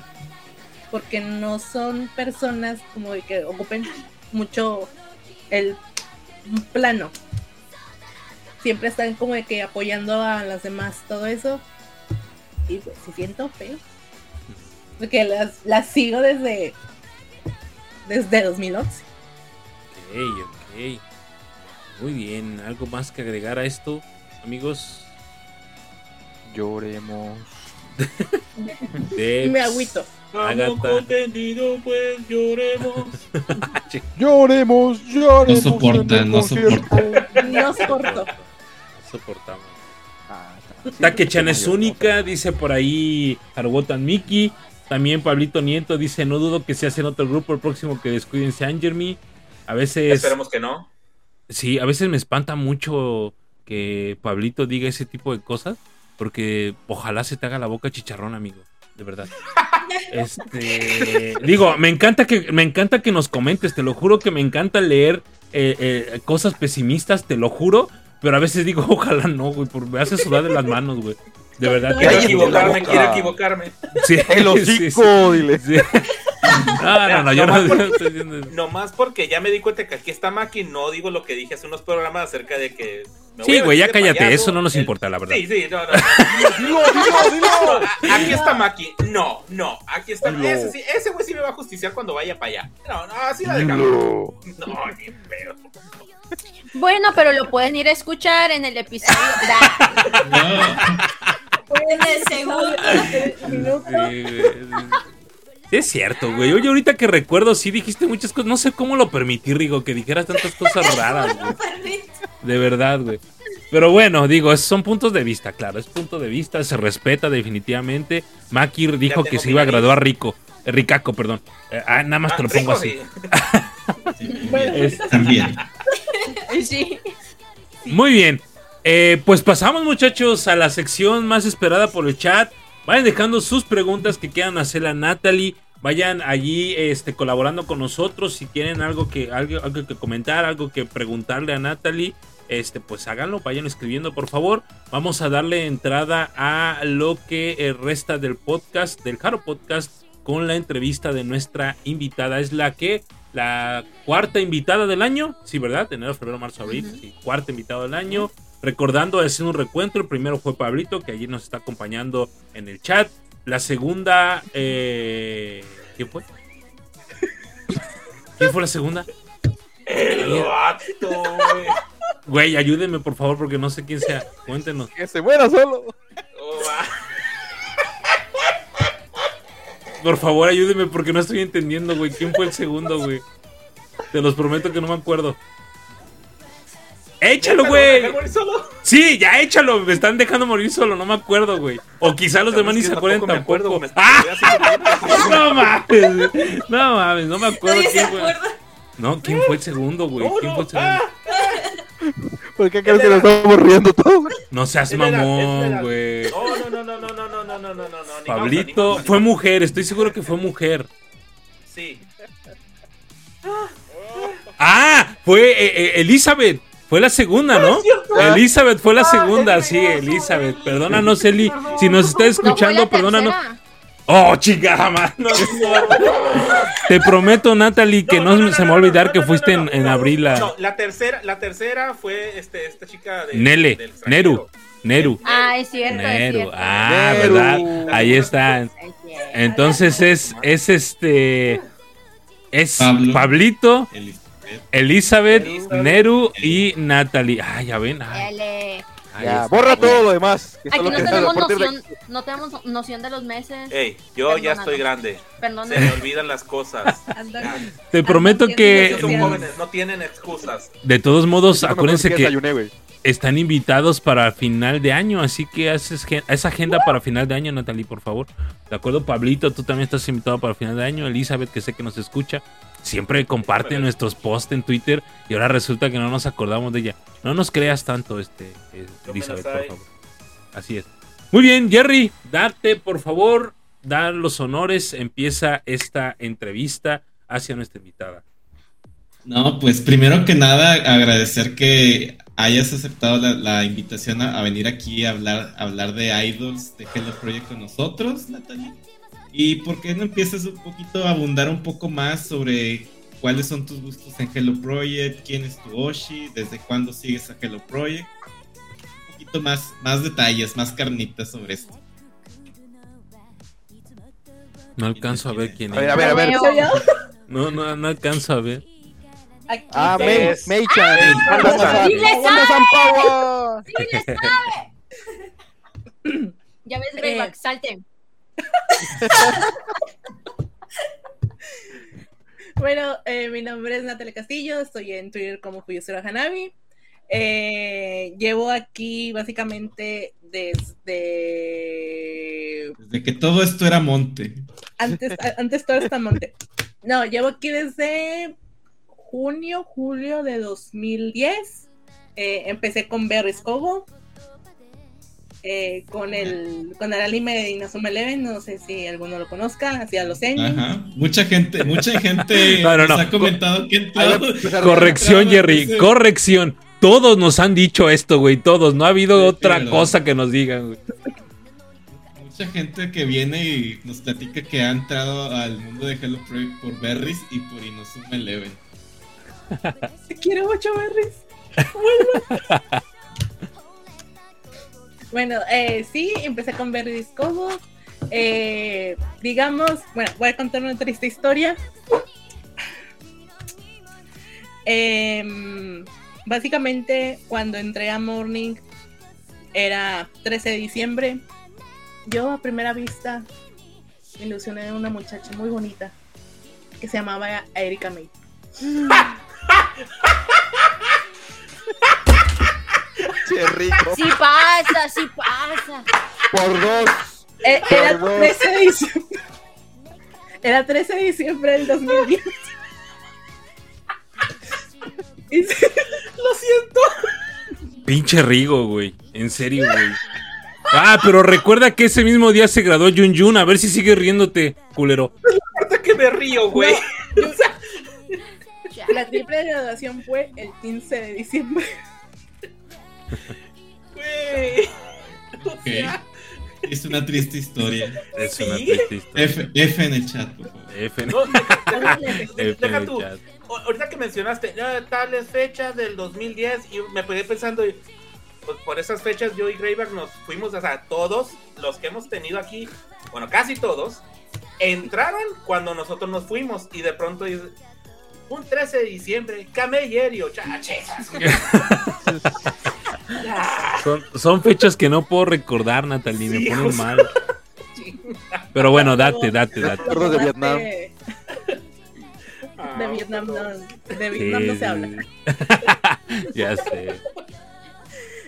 porque no son personas como de que ocupen mucho el plano. Siempre están como de que apoyando a las demás, todo eso. Y pues sí siento feo. Porque las, las sigo desde desde 2011. Ok, ok. Muy bien. ¿Algo más que agregar a esto, amigos? Lloremos. Me agüito. Agatha. contendido, pues lloremos. Lloremos, lloremos. No soporta, en el no concierto. No soporto. No soportamos. Ah, está. Take-chan es única, dice por ahí Harubotan Miki. También Pablito Nieto dice, no dudo que se hacen otro grupo el próximo que descuiden San Jeremy. A veces, Esperemos que no. sí, a veces me espanta mucho que Pablito diga ese tipo de cosas, porque ojalá se te haga la boca chicharrón, amigo, de verdad. Este, digo, me encanta que me encanta que nos comentes, te lo juro que me encanta leer eh, eh, cosas pesimistas, te lo juro, pero a veces digo, ojalá no, güey, porque me hace sudar de las manos, güey. De verdad. Quiero equivocarme, quiero equivocarme. Sí, El sí, dile. sí. No, no, no, yo no Nomás porque- estoy diciendo eso. Nomás porque ya me di cuenta que aquí está Maki, no digo lo que dije hace unos programas acerca de que. Sí, güey, ya cállate, payaso. eso no nos El- importa, la verdad. Sí, sí, no, no. no. No, Aquí está Maki. No, no. Aquí está. Ese, sí, ese güey sí me va a justiciar cuando vaya para allá. No, no, así la dejamos. No, ni pedo. Bueno, pero lo pueden ir a escuchar en el episodio. En el segundo. Sí, es cierto, güey. Oye, ahorita que recuerdo, sí dijiste muchas cosas. No sé cómo lo permití, Rigo, que dijeras tantas cosas raras, güey. De verdad, güey. Pero bueno, digo, es- son puntos de vista, claro. Es punto de vista, se respeta definitivamente. Maki dijo que se iba a graduar rico. eh, Ricaco, perdón. Eh, ah, nada más te lo Ah, pongo rico, así. También. Sí. Muy bien. Eh, pues pasamos, muchachos, a la sección más esperada por el chat. Vayan dejando sus preguntas que quieran hacerle a Natalie Vayan allí este, colaborando con nosotros. Si tienen algo que, algo, algo que comentar, algo que preguntarle a Natalie, este, pues háganlo, vayan escribiendo por favor. Vamos a darle entrada a lo que eh, resta del podcast, del Jaro Podcast, con la entrevista de nuestra invitada. Es la que, la cuarta invitada del año, sí, ¿verdad? Enero, febrero, marzo, abril, sí, cuarta invitada del año. Recordando, haciendo un recuento, el primero fue Pablito, que allí nos está acompañando en el chat. La segunda, eh, ¿quién fue? ¿Quién fue la segunda? El vato, güey. Ayúdenme por favor porque no sé quién sea. Cuéntenos. Que se muera solo. Oh, va. Por favor, ayúdenme porque no estoy entendiendo, güey. ¿Quién fue el segundo, güey? Te los prometo que no me acuerdo. ¡Échalo, güey! Sí, ya échalo. Me están dejando morir solo, no me acuerdo, güey. O quizá los demás ni se acuerdan me acuerdo, tampoco. ¡Ah! No mames, no mames, no me acuerdo quién fue. No, ¿quién fue el segundo, güey? ¿Quién fue el segundo? Ah, ¿Por qué crees que nos estamos riendo todos? No seas mamón, güey. No, no, no, no, no, no, no, no, no, no, no, no, ni Pablito fue mujer, estoy seguro que fue mujer. Sí. Ah, fue eh, eh, Elizabeth. Fue la segunda, ¿no? Elizabeth fue la segunda, sí, Elizabeth. Perdónanos, Eli. Si nos estás escuchando, perdónanos. Oh, chingada, man. no, no. Te prometo, Natalie, que no, se me va a olvidar que fuiste en, abril a No, la tercera, la tercera fue este, esta chica de Nele, del. Neru, Neru, Ah, es cierto, es Neru. cierto. Ah, Neru. ¿verdad? Ahí está. Es. Entonces es, es este. Es Pablo. Pablito, Elizabeth. Neru y Natalie. Ah, ya ven. Ay, Ya, borra todo lo demás. que Aquí no tenemos partir de- noción, no tenemos noción de los meses. Ey, yo ya estoy grande. Se me olvidan las cosas. Te prometo que son Bien. jóvenes, no tienen excusas. de todos modos, acuérdense que están invitados para final de año, así que haces esa agenda para final de año, Natalie, por favor. De acuerdo, Pablito, tú también estás invitado para final de año. Elizabeth, que sé que nos escucha, siempre comparte nuestros posts en Twitter y ahora resulta que no nos acordamos de ella. No nos creas tanto, este, me Elizabeth, por favor. Así es. Muy bien, Jerry, date, por favor, dar los honores. Empieza esta entrevista hacia nuestra invitada. No, pues primero que nada agradecer que hayas aceptado la, la invitación a, a venir aquí a hablar, a hablar de idols de Hello Project con nosotros, Natalie. Y por qué no empiezas un poquito a abundar un poco más sobre cuáles son tus gustos en Hello Project, quién es tu Oshi, desde cuándo sigues a Hello Project. Un poquito más, más detalles, más carnitas sobre esto. No alcanzo a ver quién A ver, es. a ver, a ver. ¿Soy yo? No, no, no alcanzo a ver. Aquí Ah, es- Wanda San- ¡Sí le Power. ¡Sí le sabe! ya ves, Greyback, salte. Bueno, eh, mi nombre es Natalia Castillo, estoy en Twitter como Fuyusura Hanabi. Eh, llevo aquí básicamente desde Desde que todo esto era monte. antes, antes todo está monte. No, llevo aquí desde junio, julio de 2010. Eh, empecé con Berries Kobo. Eh, con el con el anime de Inazuma Eleven, no sé si alguno lo conozca, hacía los. Ajá. Mucha gente, mucha gente No, no, nos no. ha comentado que entrado. empezar- Corrección, Jerry, ese- corrección. Todos nos han dicho esto, güey, todos. No ha habido Sí, otra pero- cosa que nos digan, güey. Mucha gente que viene y nos platica que ha entrado al mundo de Hello Project por Berries y por Inozuma Eleven. Te quiero mucho, Berries. bueno, eh, sí, empecé con Berries Kobo. Eh, digamos, bueno, voy a contar una triste historia. Em, básicamente, cuando entré a Morning, era 13 de diciembre. Yo a primera vista me ilusioné de una muchacha muy bonita que se llamaba Erika May. Che, rico. Sí pasa, sí pasa. Por dos. Eh, Era Perdón. 13 de diciembre. Era 13 de diciembre del 2010. Y se- Lo siento. Pinche Rigo, güey. En serio, güey. Ah, pero recuerda que ese mismo día se graduó Jun Jun. A ver si sigue riéndote, culero. me río, güey. La triple graduación fue el 15 de diciembre. Güey. Es una triste historia. Es una triste historia. F, F en el chat, por favor. F en- No, deja, F en deja el tú. chat. Ahorita que mencionaste "Ah, tales fechas del 2010 y me quedé pensando, pues por esas fechas yo y Greyback nos fuimos, o sea, todos los que hemos tenido aquí, bueno, casi todos, entraron cuando nosotros nos fuimos y de pronto dice, un 13 de diciembre, camellerio, chaches. Son, son fechas que no puedo recordar, Natalie, me ponen o sea. mal. Pero bueno, date, date, date. De Vietnam. De, Ah, de Vietnam no, de Sí, Vietnam no se sí, habla. ya sé.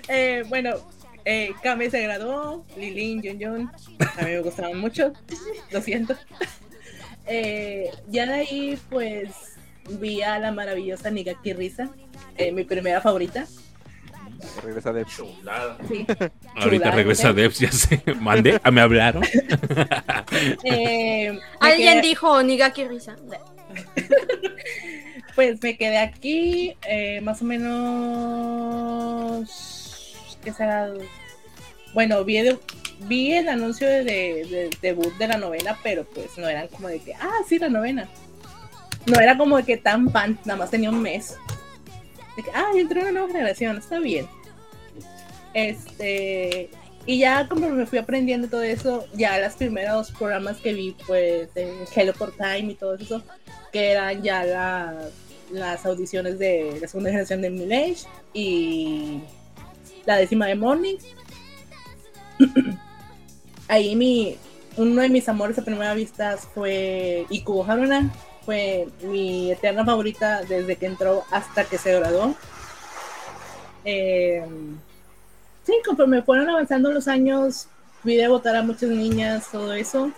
Eh, bueno, eh, Kame se graduó, Lilin, Jun Jun, a mí me gustaban mucho, lo siento. Eh, ya de ahí, pues, vi a la maravillosa Nigaki Risa, eh, mi primera favorita. Regresa de Chulada. Sí. Ahorita Chulada, regresa. Devs, ya sé. Mande, ah, me hablaron. Eh, Alguien quedé- dijo Nigaki Risa. Pues me quedé aquí eh, más o menos. ¿Qué será? Bueno, vi, el- vi el anuncio de, de- debut de la novena, pero pues no eran como de que, ah, sí, la novena. No era como de que tan fan, nada más tenía un mes. Ah, entró una nueva generación, está bien. Este. Y ya como me fui aprendiendo todo eso, ya los primeros programas que vi, pues, de Hello for Time y todo eso, que eran ya las, las audiciones de la segunda generación de Milage y la décima de Morning. Ahí mi, uno de mis amores a primera vista fue Ikubo Haruna, fue mi eterna favorita desde que entró hasta que se graduó. Eh, sí, conforme fueron avanzando los años, vi de votar a muchas niñas, todo eso.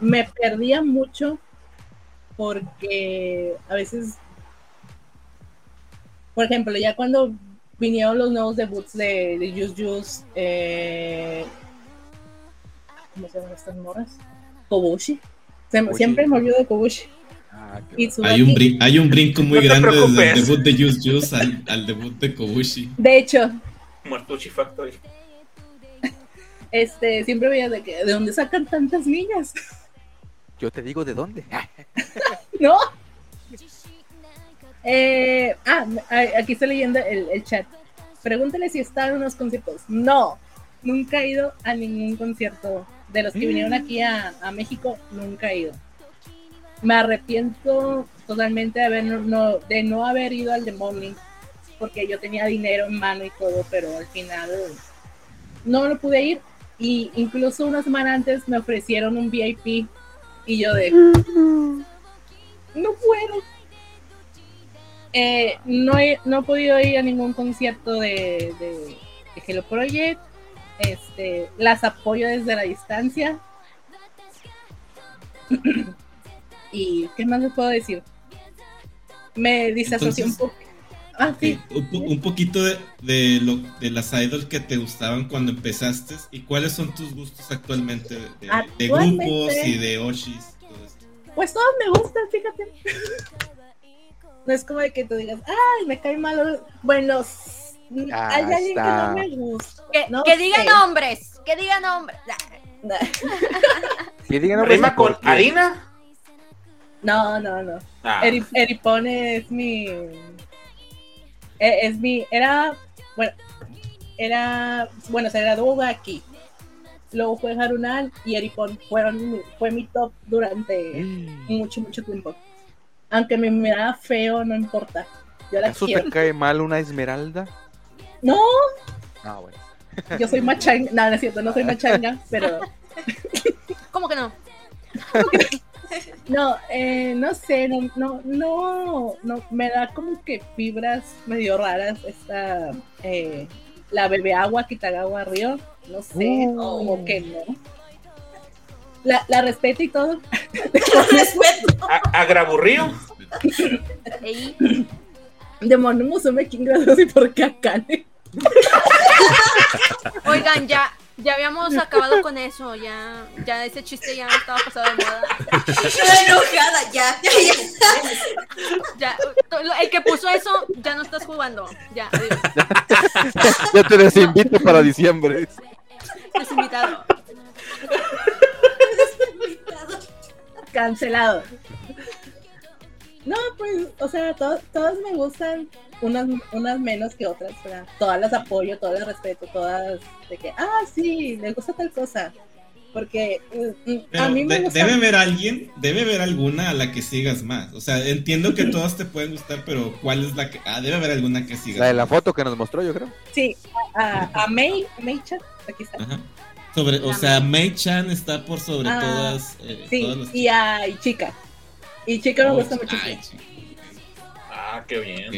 Me perdía mucho porque a veces, por ejemplo, ya cuando vinieron los nuevos debuts de, de Just, eh, ¿cómo se llaman estas morras? Kobushi. Kobushi. siempre me olvido de Kobushi. Ah, Hay un, hay un brinco muy No grande desde el debut de Just Just al, al debut de Kobushi. De hecho, Mortucci Factory. este, siempre veía de que, ¿de dónde sacan tantas niñas? Yo te digo de dónde. ¿No? Eh, ah, aquí estoy leyendo el, el chat. Pregúntale si está en unos conciertos. No, nunca he ido a ningún concierto. De los que vinieron aquí a, a México, nunca he ido. Me arrepiento totalmente de, haber, no, de no haber ido al The Morning, porque yo tenía dinero en mano y todo, pero al final no lo pude ir. Y incluso una semana antes me ofrecieron un VIP y yo de, no puedo. Eh, no, he, no he podido ir a ningún concierto de, de, de Hello Project. Este, las apoyo desde la distancia. ¿Y qué más les puedo decir? Me disasocié un poco. Ah, sí. Ok, un, po- un poquito de, de, lo, de las idols que te gustaban cuando empezaste y cuáles son tus gustos actualmente de, de Actualmente- grupos y de Oshis. todo esto. Pues todos me gustan, fíjate. No es como de que tú digas, ay, me cae mal. Bueno, Ah, hay alguien que no me gusta. Que, No que diga sé. nombres. Que diga nombres. Que digan nombres ¿Rima con harina? No, no, no. Ah, Eri- Eripone es mi. e- Es mi. Era. Bueno. Era. Bueno, se graduó aquí. Luego fue Harunan y Eripon. Fueron, fue mi top durante mucho, mucho tiempo. Aunque me miraba feo, no importa. Yo la ¿Acaso quiero. te cae mal una esmeralda? No, Ah, bueno. yo soy machanga. No, no es cierto, no soy machanga, pero. ¿Cómo que no? No, eh, no sé, no, no, no, no, me da como que fibras medio raras esta, eh, la bebe agua Kitagawa Río, no sé, Uh. como que no. La, la respeto y todo. Respeto. ¿A- ¿Agraburrío? De Mono Musume King y por qué Akane. Oigan, ya. Ya habíamos acabado con eso, ya, ya ese chiste ya estaba pasado de moda. Estoy enojada, ya, ya, ya. Ya, el que puso eso, ya no estás jugando. Ya, adiós. Ya te desinvito para diciembre. Desinvitado. Cancelado. No, pues, o sea, to- todas me gustan, unas, unas menos que otras, o sea, todas las apoyo, todas las respeto, todas de que, ah, sí, le gusta tal cosa. Porque mm, mm, Pero a mí me de- gusta. debe haber alguien, debe haber alguna a la que sigas más. O sea, entiendo que todas te pueden gustar, pero ¿cuál es la que.? Ah, debe haber alguna que sigas La de la foto que nos mostró, yo creo. Sí, a, a May, May Chan, aquí está. Ajá. Sobre, o sea, Mei Chan está por sobre Ah, todas. eh, Sí, todas las- y a Chica. Y Chica me gusta sí. muchísimo. Ay, chico. Ah, qué bien.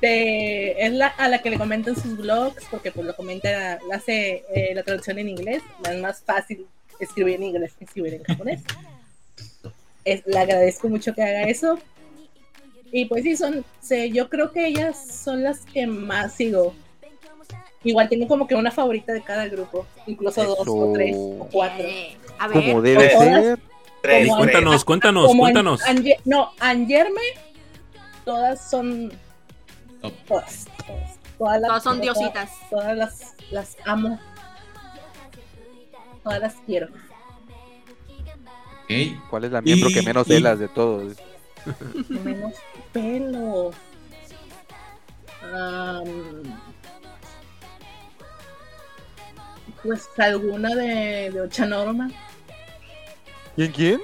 De- es la a la que le comentan sus blogs, porque pues lo comenta, la hace eh, la traducción en inglés, es más fácil escribir en inglés que escribir en japonés. Es, le agradezco mucho que haga eso. Y pues sí, son, sé, yo creo que ellas son las que más sigo. Igual tengo como que una favorita de cada grupo, incluso dos o tres o cuatro. Eh, a Como ver, debe todas- ser. Tres, Como- tres. Cuéntanos, cuéntanos, Como An- cuéntanos. No, Angerme, todas son todas, todas, todas, las- todas son diositas. todas las, las amo. Todas las quiero. ¿Cuál es la miembro Y- que menos y- celas de todos? Menos pelo. Pues alguna de, de Ochanorma. ¿Quién, quién?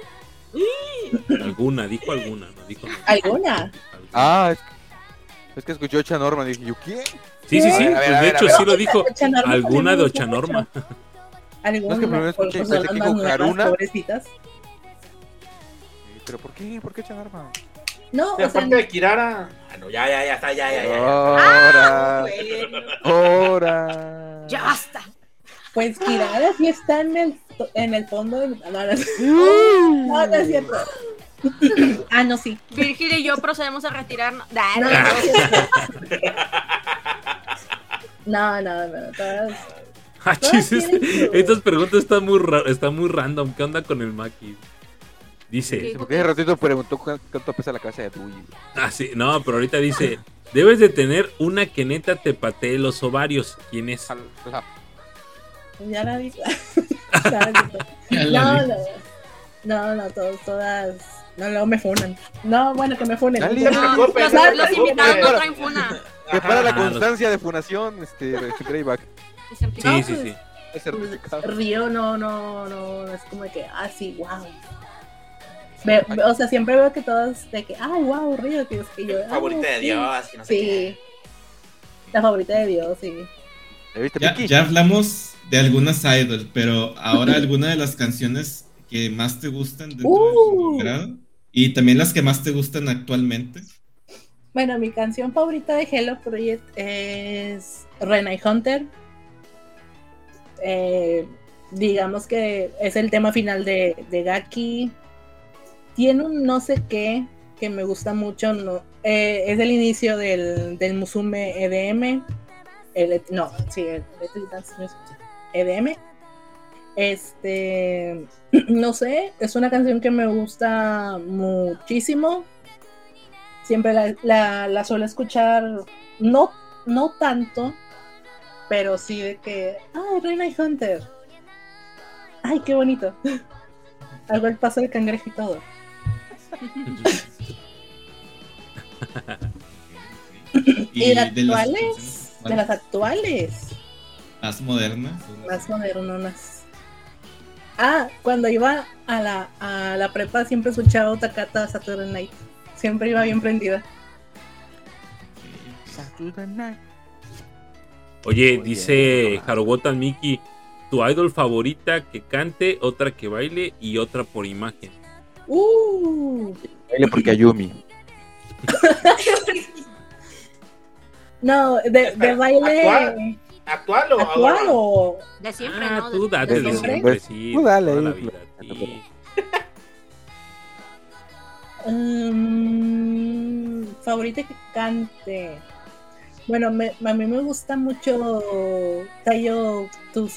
Alguna, dijo alguna, no dijo nada. ¿Alguna? Ah, es que, es que escuchó Ocha Norma. Dije, ¿yo quién? Sí, sí, sí. Ver, ver, pues a de ver, hecho, ver. sí lo dijo. Alguna de Ochanorma. Alguna, No, es que primero escuché- pues, pensé que dijo Haruna. pobrecitas. ¿Pero por qué? ¿Por qué Ocha Norma? No, Y o sea, aparte de Kirara. Ah, no, ya, ya, ya está, ya, ya, ya. Ahora. Bueno. Ahora. Ya basta. pues Kirara sí está en el, en el fondo del... No, no, no, no es cierto. ah, no, sí. Virgil y yo procedemos a retirarnos. Nah, No, no, no, no, todas- Ah, chis, es- Estas preguntas están muy, están muy random. ¿Qué onda con el Maki? Dice, Porque hace ratito preguntó cu- cuánto pesa la cabeza de Dewey. ah, sí, no, pero ahorita dice, debes de tener una que neta te patee los ovarios. ¿Quién es? Ya la vi. La la No, no, no, no, todos, todas. No, luego me funan. No, bueno, que me funen. Dale. No, No No, los, no invitados no traen funa. Que para la constancia de funación, este, Greyback. Sí, pues, sí, sí. Es certificado. Río no, no, no, es como de que, ah, sí, wow. Ve- ve- o sea, siempre veo que todos de que, ay, wow, Río, que es que yo. ah, Favorita de sí. Dios. y no sé Sí, qué. la favorita de Dios, sí. ¿Ya viste, Ya, ya hablamos de algunas idols, pero ahora alguna de las canciones que más te gustan dentro de Uh. grado y también las que más te gustan actualmente. Bueno, mi canción favorita de Hello Project es Renai Hunter. Eh, digamos que es el tema final de, de Gaki. Tiene un no sé qué que me gusta mucho. No, eh, es el inicio del, del Musume EDM. El- no, sí, el Music, EDM. Este, no sé, es una canción que me gusta muchísimo siempre la, la, la suelo escuchar, no, no tanto, pero sí de que, ay, Reina y Hunter. Ay, qué bonito. Hago el paso de cangrejo y todo. Y, de de las actuales, de las actuales, más modernas. más modernonas. Ah, cuando iba a la, a la prepa siempre escuchaba Takata Saturday Night. Siempre iba bien prendida. Oye, Muy dice bien. Harobotan Miki, tu idol favorita que cante, otra que baile y otra por imagen. Uh, Baile porque Ayumi. no, de, de baile ¿actual? ¿Actual o actual ahora? o De siempre, Ah, ¿no? tú date de de siempre. siempre, sí. Tú dale, toda la ahí, vida, claro, sí. Mm, favorita que cante. Bueno, me- a mí me gusta mucho Tayo Tu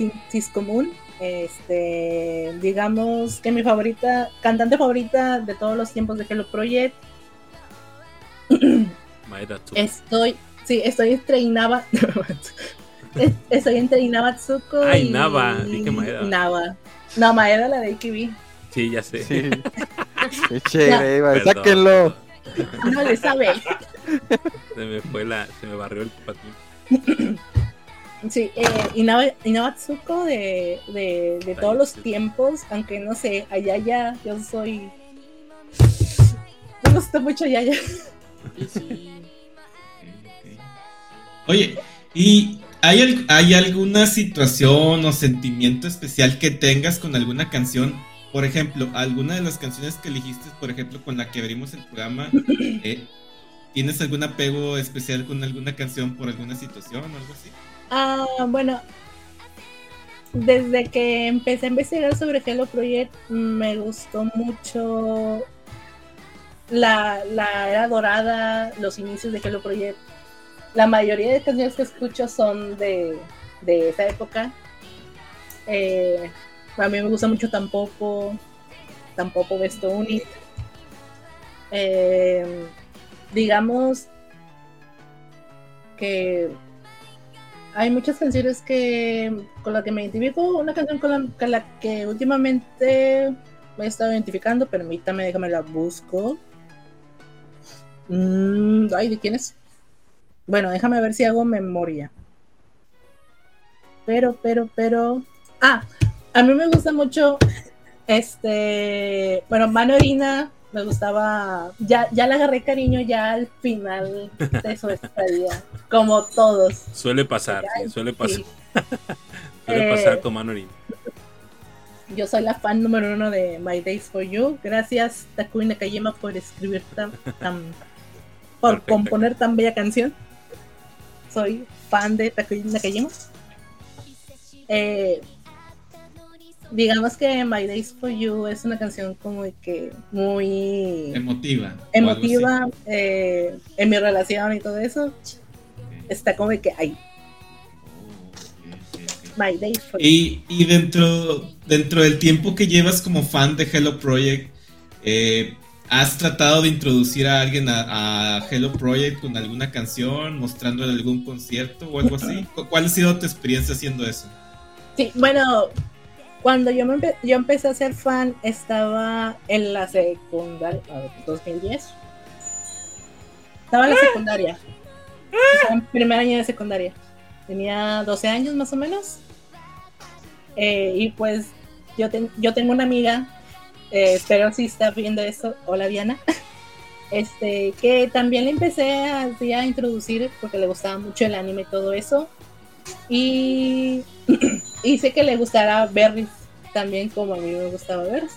Común. Este, digamos que mi favorita, cantante favorita de todos los tiempos de Hello Project. Maeda. Estoy, sí, estoy entre Inaba. Es- estoy entre Inabatsuko Ah, y Inaba, dije Maeda. Inaba. No, Maeda la de AKB. Sí, ya sé. Sí. Qué chévere, Perdón. sáquenlo. No le sabe. Se me fue la, se me barrió el patín. Sí, eh, Inaba, Inabatsuko de, de, de todos los tiempos, aunque no sé, Ayaya, yo soy. Me gusta mucho Ayaya. Oye, ¿y hay, hay alguna situación o sentimiento especial que tengas con alguna canción? Por ejemplo, alguna de las canciones que elegiste, por ejemplo, con la que abrimos el programa, eh, ¿tienes algún apego especial con alguna canción por alguna situación o algo así? Ah, bueno, desde que empecé a investigar sobre Hello Project, me gustó mucho la, la era dorada, los inicios de Hello Project. La mayoría de canciones que escucho son de, de esa época. Eh, a mí me gusta mucho Tampoco, Tampoco Besto Unit. Eh, digamos que hay muchas canciones que con las que me identifico. Una canción con la, que últimamente me he estado identificando, permítame, déjame la busco. Mm, ay, ¿de quién es? Bueno, déjame ver si hago memoria. Pero, pero, pero. Ah, a mí me gusta mucho. Este. Bueno, Manorina me gustaba. Ya, ya le agarré cariño ya al final de su estadía. Como todos. Suele pasar, sí, suele pasar. Sí. Suele Eh, pasar con Manorin. Yo soy la fan número uno de My Days for You. Gracias, Takui Nakajima, por escribir tan, tan- por Perfecto. componer tan bella canción. Soy fan de Takui Nakajima. Eh, digamos que My Days for You es una canción como que muy Emotiva. emotiva eh, en mi relación y todo eso. Está como que, ok. My Days for You. Y, y dentro, dentro del tiempo que llevas como fan de Hello Project, eh, ¿has tratado de introducir a alguien a, Hello Project con alguna canción, mostrándole algún concierto o algo así? ¿Cu- ¿Cuál ha sido tu experiencia haciendo eso? Sí, bueno, cuando yo, me yo empecé a ser fan, estaba en la secundaria, a ver, 2010. Estaba en la secundaria. Estaba en primer año de secundaria. Tenía 12 años más o menos. Eh, y pues yo, ten- yo tengo una amiga, eh, espero si está viendo esto, hola Diana, este, que también le empecé a, introducir porque le gustaba mucho el anime y todo eso. Y hice que le gustara Berries también como a mí me gustaba Berries.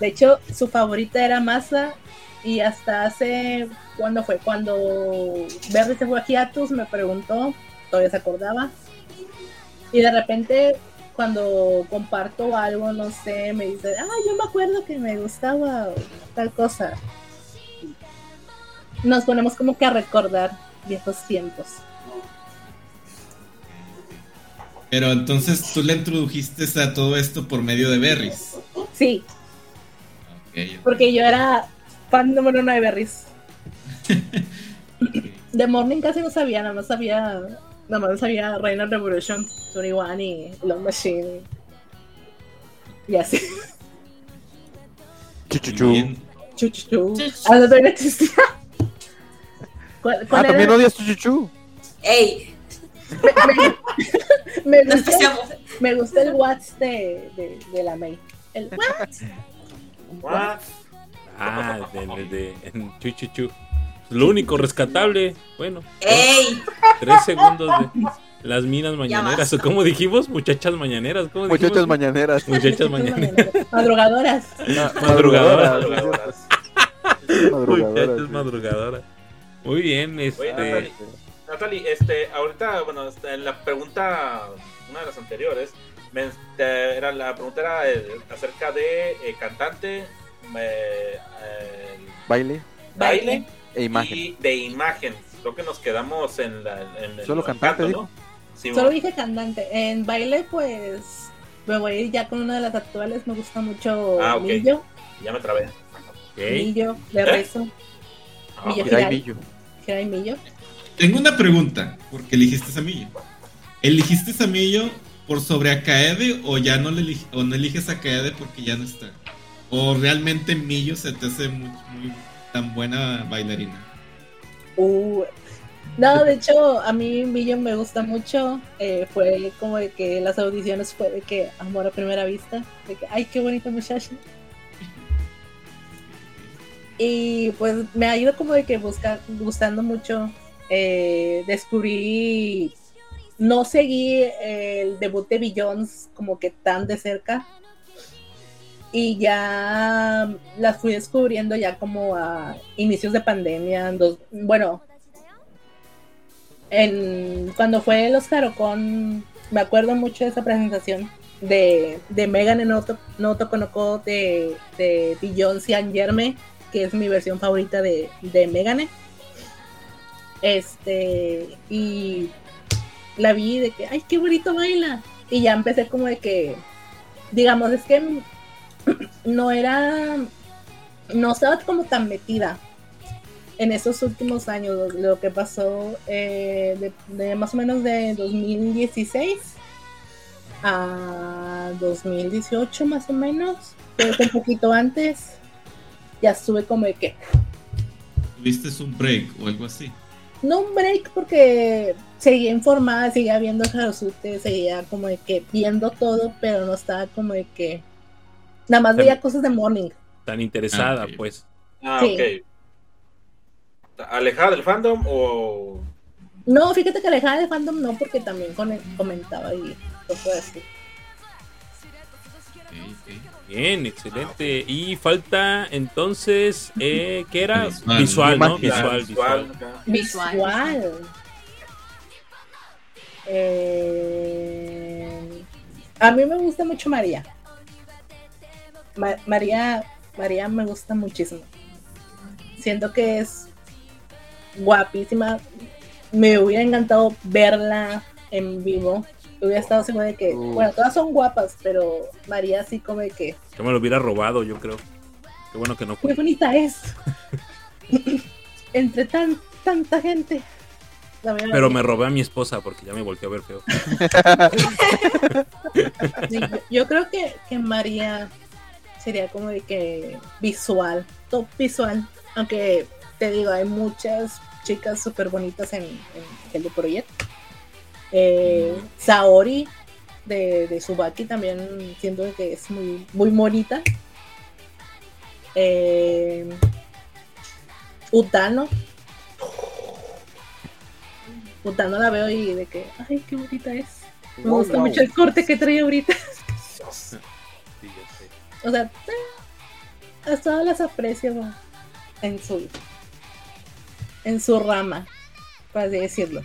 De hecho, su favorita era Masa y hasta hace, ¿cuándo fue? Cuando Berries se fue a Hiatus me preguntó, todavía se acordaba. Y de repente, cuando comparto algo, no sé, me dice, ah, yo me acuerdo que me gustaba tal cosa. Nos ponemos como que a recordar viejos tiempos. Pero entonces tú le introdujiste a todo esto por medio de Berries. Sí, porque yo era fan número uno de Berries. ok. The Morning casi no sabía, nada más sabía, nada más sabía Reina Revolution 21 y Love Machine. Y así. Chuchuchu. Bien. Chu, chu, chu. Ah, no, todavía no existía. ¿Cuál, Ah, cuál también era? odias Chuchuchu. ¡Ey! Me, Nos gusta, pasamos. me gusta el Watts de, de, de la May. El Watts. What? Ah, de, de, de- en Chuchuchu. Lo único rescatable, bueno, ¡Ey! tres segundos de las minas mañaneras. ¿O cómo dijimos? Muchachas mañaneras. ¿cómo dijimos? Muchachas mañaneras. Muchachas mañaneras. Madrugadoras. Ma- Madrugadoras. Madrugadoras. Muchachas Madrugadoras. madrugadoras. Muy bien, Oye, este. Natalie, Natalie, este, ahorita, bueno, este, en la pregunta, una de las anteriores, me- era, la pregunta era eh, acerca de eh, cantante, eh, eh, Baile baile e imagen. y de imagen. creo que nos quedamos en, la, en el Solo cantante, canto, dijo. ¿no? Sí, Solo dije cantante. En baile, pues me voy a ir ya con una de las actuales. Me gusta mucho Ah, ok. Millo. ya me trabé. Ok. Millo, le rezo. Ah, Millo Hirai. Millo. Tengo una pregunta, porque eligiste a Millo. ¿Eligiste a Millo por sobre a Kaede o ya no le elige- o no eliges a Kaede porque ya no está? ¿O realmente Millo se te hace muy, muy tan buena bailarina? Uh, no, de hecho, a mí Millo me gusta mucho. Eh, fue como de que las audiciones fue de que amor a primera vista. De que, ay, qué bonita muchacha. Y pues me ha ido como de que busca, gustando mucho. Eh, descubrí, no seguí el debut de Billions como que tan de cerca. Y ya las fui descubriendo ya como a inicios de pandemia. dos- bueno, en, cuando fue los Jarocon, me acuerdo mucho de esa presentación de, de Megan en Noto, Konoko de, de Beyoncé and Yerme, que es mi versión favorita de, de Megane. Este, y la vi de que, ay, qué bonito baila. Y ya empecé como de que, digamos, es que no era, no estaba como tan metida en esos últimos años, lo, lo que pasó eh, de, de más o menos de 2016 a 2018 más o menos, que un poquito antes, ya estuve como de que, ¿Tuviste un break o algo así? no un break porque seguía informada, seguía viendo Harusute, seguía como de que viendo todo, pero no estaba como de que, nada más veía cosas de morning. Tan interesada, Ah, pues. Ah, Sí. ok. ¿Alejada del fandom o.? No, fíjate que alejada de fandom no, porque también con- comentaba y cosas así. Bien, excelente. Y falta entonces, eh, ¿qué era? Visual. Visual, ¿no? Visual, Visual, visual. acá. Visual. Visual. Eh, a mí me gusta mucho María. Ma- María, María me gusta muchísimo. Siento que es guapísima. Me hubiera encantado verla en vivo. Hubiera estado segura de que, bueno, todas son guapas, pero María sí como de que, Yo me lo hubiera robado, yo creo. Qué bueno que no qué fue. bonita es. Entre tan, tanta gente. Pero me robé a mi esposa porque ya me volteó a ver feo. Sí, yo, yo creo que, que María sería como de que visual, top visual. Aunque te digo, hay muchas chicas súper bonitas en, en Hello Project. Eh, Saori de, de Subaki también siento que es muy, muy bonita. Eh, Utano. Utano la veo y de que, ay, qué bonita es. Me Wow, gusta mucho el corte que trae ahorita. O sea, a todas las aprecio en su en su rama, por así decirlo.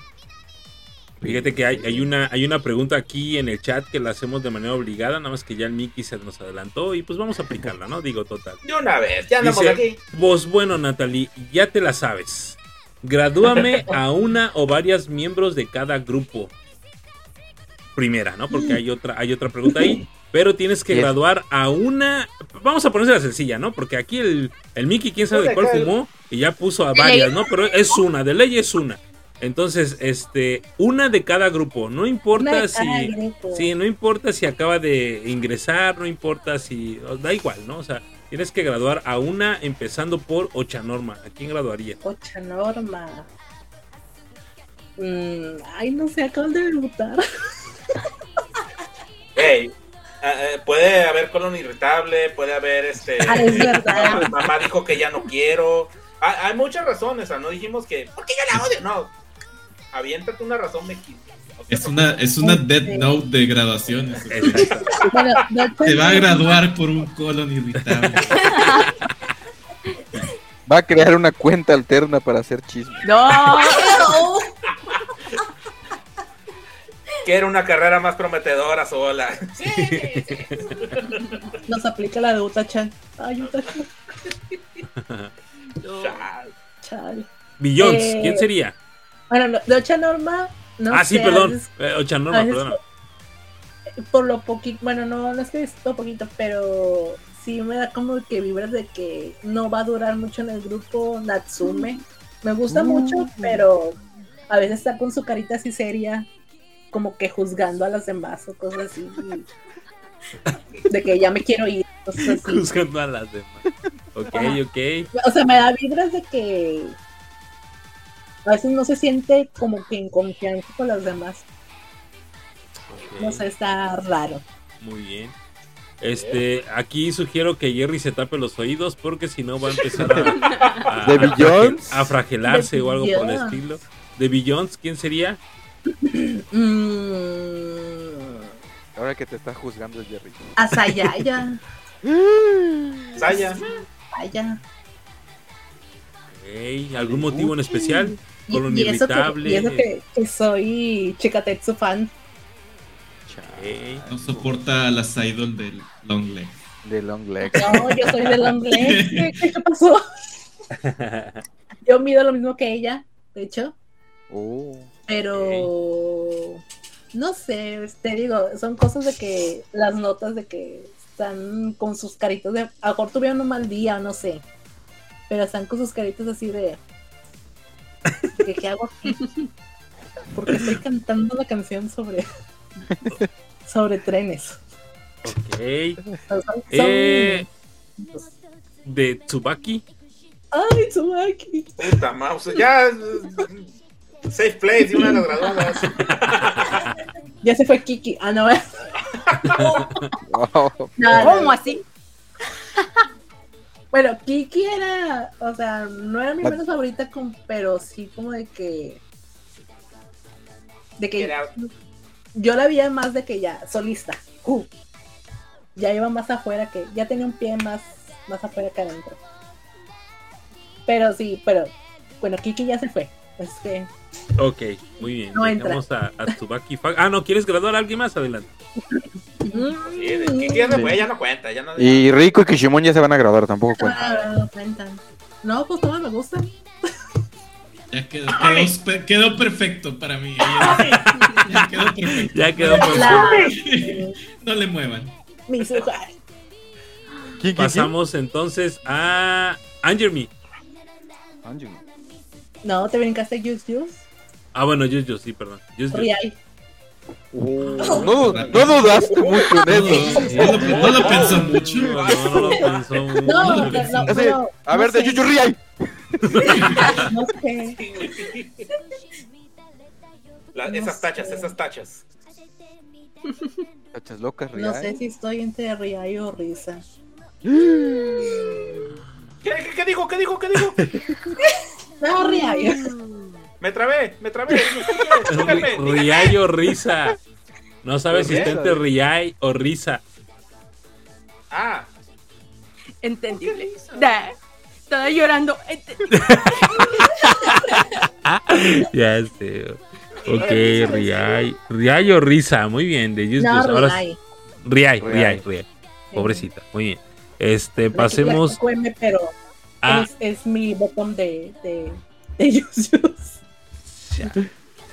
Fíjate que hay, hay una, hay una pregunta aquí en el chat que la hacemos de manera obligada, nada más que ya el Mickey se nos adelantó y pues vamos a aplicarla, ¿no? Digo, total. De una vez, ya andamos Dice, aquí. Vos, bueno, Natalie, ya te la sabes. Gradúame a una o varias miembros de cada grupo. Primera, ¿no? Porque hay otra, hay otra pregunta ahí. Pero tienes que graduar a una. Vamos a ponerse la sencilla, ¿no? Porque aquí el, el Mickey, quién sabe de cuál fumó, y ya puso a varias. ¿no? Pero es una, de ley es una. Entonces, este, una de cada grupo. No importa si. Sí, no importa si acaba de ingresar, no importa si. Da igual, ¿no? O sea, tienes que graduar a una empezando por Ochanorma. ¿A quién graduaría? Ocha Norma. Mm, ay, no sé, acaban de debutar. Ey, eh, eh, puede haber colon irritable, puede haber este. Ah, es verdad. Mamá, mamá dijo que ya no quiero. Hay, hay muchas razones, sea, no dijimos que. ¿Por qué yo la odio? No. Aviéntate una razón, te Es una, es una Este- dead note de graduaciones. De Te va a graduar por un colon irritable. Va a crear una cuenta alterna para hacer chisme. No, Quiero una carrera más prometedora sola. Sí, Nos aplica la de Utachan. Ay, Utachan. Chal. Chale. Billions, Eh, ¿quién sería? Bueno, no, de Ocha Norma, no ah, sí, sé, perdón. veces- Eh, Ocha Norma, perdona. por lo poquito, bueno, no, no es que he visto poquito, pero sí me da como que vibras de que no va a durar mucho en el grupo Natsume. Me gusta mucho, pero a veces está con su carita así seria, como que juzgando a las demás o cosas así. De que ya me quiero ir, cosas así. Juzgando a las demás. Ok, ok. O sea, me da vibras de que a veces no se siente como que en confianza con las demás. ok. No sé, está raro. Muy bien. Este, aquí sugiero que Jerry se tape los oídos porque si no va a empezar a, a, ¿De a a fragelarse o algo por el estilo. De Billions, ¿quién sería? Mm, Ahora que te está juzgando es Jerry. Asayaya. Saya. Vaya. Ok, ¿Algún motivo en especial? Con lo y eso, que, inevitable. y eso que, que soy Chikatetsu fan. Ok. No soporta a las idol del long leg. De Long Leg. No, yo soy de Long Leg. ¿Qué, qué pasó? Yo mido lo mismo que ella, de hecho. Oh. Pero no sé, te digo, son cosas de que las notas de que están con sus caritas de. A lo mejor tuvieron un mal día, no sé. Pero están con sus caritas así de. ¿Qué hago aquí? Porque estoy cantando la canción sobre. sobre trenes. Ok. Son- son- Eh, de Tsubaki. Ay, Tsubaki. Puta mouse. Ya. Safe place de una de las graduadas. Ya se fue Kiki. Ah, no, Wow. no. ¿Cómo así? Bueno, Kiki era, o sea, no era mi menos favorita, con- pero sí como de que, de que Era- yo la veía más de que ya solista, uh, ya iba más afuera que, ya tenía un pie más, más afuera que adentro. Pero sí, pero bueno, Kiki ya se fue, es que Ok, muy bien. No. Dejamos a, a Tsubaki. Ah, no, ¿quieres graduar a alguien más? Adelante. Sí, de Kiki ya se fue, ya no cuenta. Ya no, Y Rico y Kishimon ya se van a graduar, tampoco cuenta. ah, no cuentan. No, pues todas me gustan. Ya quedó, quedó, quedó perfecto para mí. Ya, ya quedó perfecto. Ya quedó La, No le muevan. mi sujar. ¿Quién, quién, Pasamos entonces a Angermy. quién? No, te brincaste Juice Juice, Ah, bueno, yo, yo, sí, perdón. Just Just. Riai. Oh, no, no dudaste mucho en eso. No lo, no pensó mucho. No, no, no lo pensó mucho. No, No, no, no, no, a no ver, de sé, Yuyu Riai. No sé. La- No esas tachas, sé. esas tachas. Cachas locas, No Riai. sé si estoy entre Riai o Risa. ¿Qué, qué, qué dijo? ¿Qué dijo? ¿Qué dijo? No, Riai. Me trabé, me trabé. Díganme, díganme. Riai o Risa. No sabes si está entre Riai o Risa. Ah, Entendible. Da. Estaba llorando. Ent- Ya sé. Ok, Riai. Riai o Risa. Muy bien, de Just No. Ahora Riai. sí. Riai, Riai. Riai, Riai. Pobrecita. Muy bien. Este, pasemos pero a. es, es mi botón de, de, de Yus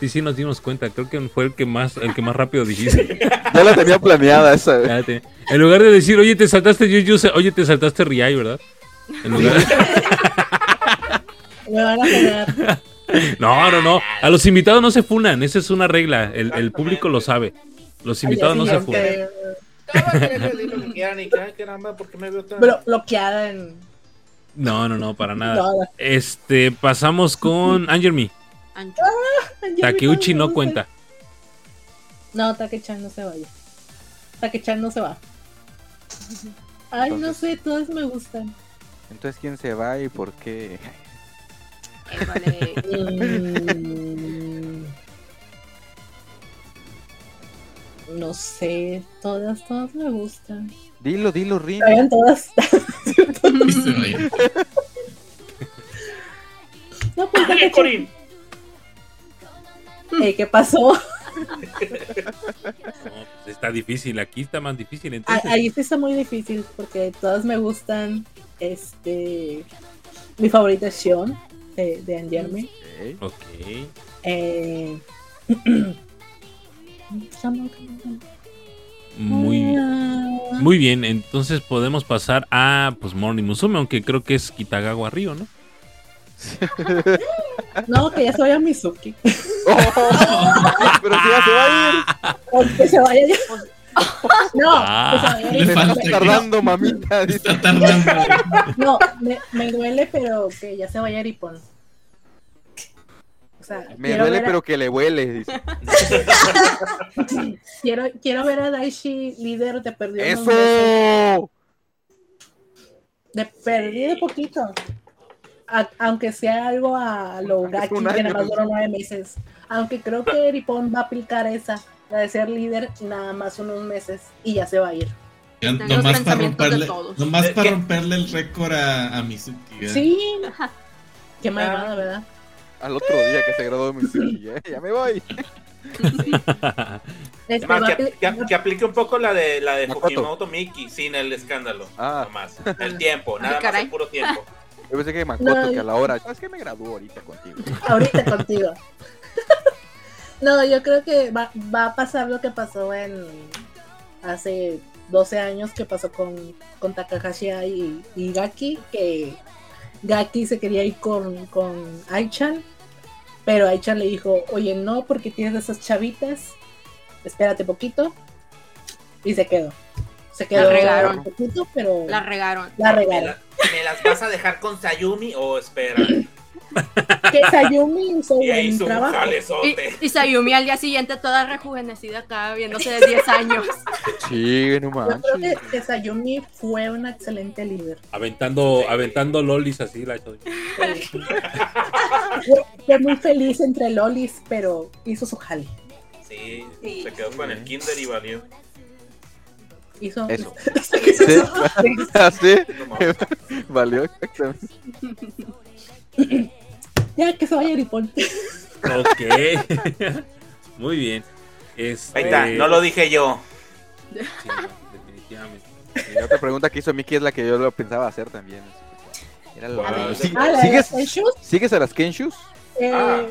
Sí, sí, nos dimos cuenta. Creo que fue el que más, el que más rápido dijiste. Ya la tenía planeada esa. Ya te- En lugar de decir, oye, te saltaste Yuyu, oye, te saltaste Riai, ¿verdad? En lugar- Me van a poner. No, no, no. A los invitados no se funan. Esa es una regla. El, el público lo sabe. Los invitados no se funan. blo- bloqueada en. No, no, no, para nada. Este, pasamos con Angermy. Ancho. Takeuchi no cuenta. No, Take-chan no se vaya. Take-chan no se va. Ay, no sé, todas me gustan. Entonces, ¿quién se va y por qué? Eh, vale. Mm, No sé, todas, todas me gustan. Dilo, dilo, Rin. Vayan todas. No, pues. Corín. Ey, ¿Qué pasó? No, pues está difícil. Aquí está más difícil. Ah, Entonces, Ahí sí está muy difícil porque todas me gustan. Este. Mi favorita es Shion. de, de Angerme. Ok. Ok. Eh, Muy, muy bien, entonces podemos pasar a pues Morning Musume, aunque creo que es Kitagawa Río, ¿no? No, que ya se vaya Mizuki. Pero si ya se va a ir. O que se vaya ya. No, Ah, que se vaya le Está tardando, mamita. Está tardando. No, me, me duele, pero que ya se vaya Ripon. O sea, Me duele, a- pero que le huele. Dice. Quiero, quiero ver a Daishi líder de perdido. ¡Eso! De perdido poquito. A- aunque sea algo a lo un que nada más duró nueve meses. Aunque creo que Ripon va a aplicar esa, la de ser líder nada más unos meses y ya se va a ir. Ya Nomás para de romperle, todos. nomás para romperle el récord a, a Mizuki. ¿eh? Sí. Qué malvada, ¿verdad? Al otro día que se graduó de Mizuki. ¿eh? Ya me voy. Este, Además, que, apli- que- que aplique un poco la de la de Makoto. Fujimoto Miki sin el escándalo. Ah. Nomás. El tiempo, nada más el puro tiempo. Yo pensé que Makoto, No, que a la hora. ¿Sabes qué? Me graduó ahorita contigo. ahorita contigo. No, yo creo que va, va a pasar lo que pasó en hace 12 años que pasó con, con Takahashi y, y Gaki, que Gaki se quería ir con, con Aichan, pero Aichan le dijo, oye, no, porque tienes esas chavitas, espérate poquito, y se quedó. Se quedó regaron. un poquito, pero La regaron. la ¿Me, regaron. la- me las vas a dejar con Sayumi o espera? Que Sayumi hizo buen trabajo. Y, y Sayumi al día siguiente toda rejuvenecida acá, viéndose de 10 años. Sí, no Yo creo que, que Sayumi fue una excelente líder. Aventando, aventando lolis así, la Fue, fue muy feliz entre lolis, pero hizo su jale. Sí, Sí. se quedó con el Kinder y valió. Hizo, Eso. Sí, eso Sí, mames. Valió exactamente. Ya que se vaya Ripon. Ok. Muy bien. Este... Ahí está, no lo dije yo. Sí, definitivamente. Y la otra pregunta que hizo Miki es la que yo lo pensaba hacer también. Era la- A ver. ¿Sí- Ah, ¿Sigues, ¿Sigues a las Kenshus? eh, Ah.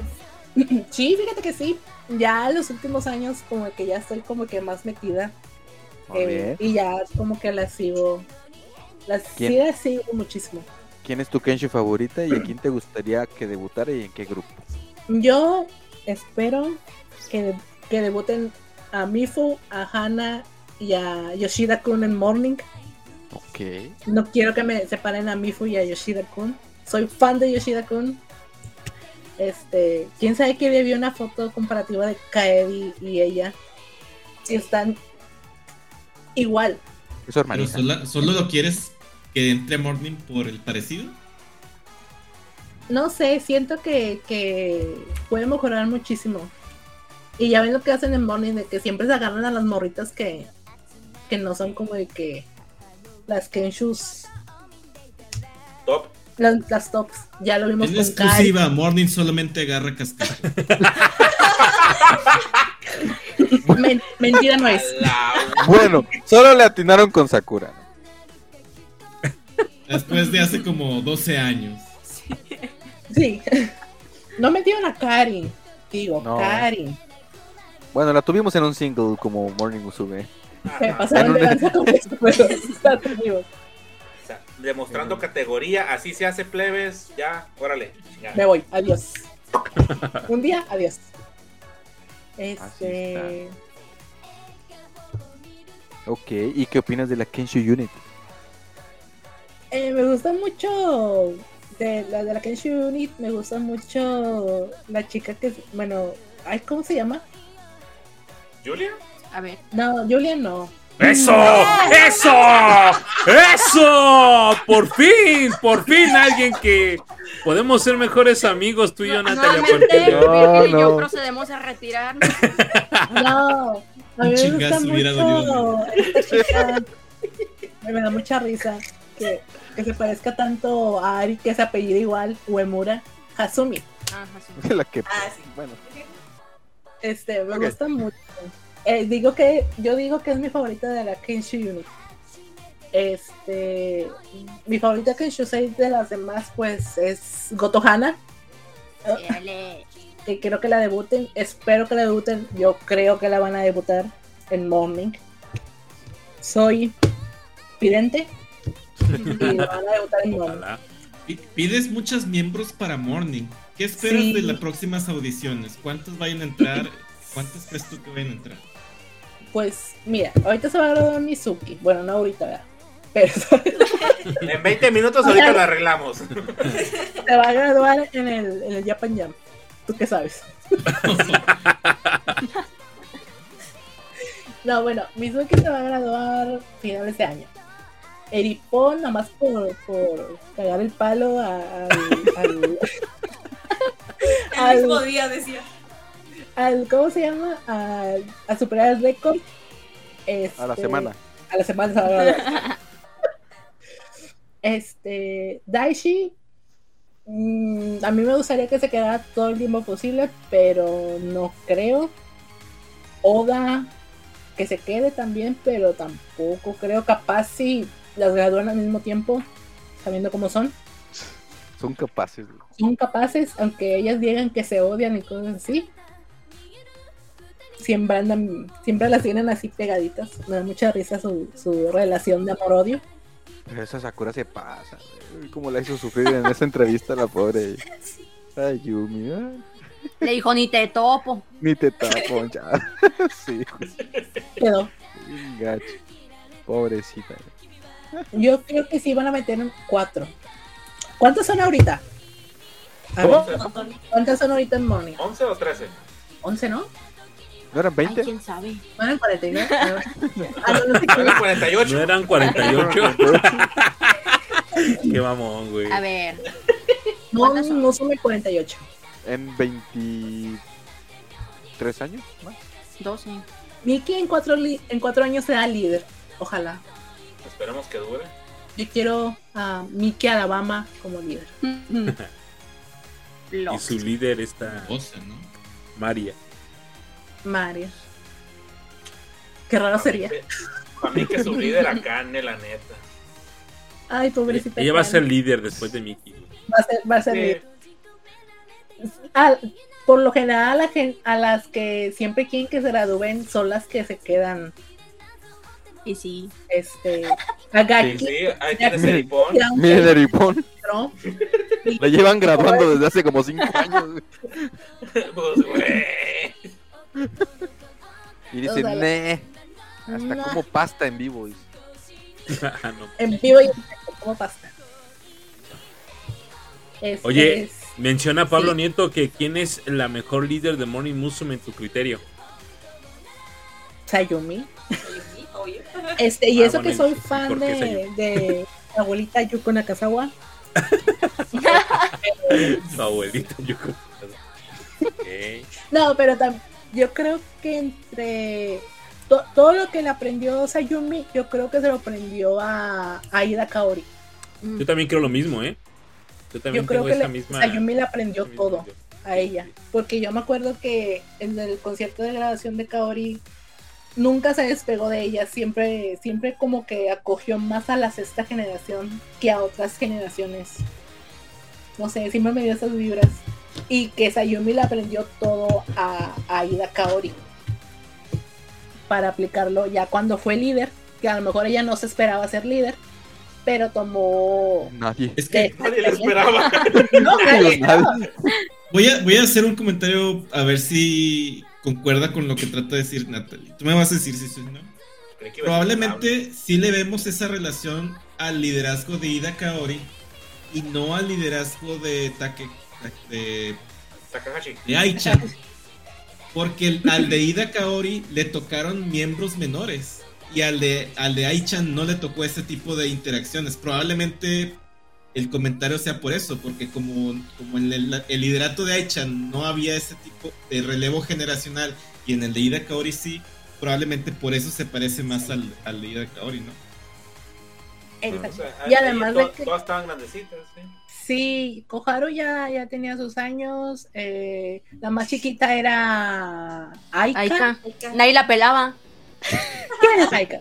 Sí, fíjate que sí. Ya en los últimos años como que ya estoy como que más metida. Eh, y ya como que las sigo. Las ¿Quién? sí las sigo muchísimo. ¿Quién es tu Kenshu favorita y a quién te gustaría que debutara y en qué grupo? Yo espero que, que debuten a Mifu, a Hana y a Yoshida Kun en Morning. Ok. No quiero que me separen a Mifu y a Yoshida Kun. Soy fan de Yoshida Kun. Este, quién sabe que vi una foto comparativa de Kaedi y ella. Y están igual. Es solo, solo lo quieres que entre Morning por el parecido. No sé, siento que, que puede mejorar muchísimo. Y ya ven lo que hacen en Morning, de que siempre se agarran a las morritas que, que no son como de que las Kenshus, Top. las, las tops. Ya lo vimos En con Kai. exclusiva, Morning solamente agarra cascajo. Men- mentira no es. Bueno, solo le atinaron con Sakura. Después de hace como 12 años. Sí. No metieron a Karin. Digo, No. Karin. Bueno, la tuvimos en un single como Morning Musume. Se pasaron de lanza con esto, pero está demostrando categoría, así se hace plebes, ya, órale. chingada. Me voy, adiós. Un día, adiós. Este. Ok, ¿y qué opinas de la Kenshu Unit? Eh, me gusta mucho. De la de la Kenshu Unit, me gusta mucho la chica que. Bueno, ay, ¿cómo se llama? ¿Julia? A ver. No, Julia no. ¡Eso! ¡Eso! ¡Eso! ¡Por fin! ¡Por fin alguien que podemos ser mejores amigos tú y yo, Natalia y No, yo no. procedemos a retirarnos. No, a mí me gusta mucho. Me da mucha risa que, que se parezca tanto a Ari que se apellida igual, Uemura, Hasumi. Ajá, sí. la que... Ah, sí. Bueno, Este, me gusta mucho. Eh, digo que, yo digo que es mi favorita de la Kenshu Unit. Este, mi favorita Kenshu 6 de las demás, pues, es Gotohana. Dale. que quiero que la debuten, espero que la debuten, yo creo que la van a debutar en Morning. Soy vidente y la van a debutar en Morning. Ojalá. Pi- Pides muchos miembros para Morning. ¿Qué esperas Sí. de las próximas audiciones? ¿Cuántos vayan a entrar? ¿Cuántos crees tú que vayan a entrar? Pues mira, ahorita se va a graduar Mizuki, bueno, no ahorita, ¿verdad? pero En 20 minutos ahorita la arreglamos. se va a graduar en el, en el Japan Jam. ¿Tú qué sabes? No, bueno, Mizuki se va a graduar finales de año. Eripon, nada más por, por cagar el palo a- al, al, El Al- mismo día decía. al- ¿cómo se llama? Al- a superar el récord. A la Este, semana. A la semana a. Este, Daishi, mm, a mí me gustaría que se quedara todo el tiempo posible, pero no creo. Oda, que se quede también, pero tampoco creo. Capaz si las gradúan al mismo tiempo, sabiendo cómo son. Son capaces. Son capaces, aunque ellas digan que se odian y cosas así. Siempre andan, siempre las tienen así pegaditas. Me da mucha risa su, su relación de amor-odio. Pero esa Sakura se pasa. güey. Como la hizo sufrir en esa entrevista la pobre. Ay, Yumi. Le dijo ni te topo. Ni te tapo, ya. sí, güey, Quedó. gacho. Pobrecita. Yo creo que sí van a meter en cuatro. ¿Cuántos son ahorita? A ver, ¿11, ¿Cuántas son ahorita en Morning? 11 o 13? 11, ¿no? ¿No eran Ay, 20? quién sabe. ¿No eran 49? Ah, no, no sé qué. Eran 48. ¿No eran 48? Qué mamón, güey. A ver. No, ¿Cuántas son? no son el 48. En 23 años más. 12. Miki en cuatro, li- en cuatro años será líder. Ojalá. Esperemos que dure. Yo quiero a Miki Alabama como líder. Y su líder está Osa, ¿no? María. Mario. Qué raro sería. Para mí que su líder acá, la neta. Ay, pobrecita. Ella va a ser líder después de Mickey. Va a ser, va a ser Sí. líder. Por lo general, a, la gen- a las que siempre quieren que se gradúen son las que se quedan. Y sí. Este. Agaki, Sí, hipón. Ground Miren el hipón. Zero, La llevan graduando desde hace como 5 años. Pues, güey. Y la- "Nee". Hasta No. como pasta en vivo. dice. Ah, no. en vivo y como pasta. Este Oye, es- menciona Pablo Sí. Nieto que quién es la mejor líder de Morning Musume en tu criterio. Sayumi. Este, y Ah, eso bueno, que soy sí, fan ¿por qué de, de la abuelita Yuko Nakazawa. Su abuelita, yo creo. Ok. No, pero tam- yo creo que entre to- todo lo que le aprendió Sayumi, yo creo que se lo aprendió a, a Aida Kaori. Yo también creo lo mismo, ¿eh? Yo también Yo creo tengo que esa le- misma. Sayumi le aprendió todo a ella. Porque yo me acuerdo que en el concierto de graduación de Kaori nunca se despegó de ella. Siempre, siempre como que acogió más a la sexta generación que a otras generaciones. No sé, siempre me dio esas vibras. Y que Sayumi le aprendió todo a, a Aida Kaori. Para aplicarlo ya cuando fue líder. Que a lo mejor ella no se esperaba ser líder. Pero tomó. Nadie. Es que Nadie lo esperaba. No, nadie. Voy a, voy a hacer un comentario a ver si concuerda con lo que trata de decir Natalie. Tú me vas a decir si sí no. Probablemente sí le vemos esa relación al liderazgo de Ida Kaori y no al liderazgo de Take de, Takahashi. de Aichan. Porque el- al de Ida Kaori le tocaron miembros menores y al de, al de Aichan no le tocó ese tipo de interacciones. Probablemente el comentario sea por eso, porque como, como en el, el liderato de Aichan no había ese tipo de relevo generacional y en el de Ida Kaori sí, probablemente por eso se parece más al, al de Ida Kaori, ¿no? Exacto. O sea, Y además de to- que- Todas estaban grandecitas, sí. Sí, Koharu ya, ya tenía sus años. eh, la más chiquita era Aika. Aika. Nadie la pelaba. ¿Quién es Aika?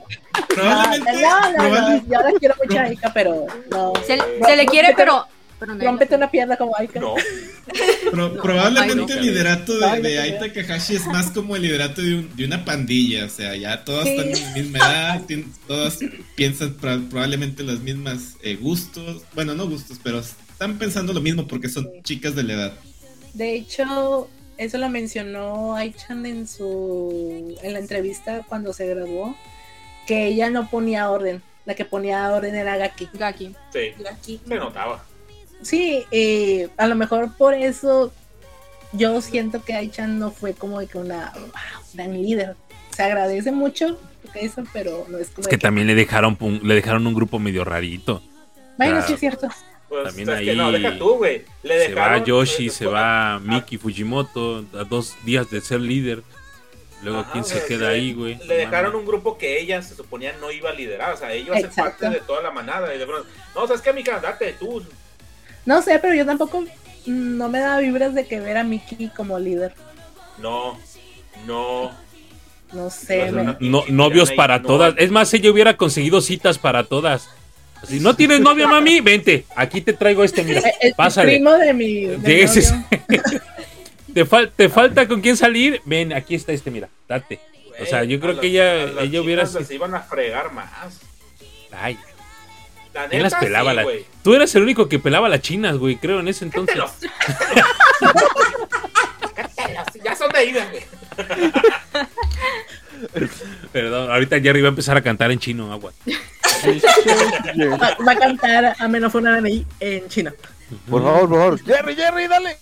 Probablemente, no, no, no, probable- yo la quiero mucho a Aika, pero no. Se, No, se le quiere, pero. pero Rómpete pela. una pierna como Aika. No. Pro- probablemente Ay, el liderato de, Ay, de no. Aita Takahashi es más como el liderato de, un- de una pandilla. O sea, ya todas Sí. están en la misma edad, todas piensan probablemente los mismos eh, gustos. Bueno, no gustos, pero están pensando lo mismo porque son Sí. chicas de la edad. De hecho, eso lo mencionó Aichan en su en la entrevista cuando se graduó, que ella no ponía orden, la que ponía orden era Gaki. Gaki. Sí, aquí. se notaba. Sí, eh, a lo mejor por eso yo siento que Aichan no fue como de que una wow, gran líder. Se agradece mucho lo que hizo, pero no es como Es que también le dejaron, le dejaron un grupo medio rarito. Bueno, sí es cierto. Pues, También que ahí no, deja tú, güey. Le Se va Yoshi, se va Miki Fujimoto, a dos días de ser líder. Luego, Ajá, ¿quién se queda le- ahí, güey? Le dejaron un grupo que ella se suponía no iba a liderar, o sea, ella iba a ser Exacto. parte de toda la manada. Y de pronto, no, sabes qué, mija, date tú. No sé, pero yo tampoco mm, no me da vibras de que ver a Miki como líder. No, no. No sé, No, me- No- novios para no todas. Es más, ella hubiera conseguido citas para todas. Si no tienes novia, mami, vente. Aquí te traigo este, mira. El Pásale. primo de mi, de. ¿Te, fal- ¿Te falta con quién salir? Ven, aquí está este, mira. Date. O sea, yo creo a que ella- las ella hubiera las iban a fregar más. Ay, La ¿quién las neta, pelaba? sí, la- güey. Tú eras el único que pelaba las chinas, güey, creo, en ese entonces. Cátelos. Cátelos, Ya son de ahí, güey. Perdón, ahorita Jerry va a empezar a cantar en chino, agua. Va, va a cantar a menos una de en chino. Por favor, por favor. Jerry, Jerry, dale.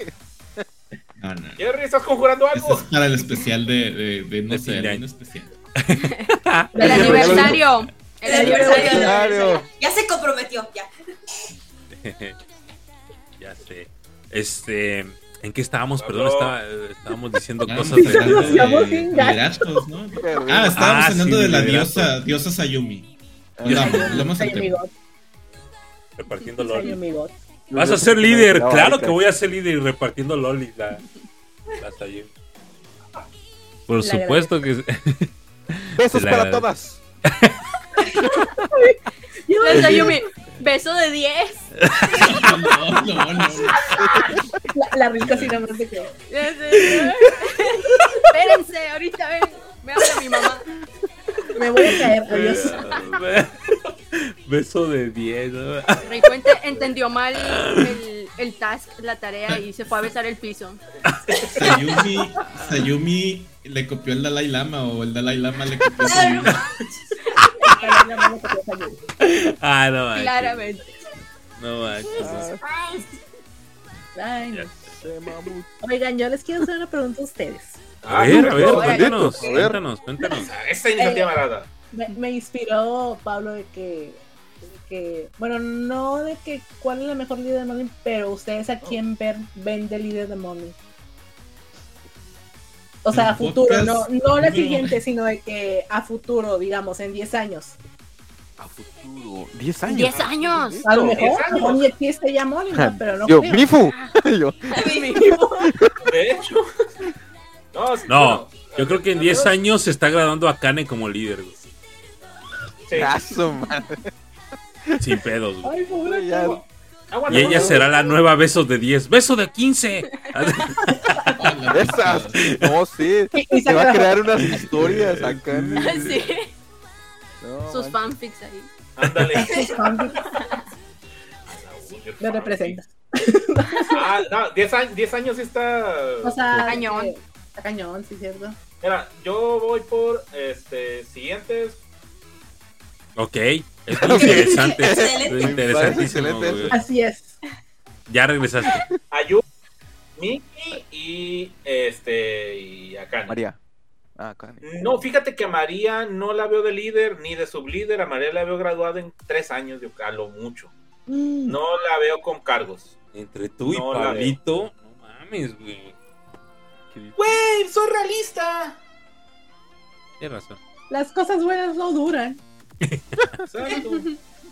No, no. Jerry, ¿estás conjurando algo? es para el especial de, de, de no De sé, algún especial. El dijo. aniversario. El El aniversario. aniversario. Ya se comprometió, ya. ya sé. Este, ¿en qué estábamos? Perdón, estaba, eh, estábamos diciendo Ah, cosas de... De ¿no? Ah, estábamos Ah, hablando sí, de la diosa, diosa Sayumi. God, repartiendo lolis. Vas a ser líder, claro que voy a ser líder y repartiendo lolis. La, la Sayumi. Por supuesto que... Besos para todas. La Sayumi, beso de 10. No, no, no. La, la rica así nada más de que. Espérense, ahorita ven. Me habla mi mamá. Me voy a caer, adiós. Beso de 10. ¿no? Recuente entendió mal el, el task, la tarea y se fue a besar el piso. Sayumi, Sayumi le copió el Dalai Lama o el Dalai Lama le copió a Sayumi. Ah, no manches. Claramente. No manches. Ay, no. Ya. Oigan, yo les quiero hacer una pregunta a ustedes. A ver, a ver, no, cuéntanos, a ver. cuéntanos, cuéntanos. Esta iniciativa malada. Me, me inspiró Pablo de que, de que, bueno, no de que cuál es la mejor líder de Money, pero ustedes a quién ver, ven de líder de Money. O sea, a futuro, no, no la siguiente, sino de que a futuro, digamos, en 10 años. A futuro. 10 años. 10 años. A lo Diez mejor, años. no existe ya ¿no? pero no Yo, creo. Mifu. Yo. De hecho. No, sí, No, yo creo que en 10 años se está graduando a Kane como líder, güey. sí. Su madre. Sin pedos, güey. Ay, pobre Ya. Y ella será la nueva beso de 10. ¡Beso de 15! Esas. No, sí. Se va a crear unas historias acá. Sí, No, sus man. fanfics ahí. Ándale. Me representa. Ah, no, 10 años, 10 años sí está. O sea, Cañón. eh, está cañón, sí, cierto. Mira, yo voy por este siguientes. Ok, es muy interesante. Excelente. Es interesantísimo, excelente. Así es. Ya regresaste. Ayu, Miki y este. Y Akane. María. Ah. No, fíjate que a María no la veo de líder ni de sublíder. A María la veo graduada en tres años, yo a lo mucho. Mm. No la veo con cargos. Entre tú y No Pablito, no mames, güey. ¡Wey! ¡Soy realista! Tienes razón. Las cosas buenas no duran. Exacto.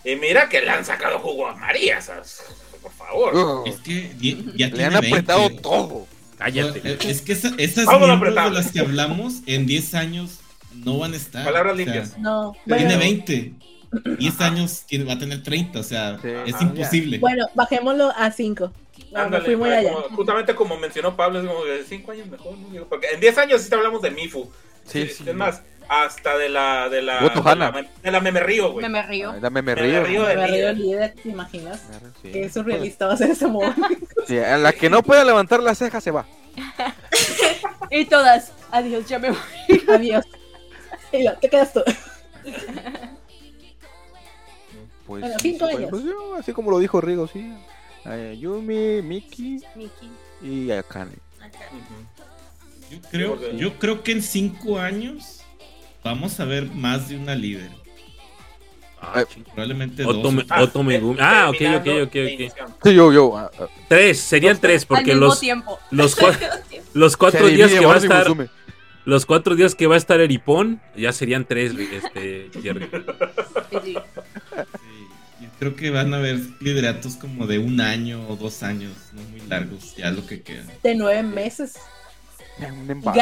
y mira que le han sacado jugo a María, ¿sabes? Por favor. Es que di- ya Le tiene han 20. apretado todo. Cállate. Eh, Es que esa- esas miembros de las que hablamos en 10 años no van a estar. Palabras O sea, limpias. No. Tiene bueno, 20. 10 años va a tener 30, o sea, Sí. es Ah, imposible. Bueno, bajémoslo a 5. Ándale, fui muy allá. como- justamente como mencionó Pablo, es como de 5 años mejor, ¿no? Porque en 10 años sí te hablamos de Mifu. Sí, Sí, sí. Es más, hasta de la de la de la, de la Meme Río, güey. Me me río. Ay, Dame me Me río. río de Me río líder. ¿te imaginas? Sí. Que surrealista va a ser ese modo. Sí, a la que no pueda levantar la ceja se va. Y todas, adiós, ya me voy. Adiós. Y yo, te quedas tú. Pues, Bueno, cinco sí, años. pues, yo, así como lo dijo Rigo, sí. A Yumi, Miki Miki. y Akane. Ujú. Yo creo, yo creo que en 5 años vamos a ver más de una líder. Ah, Eh. Probablemente Otome- dos. Otto Megumi. Ah, ok, ok, ok, ok. iniciando. Sí, yo, yo. ah, ah, Tres, serían tres, porque los, los, cua- los cuatro días que va a estar, Musume. los cuatro días que va a estar Eripón, ya serían tres, este, Jerry. Sí, sí. Sí, yo creo que van a haber lideratos como de un año o dos años, no muy largos, ya lo que queda. De nueve meses.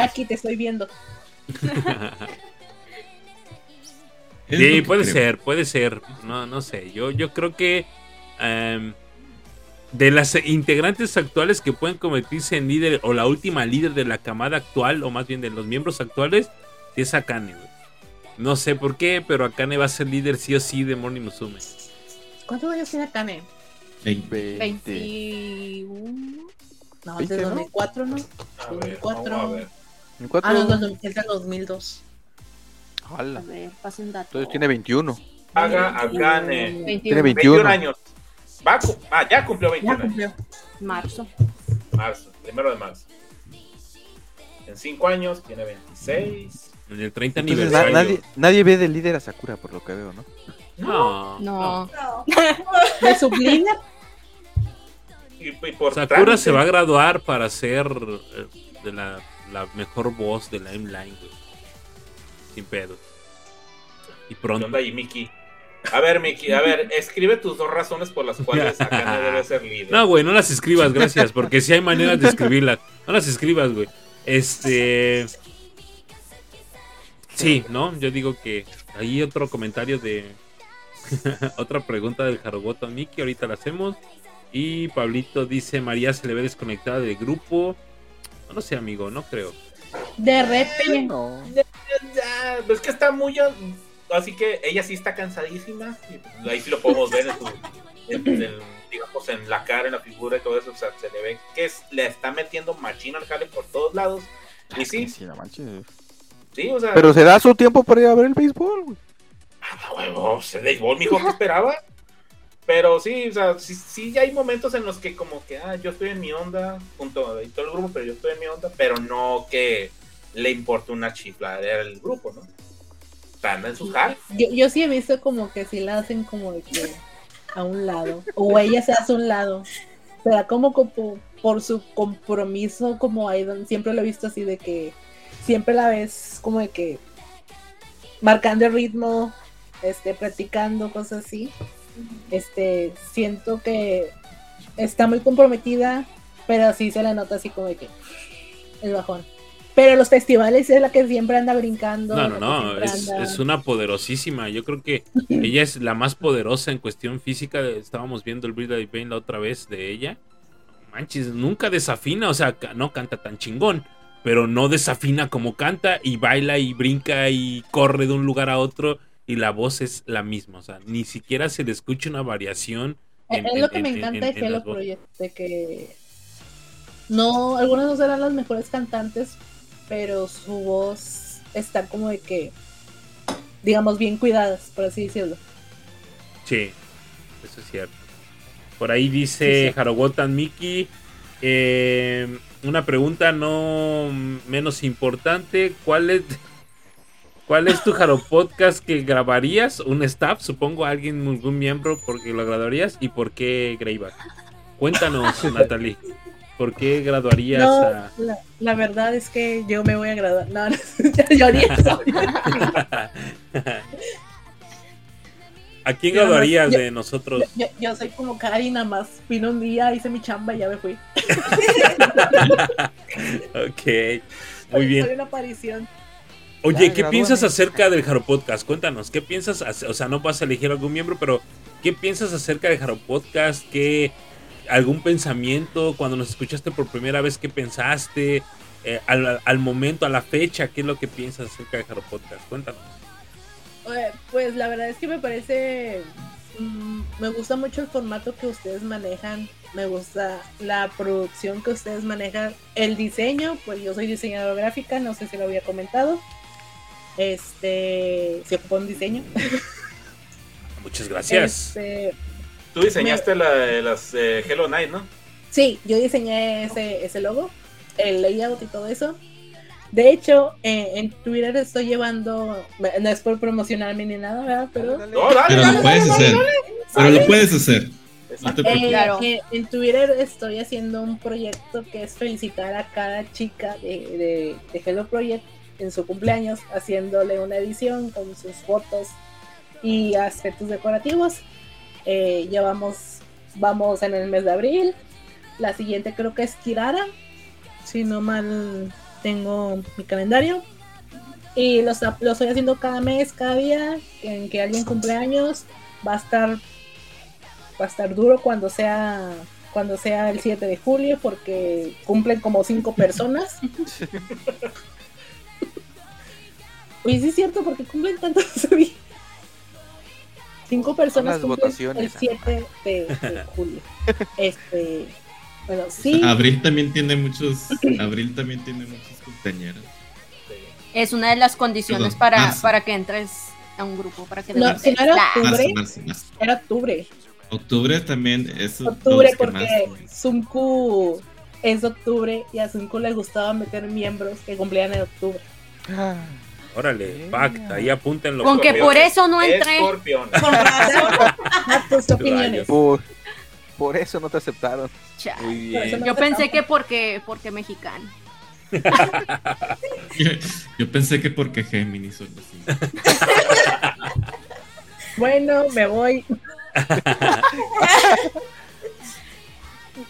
Aquí te estoy viendo. Sí, puede creo. ser, puede ser. No, no sé. Yo, yo creo que em, de las integrantes actuales que pueden convertirse en líder o la última líder de la camada actual, o más bien de los miembros actuales, es Akane, güey. No sé por qué, pero Akane va a ser líder sí o sí de Morning Musume. ¿Cuántos años tiene Kane? Veinte. 20. 21. No, es 20, de ¿no? 2004, ¿no? A ver, 2004. vamos a ver. ¿En cuatro? Ah, no, no, no, es del 2002. A ver, pasen datos. Entonces tiene 21. Haga Akane. 21. Tiene 21 21. años. Va ah, ya cumplió Ya 21 años. cumplió. Marzo. Marzo, primero de marzo. En 5 años tiene 26. En el 30 Entonces na- aniversario. nadie, nadie ve de líder a Sakura, por lo que veo, ¿no? No, No. No. De sublíder. Y, y por Sakura trámite, se va a graduar para ser eh, de la, la mejor voz de la M-Line, güey. Sin pedo. Y ¿Qué pronto. onda ahí, Miki? A ver, Miki, a ver, escribe tus dos razones por las cuales Akane debe ser líder. No, güey, no las escribas, gracias, porque sí hay maneras de escribirlas. No las escribas, güey. Este. Sí, ¿no? Yo digo que hay otro comentario de. Otra pregunta del Jarogoto Miki, ahorita la hacemos. Y Pablito dice: María se le ve desconectada del grupo. No lo sé, amigo, no creo. De repente. No. Ya, es que está muy. Así que ella sí está cansadísima. Y pues ahí sí lo podemos ver en su. en- en- digamos, en la cara, en la figura y todo eso. O sea, se le ve que es- le está metiendo machina al jale por todos lados. Y sí, Sí, sí, o sea. Pero se da su tiempo para ir a ver el béisbol, güey. Ah, huevo, se béisbol, mijo, ¿qué esperaba? Pero sí, o sea, sí, sí hay momentos en los que como que, ah, yo estoy en mi onda, junto a todo el grupo, pero yo estoy en mi onda, pero no que le importe una chifladera al grupo, ¿no? Anda en sus jales. Yo, yo sí he visto como que si la hacen como de que a un lado. O ella se hace a un lado. Pero como, por su compromiso como idol, siempre lo he visto así de que siempre la ves como de que marcando el ritmo, este, practicando, cosas así. Este, siento que está muy comprometida, pero sí se le nota así como de que el bajón. Pero los festivales es la que siempre anda brincando. No, no, no, es, anda- es una poderosísima. Yo creo que ella es la más poderosa en cuestión física. Estábamos viendo el Brilliant Pain la otra vez de ella. Manches, nunca desafina, o sea, no canta tan chingón, pero no desafina como canta y baila y brinca y corre de un lugar a otro y la voz es la misma, o sea, ni siquiera se le escucha una variación. Es en- es en- lo que me en- encanta en- de Hello. Project, de que no, algunas no serán las mejores cantantes, pero su voz está como de que, digamos, bien cuidadas, por así decirlo. Sí, eso es cierto. Por ahí Sí, dice sí. Harogotan Miki. eh, una pregunta no menos importante. ¿Cuál es, cuál es tu Jaro Podcast que grabarías? ¿Un staff? Supongo alguien, algún miembro porque lo graduarías. ¿Y por qué Greyback? Cuéntanos, Natalie. ¿Por qué graduarías No, a.? la, la verdad es que yo me voy a graduar. No, no, yo ni eso. ¿A quién Yo graduarías yo- de nosotros? Yo, yo soy como Cari, nada más. Vine un día, hice mi chamba y ya me fui. ok, muy bien. Soy una aparición. Oye, Ya, ¿qué piensas acerca del Jaro Podcast? Cuéntanos, ¿qué piensas? O sea, no vas a elegir algún miembro, pero ¿qué piensas acerca del Jaro Podcast? ¿Qué, ¿Algún pensamiento cuando nos escuchaste por primera vez? ¿Qué pensaste? Eh, al, al momento, a la fecha, ¿qué es lo que piensas acerca del Jaro Podcast? Cuéntanos. Pues la verdad es que me parece. mm, me gusta mucho el formato que ustedes manejan. Me gusta la producción que ustedes manejan. El diseño, pues yo soy diseñadora gráfica, no sé si lo había comentado. Este. Se ocupó un diseño. Muchas gracias. Este, Tú diseñaste la de las eh, Hello Night, ¿no? Sí, yo diseñé ese, ese logo, el layout y todo eso. De hecho, eh, en Twitter estoy llevando, no es por promocionarme ni nada, ¿verdad? Pero Dale, No, dale, Pero dale, lo puedes dale, hacer. Pero lo puedes hacer. No eh. Claro. eh, en Twitter estoy haciendo un proyecto que es felicitar a cada chica de, de, de Hello Project en su cumpleaños, haciéndole una edición con sus fotos y aspectos decorativos. Eh, ya vamos, vamos en el mes de abril. La siguiente creo que es Kirara, si no mal tengo mi calendario. Y lo, esta- lo estoy haciendo cada mes, cada día, en que alguien cumpleaños. Va a estar va a estar duro cuando sea cuando sea el 7 de julio porque cumplen como cinco personas. Oye, sí es cierto porque cumplen tantos Cinco personas cumplen votaciones, el 7 de, de julio. Este, bueno, sí. Abril también tiene muchos. Abril también tiene muchos compañeros. Es una de las condiciones Perdón, para, marzo. para que entres a un grupo, para que No, si no era octubre, Marzo, marzo, marzo. era octubre. Octubre también es Octubre porque Sunku es de octubre y a Sunku le gustaba meter miembros que cumplían en octubre. Ah, Órale, pacta, ahí apúntenlo. Con que por eso no entré. Escorpión. Con razón. Tus opiniones. por, por eso no te aceptaron. Muy bien. no- Yo pensé que porque, porque mexicano. Yo, yo pensé que porque Géminis o así. Bueno, me voy.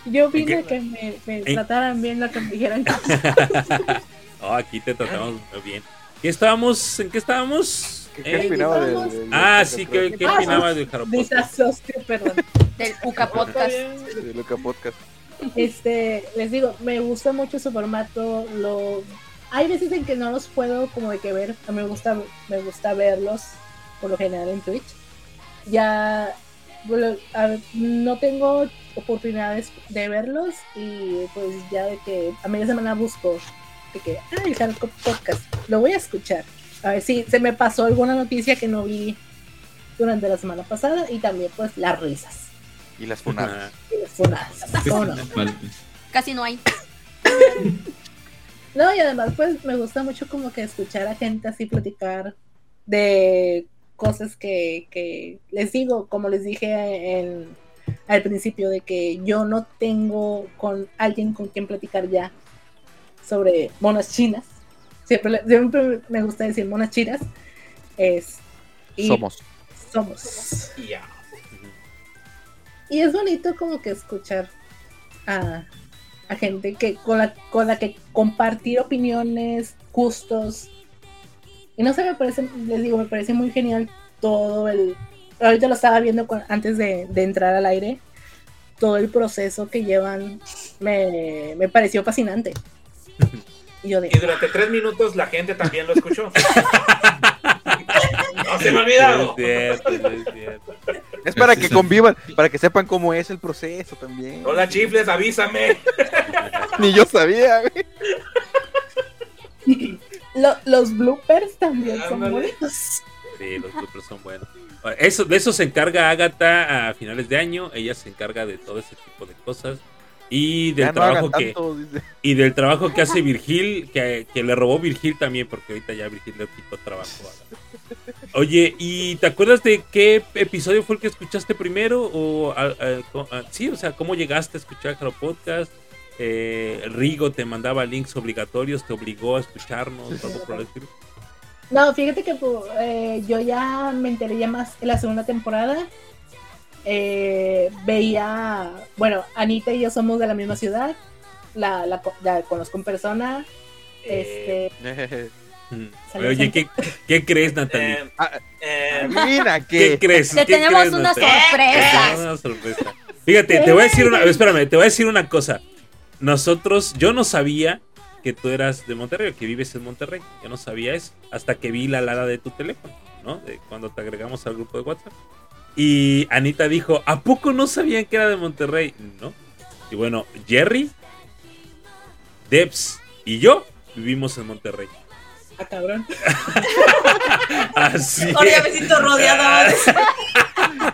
Yo vine que me, me ¿En- trataran bien, lo que me dijeran. Oh, aquí te tratamos bien. ¿Qué estábamos? ¿En qué estábamos? ¿Qué, Eh, qué opinaba del, del- Ah, del- sí, ¿qué, qué Ah, opinaba del Jaro Podcast? Desasostio, perdón. Del UCA Podcast. de Luca Podcast? Este, les digo, me gusta mucho su formato. Lo, hay veces en que no los puedo como de que ver. A mí me gusta, me gusta verlos por lo general en Twitch. Ya bueno, a ver, no tengo oportunidades de verlos y pues ya de que a media semana busco de que, ah, el Hardcore Podcast, lo voy a escuchar. A ver si se me pasó alguna noticia que no vi durante la semana pasada y también pues las risas Y las funadas. y las funadas. ¿Cómo no? Casi no hay. No, y además, pues me gusta mucho como que escuchar a gente así platicar de cosas que, que les digo, como les dije en- al principio, de que yo no tengo con alguien con quien platicar ya sobre monas chinas. Siempre, le- siempre me gusta decir monas chinas. Es, y Somos. Somos. Ya. Y es bonito como que escuchar a, a gente que con la, con la que compartir opiniones, gustos. Y no sé, me parece, les digo, me parece muy genial todo el... Ahorita lo estaba viendo con- antes de, de entrar al aire. Todo el proceso que llevan me, me pareció fascinante. Y yo de... Y durante tres minutos la gente también lo escuchó. no se me ha olvidado. Es cierto, es cierto. Es para que convivan, para que sepan cómo es el proceso también. Hola chifles, avísame. Ni yo sabía, güey. Lo- los bloopers también son bonitos. Sí, los bloopers son buenos. Eso, de eso se encarga Agatha a finales de año. Ella se encarga de todo ese tipo de cosas. Y del no trabajo que tanto, y del trabajo que hace Virgil, que, que le robó Virgil también, porque ahorita ya Virgil le quitó trabajo. a. Oye, ¿y te acuerdas de qué episodio fue el que escuchaste primero? O a- a- co- a- sí, o sea, ¿cómo llegaste a escuchar Jaro Podcast? Eh, Rigo te mandaba links obligatorios, te obligó a escucharnos, Sí, sí, algo por el sí. estilo? No, fíjate que pues, eh, yo ya me enteré ya más en la segunda temporada. Eh, veía, bueno, Anita y yo somos de la misma ciudad, la, la, co- la conozco en persona. Eh, Este, Salió Oye, ¿qué, qué crees, Natalie? Eh, Ah, eh, Adivina ¿Qué qué. crees? Te ¿Qué tenemos crees, una Natalie? sorpresa. Tenemos una sorpresa. Fíjate, te voy a decir una, espérame, te voy a decir una cosa. Nosotros, yo no sabía que tú eras de Monterrey, que vives en Monterrey. Yo no sabía eso hasta que vi la lada de tu teléfono, ¿no? De cuando te agregamos al grupo de WhatsApp. Y Anita dijo, ¿a poco no sabían que era de Monterrey? No. Y bueno, Jerry, Debs y yo vivimos en Monterrey. Ah, cabrón. Así. Ahora ya me siento rodeada.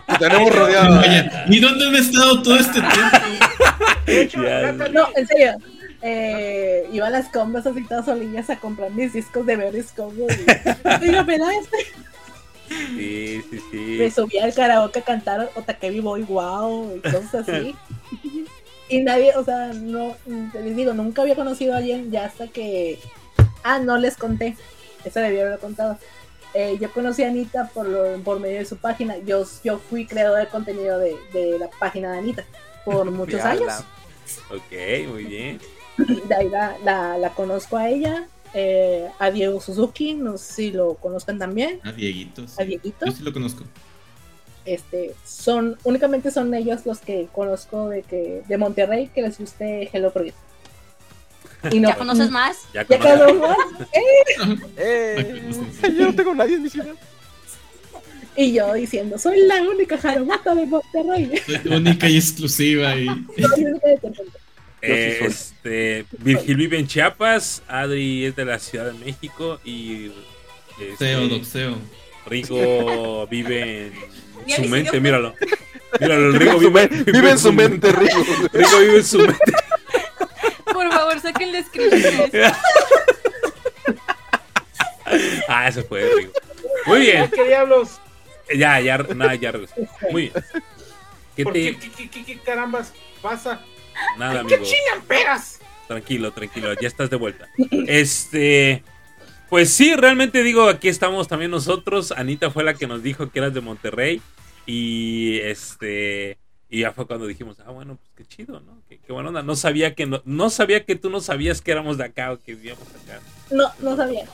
Te tenemos rodeado. Oye, ¿y dónde han estado todo este tiempo? No, en serio. Eh, iba a las combas así todas solillas a comprar mis discos de Berries Combo. Y, Oiga, ¿me da este? Sí, sí, sí. Me subí al karaoke a cantar Otakebi Boy Wow y cosas así. Y nadie, o sea, no, te les digo, nunca había conocido a alguien ya hasta que. Ah, no les conté. Eso debía haberlo contado. Eh, yo conocí a Anita por, lo- por medio de su página. Yo, yo fui creador de contenido de, de la página de Anita por muchos años. Ok, muy bien. De ahí la, la, la conozco a ella, eh, a Diego Suzuki, no sé si lo conozcan también, A Dieguito. sí. a Dieguito. Yo sí lo conozco. Este, son, únicamente son ellos los que conozco de que de Monterrey que les guste Hello Project. Y no, ¿Ya conoces más? Ya Ya conoces- conozco más. Eh, yo no tengo nadie en mi ciudad. Y yo diciendo, soy la única jaromata de Monterrey. Soy única y exclusiva y Soy la única de Monterrey. Eh, soy. este, Virgil vive en Chiapas, Adri es de la Ciudad de México y este, Seo, doxeo. Rigo vive en su mente, míralo. Míralo, el Vive Rigo vive, vive en su mente, Rigo. Rigo vive en su mente. Por favor, sáquenle screenshots. Ah, ese fue Rigo. Muy bien, ¿qué diablos? ya, ya, nada, ya. Muy bien. ¿Qué ¿Por te, qué, qué, qué, qué- qué carambas pasa? Nada, ¿Qué amigo. chingan peras? Tranquilo, tranquilo, ya estás de vuelta. Este, pues sí, realmente digo, aquí estamos también nosotros. Anita fue la que nos dijo que eras de Monterrey. Y este, y ya fue cuando dijimos, ah, bueno, pues qué chido, ¿no? Qué, qué buena onda. No sabía que no, no sabía que tú no sabías que éramos de acá o que vivíamos acá. No, no sabía.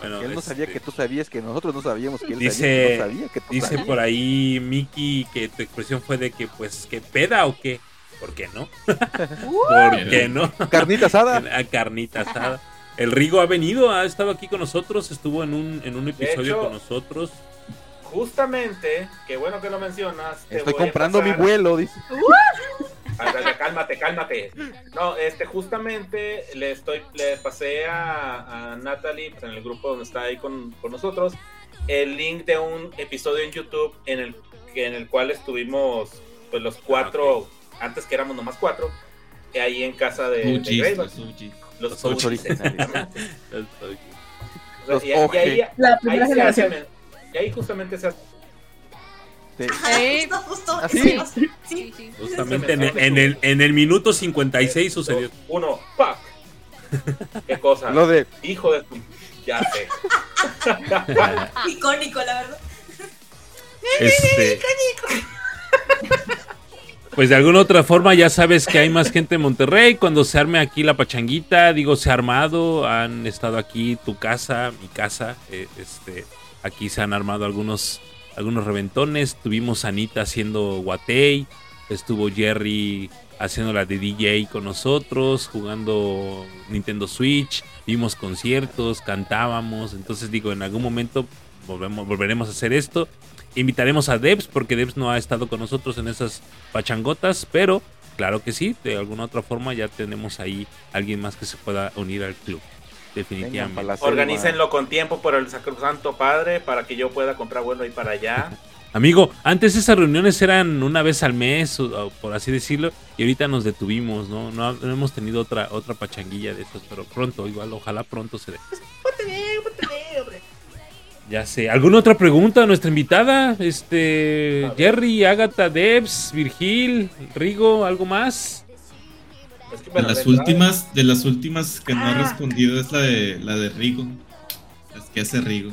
Bueno, Él no sabía este, que tú sabías que nosotros no sabíamos que él Dice- sabía que no sabía que tú Dice sabías. por ahí Miki que tu expresión fue de que, pues, que peda o qué. ¿Por qué no? ¿Por qué no? Carnita asada. a carnita asada. El Rigo ha venido, ha estado aquí con nosotros, estuvo en un, en un episodio hecho, con nosotros. Justamente, qué bueno que lo mencionas. Estoy comprando mi vuelo, dice. Ah, cálmate, cálmate. No, este, justamente le estoy, le pasé a, a Natalie pues, en el grupo donde está ahí con, con nosotros el link de un episodio en YouTube en el, que- en el cual estuvimos pues los cuatro, antes que éramos nomás cuatro, ahí en casa de, los exactamente. Los y, y ahí, La ahí primera se generación. hace- y ahí justamente se hace Sí. Eh, Justo, justo. ¿Así? Sí. sí, sí. Justamente en el, en el, en el minuto 56 sucedió. uno, ¡pac! ¿Qué cosa? Lo de Hijo de tu... Ya sé. Icónico, la verdad. Este, pues de alguna otra forma ya sabes que hay más gente en Monterrey. Cuando se arme aquí la pachanguita, digo, se ha armado. Han estado aquí tu casa, mi casa. eh, este, aquí se han armado algunos, algunos reventones. Tuvimos Anita haciendo Guatey. Estuvo Jerry haciendo la de DJ con nosotros, jugando Nintendo Switch. Vimos conciertos, cantábamos. Entonces digo, en algún momento volvemos, volveremos a hacer esto. Invitaremos a Debs porque Debs no ha estado con nosotros en esas pachangotas, pero claro que sí, de alguna otra forma ya tenemos ahí alguien más que se pueda unir al club. Definitivamente. selva. Organícenlo con tiempo por el Sacrosanto Padre para que yo pueda comprar vuelo ahí para allá. Amigo, antes esas reuniones eran una vez al mes, o- o por así decirlo, y ahorita nos detuvimos, ¿no? No, no hemos tenido otra otra pachanguilla de esas, pero pronto, igual, ojalá pronto se dé. Ya sé. ¿Alguna otra pregunta a nuestra invitada? Este, Jerry, Agatha, Debs, Virgil, Rigo, ¿algo más? Es que me De la las últimas, de las últimas que no ha Ah. respondido es la de la de Rigo. Las que hace Rigo.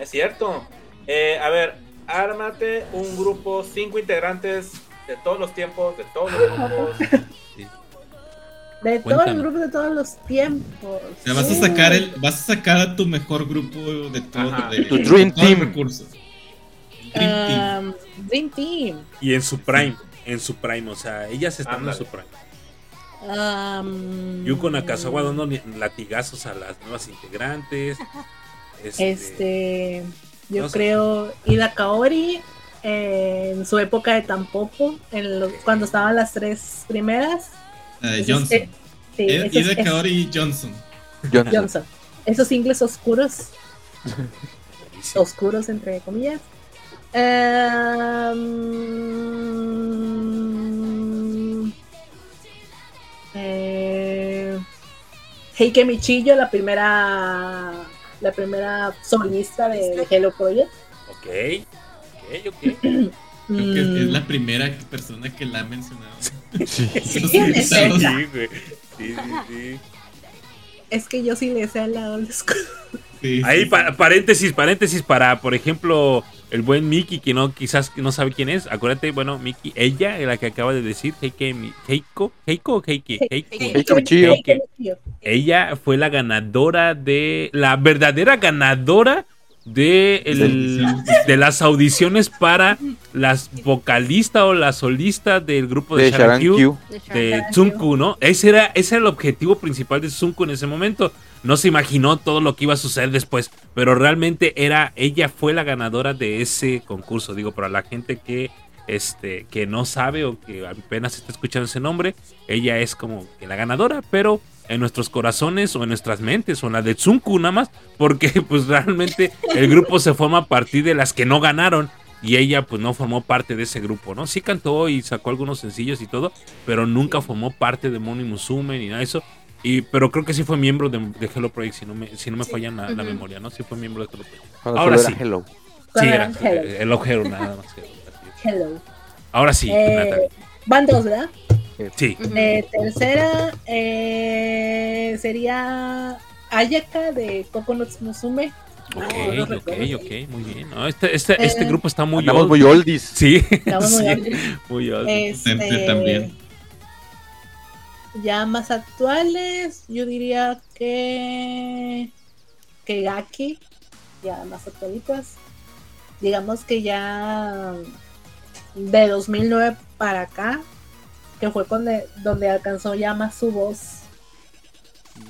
Es cierto. Eh, a ver, ármate un grupo, cinco integrantes de todos los tiempos, de todos los grupos. De todos Cuéntame. los grupos de todos los tiempos. O sea, vas a sacar el, vas a sacar a tu mejor grupo de todo, Ajá. de, Tu Dream todos los Team. recursos. El Dream Team. Um, Dream Team. Y en su prime, en su prime, o sea, ellas están Ándale. en su prime. Um, Yuko Nakazawa dando latigazos a las nuevas integrantes. Este, Este, yo no sé. creo Ida Kaori eh, en su época de Tampopo, en los- cuando estaban las tres primeras. Eh, Johnson. sí, esos- Ida Kaori Johnson. Johnson. Johnson. Esos ingles oscuros, oscuros entre comillas. Em, eh, Heike Michillo, la primera la primera solista de, de Hello Project. Ok, ok, ok. Creo que es, es Mm, la primera persona que la ha mencionado. Sí. Sí. Sí, güey. Sí, sí. Es que yo sí le sé al lado old school. Sí, Ahí, sí, pa- paréntesis, paréntesis para, por ejemplo, el buen Mickey, que no, quizás no sabe quién es. Acuérdate, bueno, Mickey, ella, la que acaba de decir, Heike, Heiko, Heiko o Heike, Heiko. Heike. Ella fue la ganadora de, la verdadera ganadora de, el- de las audiciones para las vocalistas o la solista del grupo de, De Sharan Sharan Q Q. de Tsunku, ¿no? Ese era, ese era el objetivo principal de Tsunku en ese momento. No se imaginó todo lo que iba a suceder después, pero realmente era, ella fue la ganadora de ese concurso. Digo, para la gente que, este, que no sabe o que apenas está escuchando ese nombre, ella es como que la ganadora, pero en nuestros corazones o en nuestras mentes o en la de Tsunku nada más, porque pues realmente el grupo se forma a partir de las que no ganaron y ella pues no formó parte de ese grupo, ¿no? Sí cantó y sacó algunos sencillos y todo, pero nunca formó parte de Moni Musume ni nada de eso. Y, pero creo que sí fue miembro de, de Hello Project, si no me, si no me falla la, memoria, ¿no? Sí fue miembro de Hello Project. Cuando Ahora sí. Hello. Sí, era Hello. el ojero nada más. que- Hello. Ahora sí, Eh, van dos, ¿verdad? Sí. Eh, tercera eh, sería Ayaka de Coconuts Musume. Ok, no ok, recuerdo. ok, muy bien. No, este, este, este Eh, grupo está muy old. muy oldies. Sí, Estamos muy sí, oldies. muy old. Este, también. Ya más actuales, yo diría que que Gaki, ya más actualitas. Digamos que ya de 2009 para acá, que fue cuando, donde alcanzó ya más su voz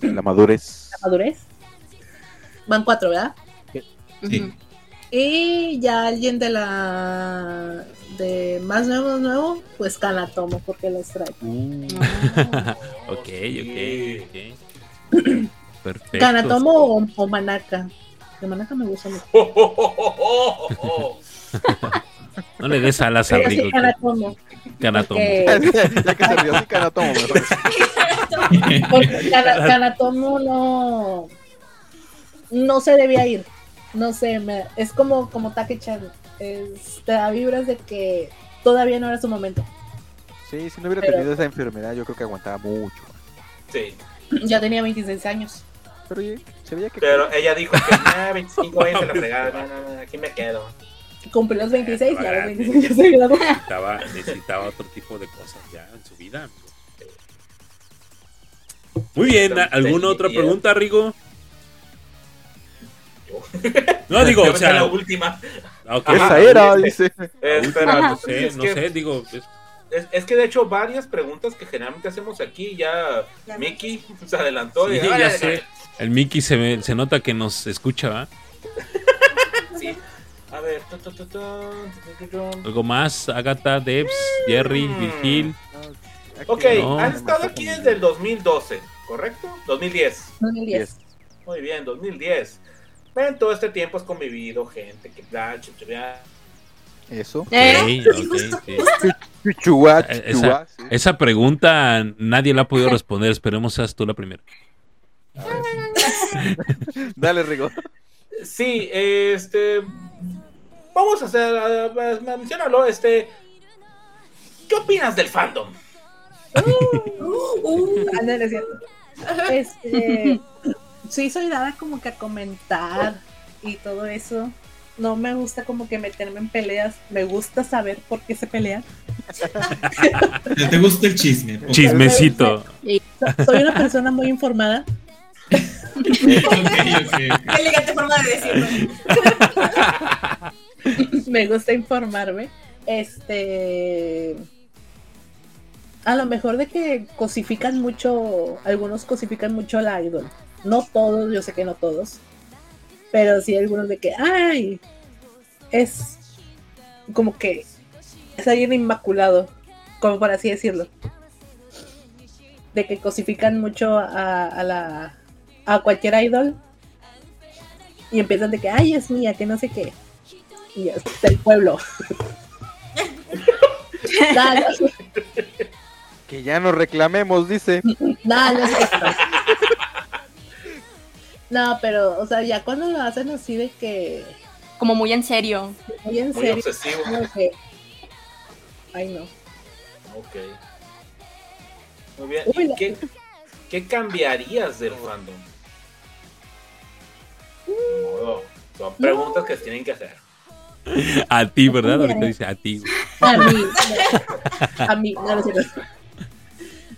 La madurez. la madurez. Van cuatro, ¿verdad? Sí. Y ya alguien de la de más nuevo nuevo, pues Kanatomo, porque los trae. ok, ok, ok. Perfecto. Kanatomo o, o Manaka. De Manaka me gusta mucho. No le des alas al Pero sí. Kanatomo. Porque, ya que se rió mejor. porque Kanatomo no no se debía ir. No sé, me- es como, como Take-chan. Te da vibras de que todavía no era su momento. Sí, si no hubiera Pero- tenido esa enfermedad, yo creo que aguantaba mucho. Sí, Ya tenía 26 años. Pero oye, se veía que. pero ella dijo que nah, 25 años se la fregada. No, no, no, aquí me quedo. Cumplió los 26 y a los Grande. 26 ya se graduó. Necesitaba, necesitaba otro tipo de cosas ya en su vida. Muy bien, ¿alguna otra pregunta, Rigo? No, digo, o sea, la última. Ajá. Esa era, dice. Espera, no sé, es no que- sé, digo, es- Es, es que de hecho varias preguntas que generalmente hacemos aquí ya Mickey se adelantó. sí, y, ya "Órale, sé. El Mickey se, ve- se nota que nos escucha, ¿va? A ver. tu, tu, tu, tu, tu, tu, tu. Algo más, Agatha, Debs, Jerry, Mm. Virgil. Ok, No. han estado aquí desde el 2012, ¿correcto? 2010. 2010. Muy bien, 2010. En todo este tiempo has convivido gente que bla, chu, chu, bla. Eso. ¿Eh? Ok, ok, ok. Chuchua, Eh, sí. Esa pregunta nadie la ha podido responder. Esperemos seas tú la primera. Dale, Rigo. Sí, este. Vamos a hacer. a- Menciónalo, este. ¿Qué opinas del fandom? Uh, es cierto. Este, sí soy dada como que a comentar y todo eso. No me gusta como que meterme en peleas. Me gusta saber por qué se pelean. ¿Te gusta el chisme? Chismecito. so- soy una persona muy informada. Ok, ok. Qué elegante forma de decirlo. me gusta informarme. Este. A lo mejor de que cosifican mucho, algunos cosifican mucho la idol. No todos, yo sé que no todos. Pero sí algunos de que, ay, es como que es alguien inmaculado, como por así decirlo. De que cosifican mucho a, a la a cualquier idol y empiezan de que, ay, es mía, que no sé qué. Y es del pueblo. Nada, no, Que ya no reclamemos, dice. nada, no es esto. No, pero, o sea, ya cuando lo hacen así de que, Como muy en serio. muy en Muy serio, obsesivo. como que, ay no. Ok. Muy bien. Uy, ¿Y la- qué, qué cambiarías del fandom? Modo. Son preguntas que se tienen que hacer. A ti, ¿verdad? Ahorita dice a ti. A mí, a mí, no,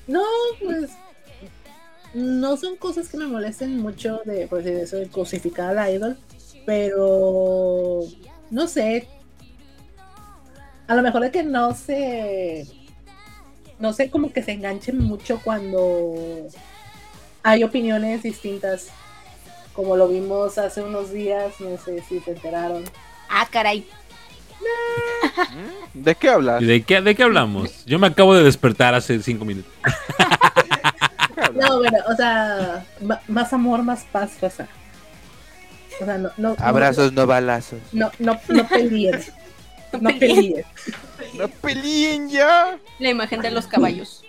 no, es pues no son cosas que me molesten mucho de, pues, de eso de cosificar a la idol, pero no sé. A lo mejor de que no se, no sé, como que se enganchen mucho cuando hay opiniones distintas, como lo vimos hace unos días, no sé si se enteraron. Ah, caray. ¿De qué hablas? ¿Y ¿De qué, ¿De qué hablamos? Yo me acabo de despertar hace cinco minutos. No, bueno, o sea, más amor, más paz, raza. O sea, no, no, Abrazos, no balazos. no, no, no peleen. No peleen. ¡No peleen ya! La imagen de los caballos.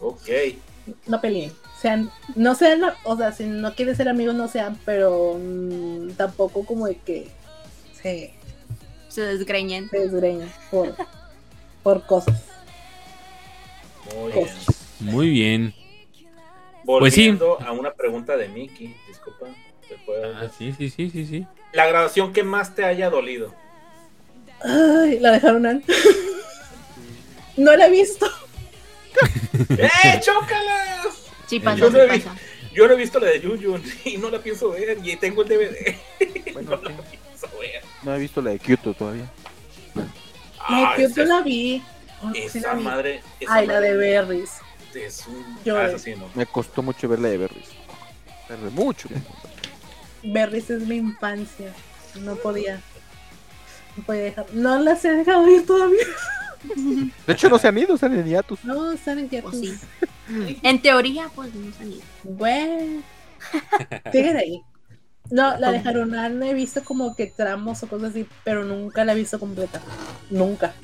Ok. No peleen. Sean, no sean, o sea, si no quieren ser amigos, no sean, pero mm, tampoco como de que se, Se desgreñen. se desgreñen por, por cosas. Muy bien. Muy bien. Pues sí. Volviendo a una pregunta de Mickey. Disculpa. ¿te puedo- Ah, sí, sí, sí, sí, sí. La graduación que más te haya dolido. Ay, la dejaron an- No la he visto. ¡Eh, chócalas! Sí pasa, Yo sí no he pasa. Yo no he visto la de Yuyun y no la pienso ver. Y tengo el DVD. Bueno, no la pienso ver. No he visto la de Kyoto todavía. Ah, esa, la vi. Oh, sí esa la vi. madre. esa Ay, la madre de Berries. Es un. Yo- Ah, esa sí, no. Me costó mucho ver la de Berries. Tardé mucho. Berries es mi infancia. No podía. No podía dejar. No las he dejado ir todavía. De hecho, no se han ido, están en hiatus. No, están en hiatus. sí. En teoría, pues no salí. Bueno. Siguen ahí. No, la de Harunan he visto como que tramos o cosas así, pero nunca la he visto completa. Nunca.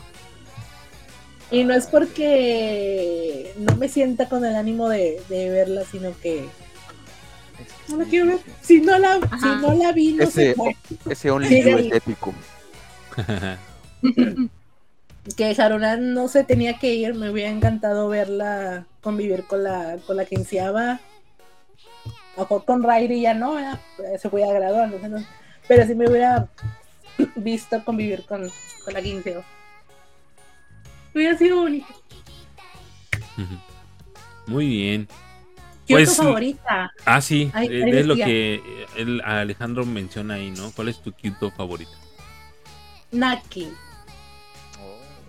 Y no es porque no me sienta con el ánimo de, de verla, sino que no la quiero ver. Si no la, si no la vi, no Ese- sé Ese Only You es épico. que Harunan no se tenía que ir, me hubiera encantado verla convivir con la, con la mejor con Rairi ya no, ¿verdad? se fue a graduar, no pero si me hubiera visto convivir con, con la quinceava. Hubiera sido bonito. Muy bien. ¿Qué Pues, tu favorita? Ah, sí, Ay, eh, es lo que eh, el Alejandro menciona ahí, ¿no? ¿Cuál es tu Kyoto favorito? Naki.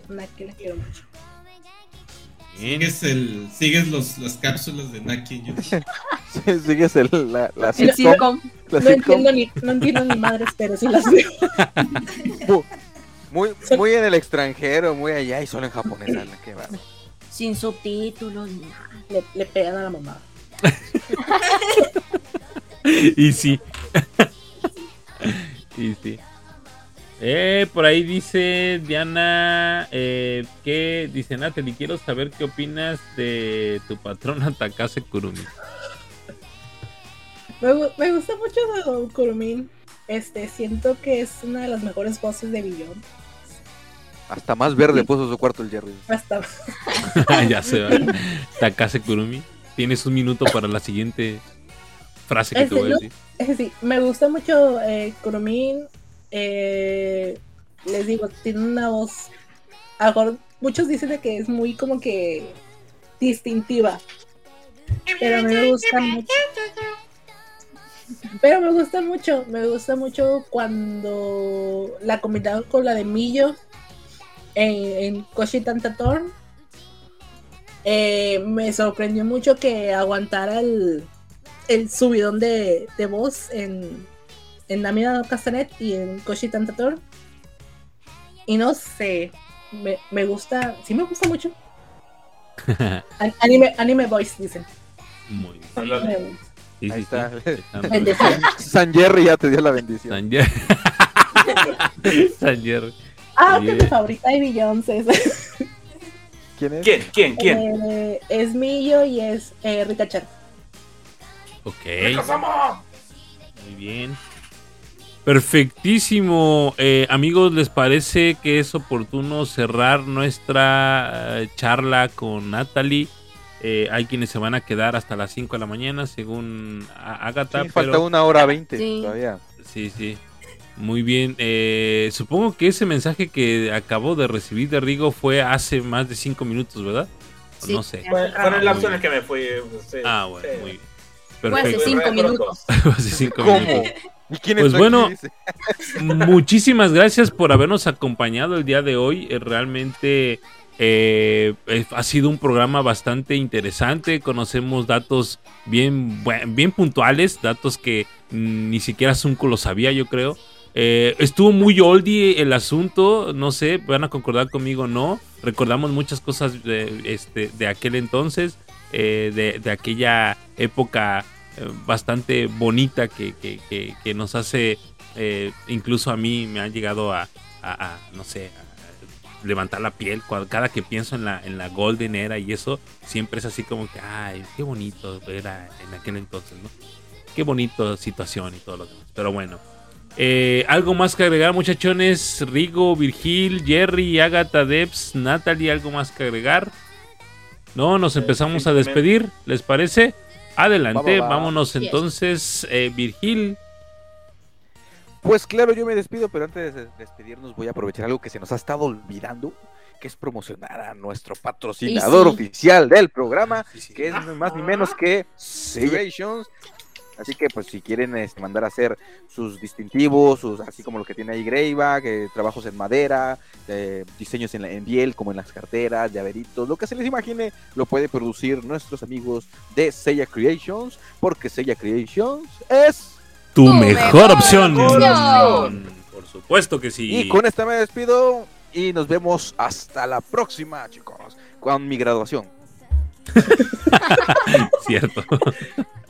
Naki la quiero mucho. Sigues, el, sigues los, las cápsulas de Naki en YouTube. Sí, Sigues el, la, la El sitcom. sitcom. la No sitcom entiendo, ni, no entiendo ni madres, pero sí las veo. mu- muy, muy en el extranjero, muy allá y solo en japonés. ala, qué. Sin subtítulos ni nada. Le, le pegan a la mamá. y sí. y sí. Eh, por ahí dice Diana eh, que dice Natalie, quiero saber qué opinas de tu patrona Takase Kurumi. Me, gu- me gusta mucho Kurumin. Este, siento que es una de las mejores voces de Billón. Hasta más verde puso su cuarto el Jerry. Hasta ya se va. Takase Kurumi. Tienes un minuto para la siguiente frase que ¿En te voy a decir. es decir, me gusta mucho eh, Kurumin. Eh, les digo, tiene una voz. Muchos dicen de que es muy como que distintiva. Pero me gusta mucho. Pero me gusta mucho, me gusta mucho cuando la combinaron con la de Millo en, en Koshi Tantatorn. Eh, me sorprendió mucho que aguantara el, el subidón de, de voz en, en Namida no Castanet y en Koshi Tantatorn. Y no sé, me, me gusta, sí me gusta mucho. An- Anime, anime voice, dicen. Muy bien. Sí, Ahí sí, está. sí. Está- Bendición. San Jerry ya te dio la bendición. San Jer- San Jerry. Ah, que mi favorita de Beyoncé es, ¿Quién es? ¿Quién? ¿Quién? ¿Quién? eh, es Millo y es eh, Rika Chan. Ok. Muy bien. Perfectísimo. Eh, amigos, ¿les parece que es oportuno cerrar nuestra eh, charla con Natalie? Eh, hay quienes se van a quedar hasta las 5 de la mañana, según Agatha. Sí, falta pero- una hora veinte Sí. todavía. Sí, sí. Muy bien. Eh, supongo que ese mensaje que acabo de recibir de Rigo fue hace más de 5 minutos, ¿verdad? Sí. No sé. Fue, el lapso en el que me fui. sí, Ah, bueno, sí. muy bien. Fue hace Perfecto. cinco Fue minutos. Hace cinco ¿Cómo? minutos. ¿Y quién Pues bueno. Muchísimas gracias por habernos acompañado el día de hoy. Eh, realmente eh, eh, ha sido un programa bastante interesante. Conocemos datos bien, bien puntuales, datos que mm, ni siquiera Zunco lo sabía, yo creo. Eh, estuvo muy oldie el asunto, no sé, van a concordar conmigo o no. Recordamos muchas cosas de, este, de aquel entonces, eh, de, de aquella época bastante bonita que, que- que- que nos hace eh, incluso a mí me ha llegado a, a- a, no sé, a levantar la piel cuando, cada que pienso en la, en la Golden Era y eso, siempre es así como que, ay, qué bonito era en aquel entonces, ¿no? Qué bonito situación y todo lo demás. Pero bueno, eh, algo más que agregar, muchachones. Rigo, Virgil, Jerry, Agatha, Debs, Natalie, algo más que agregar. No, nos Eh, empezamos a despedir, ¿les parece? Adelante, Va, va, va. vámonos Yes. entonces, eh, Virgil. Pues claro, yo me despido, pero antes de despedirnos voy a aprovechar algo que se nos ha estado olvidando, que es promocionar a nuestro patrocinador sí. oficial del programa, que es ni más ni menos que Creations. Así que pues si quieren este, mandar a hacer sus distintivos, sus, así como lo que tiene ahí Greyback, eh, trabajos en madera, eh, diseños en, la, en piel, como en las carteras, llaveritos, lo que se les imagine, lo puede producir nuestros amigos de Seiya Creations, porque Seiya Creations es... Tu Tu mejor, mejor opción. opción. Por supuesto que sí. Y con esta me despido y nos vemos hasta la próxima, chicos, con mi graduación. Cierto.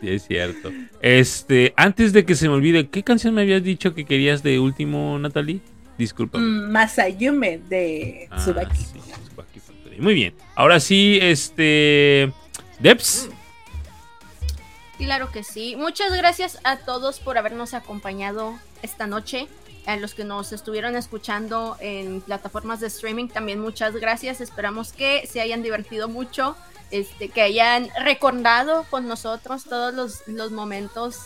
sí, es cierto. Este, antes de que se me olvide, ¿qué canción me habías dicho que querías de último, Natalie? Disculpa. Mm, Masayume de Ah, Tsubaki. sí, Tsubaki Factory. Muy bien. Ahora sí, este. Debs. Claro que sí. Muchas gracias a todos por habernos acompañado esta noche. A los que nos estuvieron escuchando en plataformas de streaming, también muchas gracias. Esperamos que se hayan divertido mucho, este, que hayan recordado con nosotros todos los, los momentos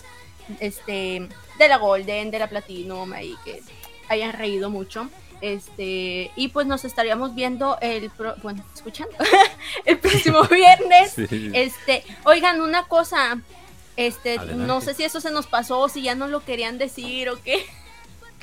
este, de la Golden, de la Platinum, y que hayan reído mucho. Este, y pues nos estaríamos viendo el pro- bueno, escuchando el próximo viernes. Sí. Este, oigan, una cosa. Este, Adelante. no sé si eso se nos pasó si ya no lo querían decir o qué.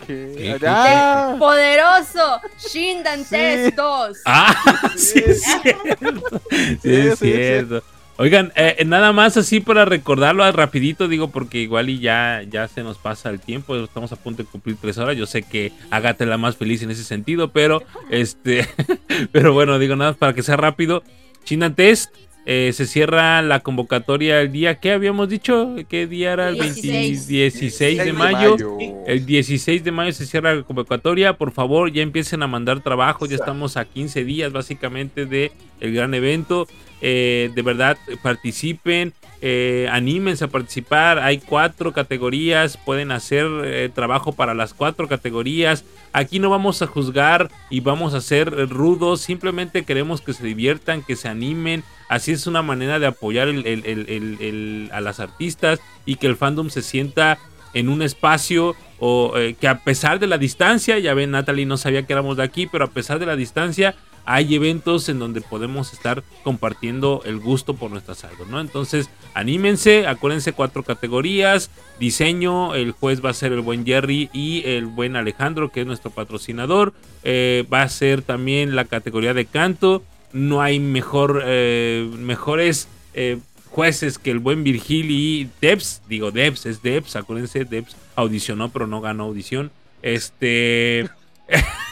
¿Qué? ¡Ah! Poderoso Shindan Sí. Test 2. Ah, sí, es cierto. Sí, es Sí, sí, cierto. Oigan, eh, nada más así para recordarlo ah, rapidito, digo, porque igual y ya, ya se nos pasa el tiempo, estamos a punto de cumplir tres horas, yo sé que hágate la más feliz en ese sentido, pero este, pero bueno, digo nada más para que sea rápido. China Test, eh, se cierra la convocatoria el día, ¿qué habíamos dicho? ¿Qué día era? El 20 16. 16 de mayo. El 16 de mayo se cierra la convocatoria. Por favor, ya empiecen a mandar trabajo. Ya estamos a 15 días básicamente de el gran evento. Eh, de verdad, participen. eh, anímense a participar. Hay cuatro categorías. Pueden hacer eh, trabajo para las cuatro categorías. Aquí no vamos a juzgar y vamos a ser rudos. Simplemente queremos que se diviertan, que se animen. Así es una manera de apoyar a las artistas y que el fandom se sienta en un espacio o eh, que a pesar de la distancia, ya ven, Natalie no sabía que éramos de aquí, pero a pesar de la distancia, hay eventos en donde podemos estar compartiendo el gusto por nuestras algo, ¿no? Entonces, anímense, acuérdense cuatro categorías, diseño, el juez va a ser el buen Jerry y el buen Alejandro, que es nuestro patrocinador, eh, va a ser también la categoría de canto, no hay mejor, eh, mejores eh, jueces que el buen Virgil y Debs, digo Debs, es Debs, acuérdense, Debs audicionó pero no ganó audición, este...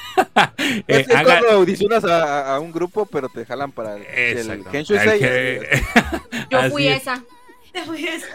Es que cuando audicionas a, a un grupo, pero te jalan para el, el Yo Así fui es.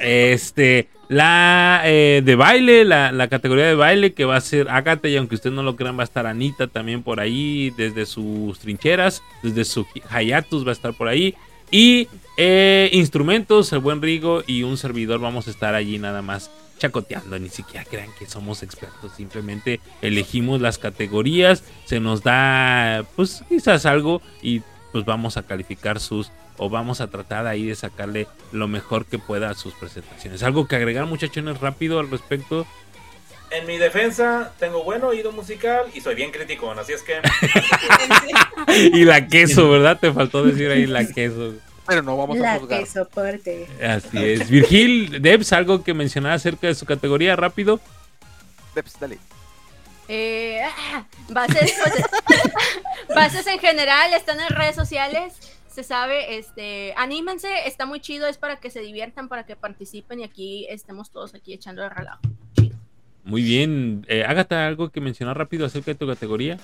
Este, la eh, de baile, la, la categoría de baile que va a ser Agatha y aunque ustedes no lo crean va a estar Anita también por ahí desde sus trincheras, desde su hiatus va a estar por ahí. Y eh, instrumentos, el buen Rigo y un servidor vamos a estar allí nada más chacoteando, ni siquiera crean que somos expertos, simplemente elegimos las categorías, se nos da pues quizás algo y pues vamos a calificar sus o vamos a tratar ahí de sacarle lo mejor que pueda a sus presentaciones. Algo que agregar muchachones rápido al respecto. En mi defensa, tengo buen oído musical y soy bien crítico, así es que. y la queso, ¿verdad? Te faltó decir ahí la queso. Pero no vamos a La juzgar. que soporte. Así es. Virgil, Debs, algo que mencionar acerca de su categoría rápido. Deps, dale. Eh, ah, bases, bases, en general están en redes sociales. Se sabe, este, anímense, está muy chido, es para que se diviertan, para que participen y aquí estemos todos aquí echando el relajo. Muy bien. Eh, Agatha, algo que mencionar rápido acerca de tu categoría.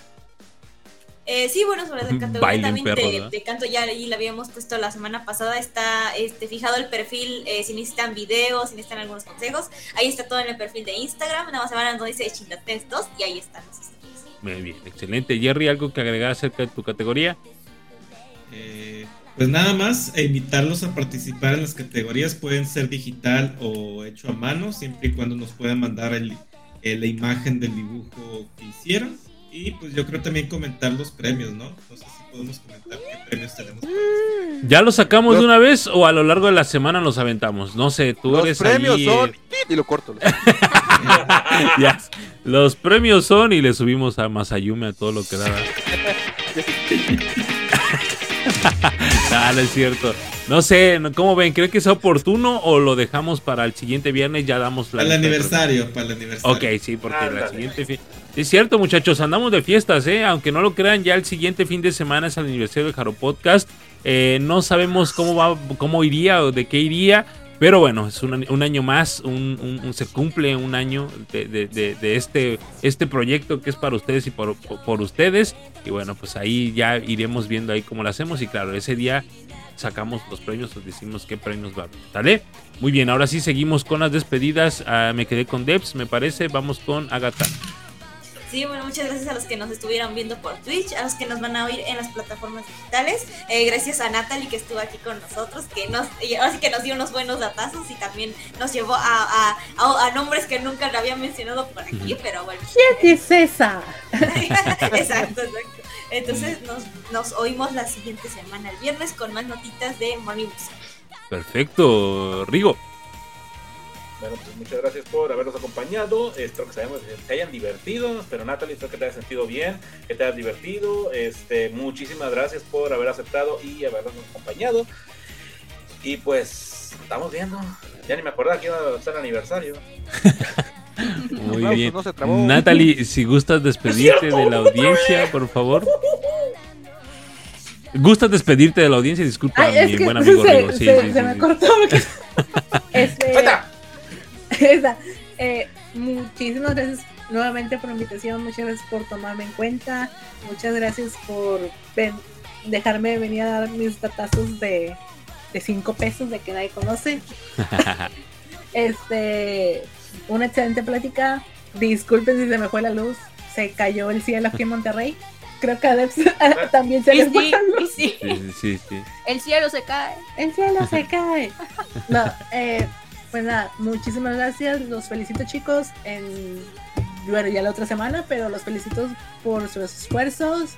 Eh, sí, bueno, sobre la categoría también perros, de, de canto ya ahí la habíamos puesto la semana pasada. Está este, fijado el perfil, eh, si necesitan videos, si necesitan algunos consejos. Ahí está todo en el perfil de Instagram. Nada más se van a donde dice Chilates 2 y ahí están los historias. Muy bien, excelente. Jerry, algo que agregar acerca de tu categoría. Eh, pues nada más, e invitarlos a participar en las categorías. Pueden ser digital o hecho a mano, siempre y cuando nos puedan mandar el- eh, la imagen del dibujo que hicieron. Y pues yo creo también comentar los premios, ¿no? No sé si podemos comentar qué premios tenemos. para este. ¿Ya lo sacamos de Los- una vez o a lo largo de la semana los aventamos? No sé, tú Los eres premios ahí, son. eh, Y lo corto. ya. Los premios son y le subimos a Masayume a todo lo que da. Ah, no es cierto. No sé, no- ¿cómo ven? ¿Creen que es oportuno o lo dejamos para el siguiente viernes? Ya damos la Para el aniversario, para el aniversario. Ok, sí, porque la Ándale. siguiente. Es cierto, muchachos, andamos de fiestas, ¿eh? Aunque no lo crean, ya el siguiente fin de semana es el aniversario del Jaro Podcast. Eh, no sabemos cómo va, cómo iría o de qué iría, pero bueno, es un, un año más, un, un- un- se cumple un año de, de- de- de este, este proyecto que es para ustedes y por, por- por ustedes. Y bueno, pues ahí ya iremos viendo ahí cómo lo hacemos. Y claro, ese día sacamos los premios, os decimos qué premios va a haber. Muy bien, ahora sí seguimos con las despedidas. Ah, me quedé con Debs, me parece. Vamos con Agatha. Sí, bueno, muchas gracias a los que nos estuvieron viendo por Twitch, a los que nos van a oír en las plataformas digitales. Eh, gracias a Natalie que estuvo aquí con nosotros, que nos, y ahora sí que nos dio unos buenos datazos y también nos llevó a, a, a- a nombres que nunca le había mencionado por aquí, pero bueno. ¿Quién es esa? exacto, exacto. Entonces nos, nos oímos la siguiente semana, el viernes, con más notitas de Morning. Perfecto, Rigo. Bueno, pues muchas gracias por habernos acompañado. Espero que se hayan, se hayan divertido. Pero Natalie, espero que te hayas sentido bien, que te hayas divertido. Este, muchísimas gracias por haber aceptado y habernos acompañado. Y pues, estamos viendo. Ya ni me acordaba que iba a ser el aniversario. Muy bien. no. Natalie, si gustas despedirte de la audiencia, por favor. ¿Gustas despedirte de la audiencia? Disculpa, Ay, mi que buen amigo se, Rigo. Sí, se- sí, se sí, me sí. cortó. porque- este, Eh, muchísimas gracias nuevamente por la invitación, muchas gracias por tomarme en cuenta, muchas gracias por ven- dejarme venir a dar mis datazos de, de cinco pesos de que nadie conoce. Este, una excelente plática. Disculpen si se me fue la luz, se cayó el cielo aquí en Monterrey. Creo que a Debs también se Y le fue sí, la luz. y sí, Sí, sí, sí, sí. el cielo se cae. El cielo se cae. No, eh, pues nada, muchísimas gracias. Los felicito, chicos. En, bueno, ya la otra semana, pero los felicito por sus esfuerzos.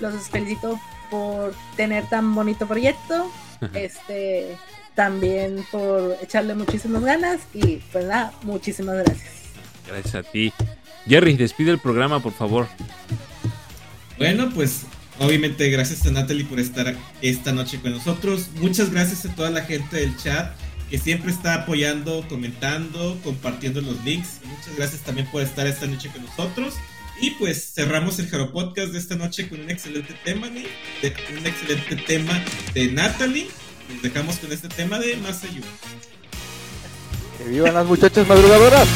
Los felicito por tener tan bonito proyecto. Este, también por echarle muchísimas ganas. Y pues nada, muchísimas gracias. Gracias a ti. Jerry, despide el programa, por favor. Bueno, pues obviamente gracias a Natalie por estar esta noche con nosotros. Muchas gracias a toda la gente del chat que siempre está apoyando, comentando, compartiendo los links. Muchas gracias también por estar esta noche con nosotros. Y pues cerramos el Jaro Podcast de esta noche con un excelente tema, de, un excelente tema de Natalie. Nos dejamos con este tema de Más Ayuda. ¡Que vivan las muchachas madrugadoras!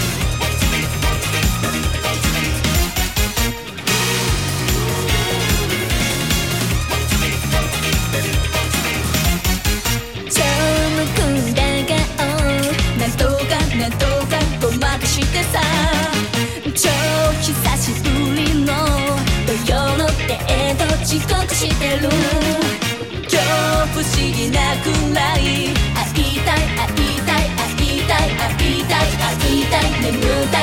してる。今日不思議なくらい。会いたい会いたい会いたい会いたい会いたい眠たい。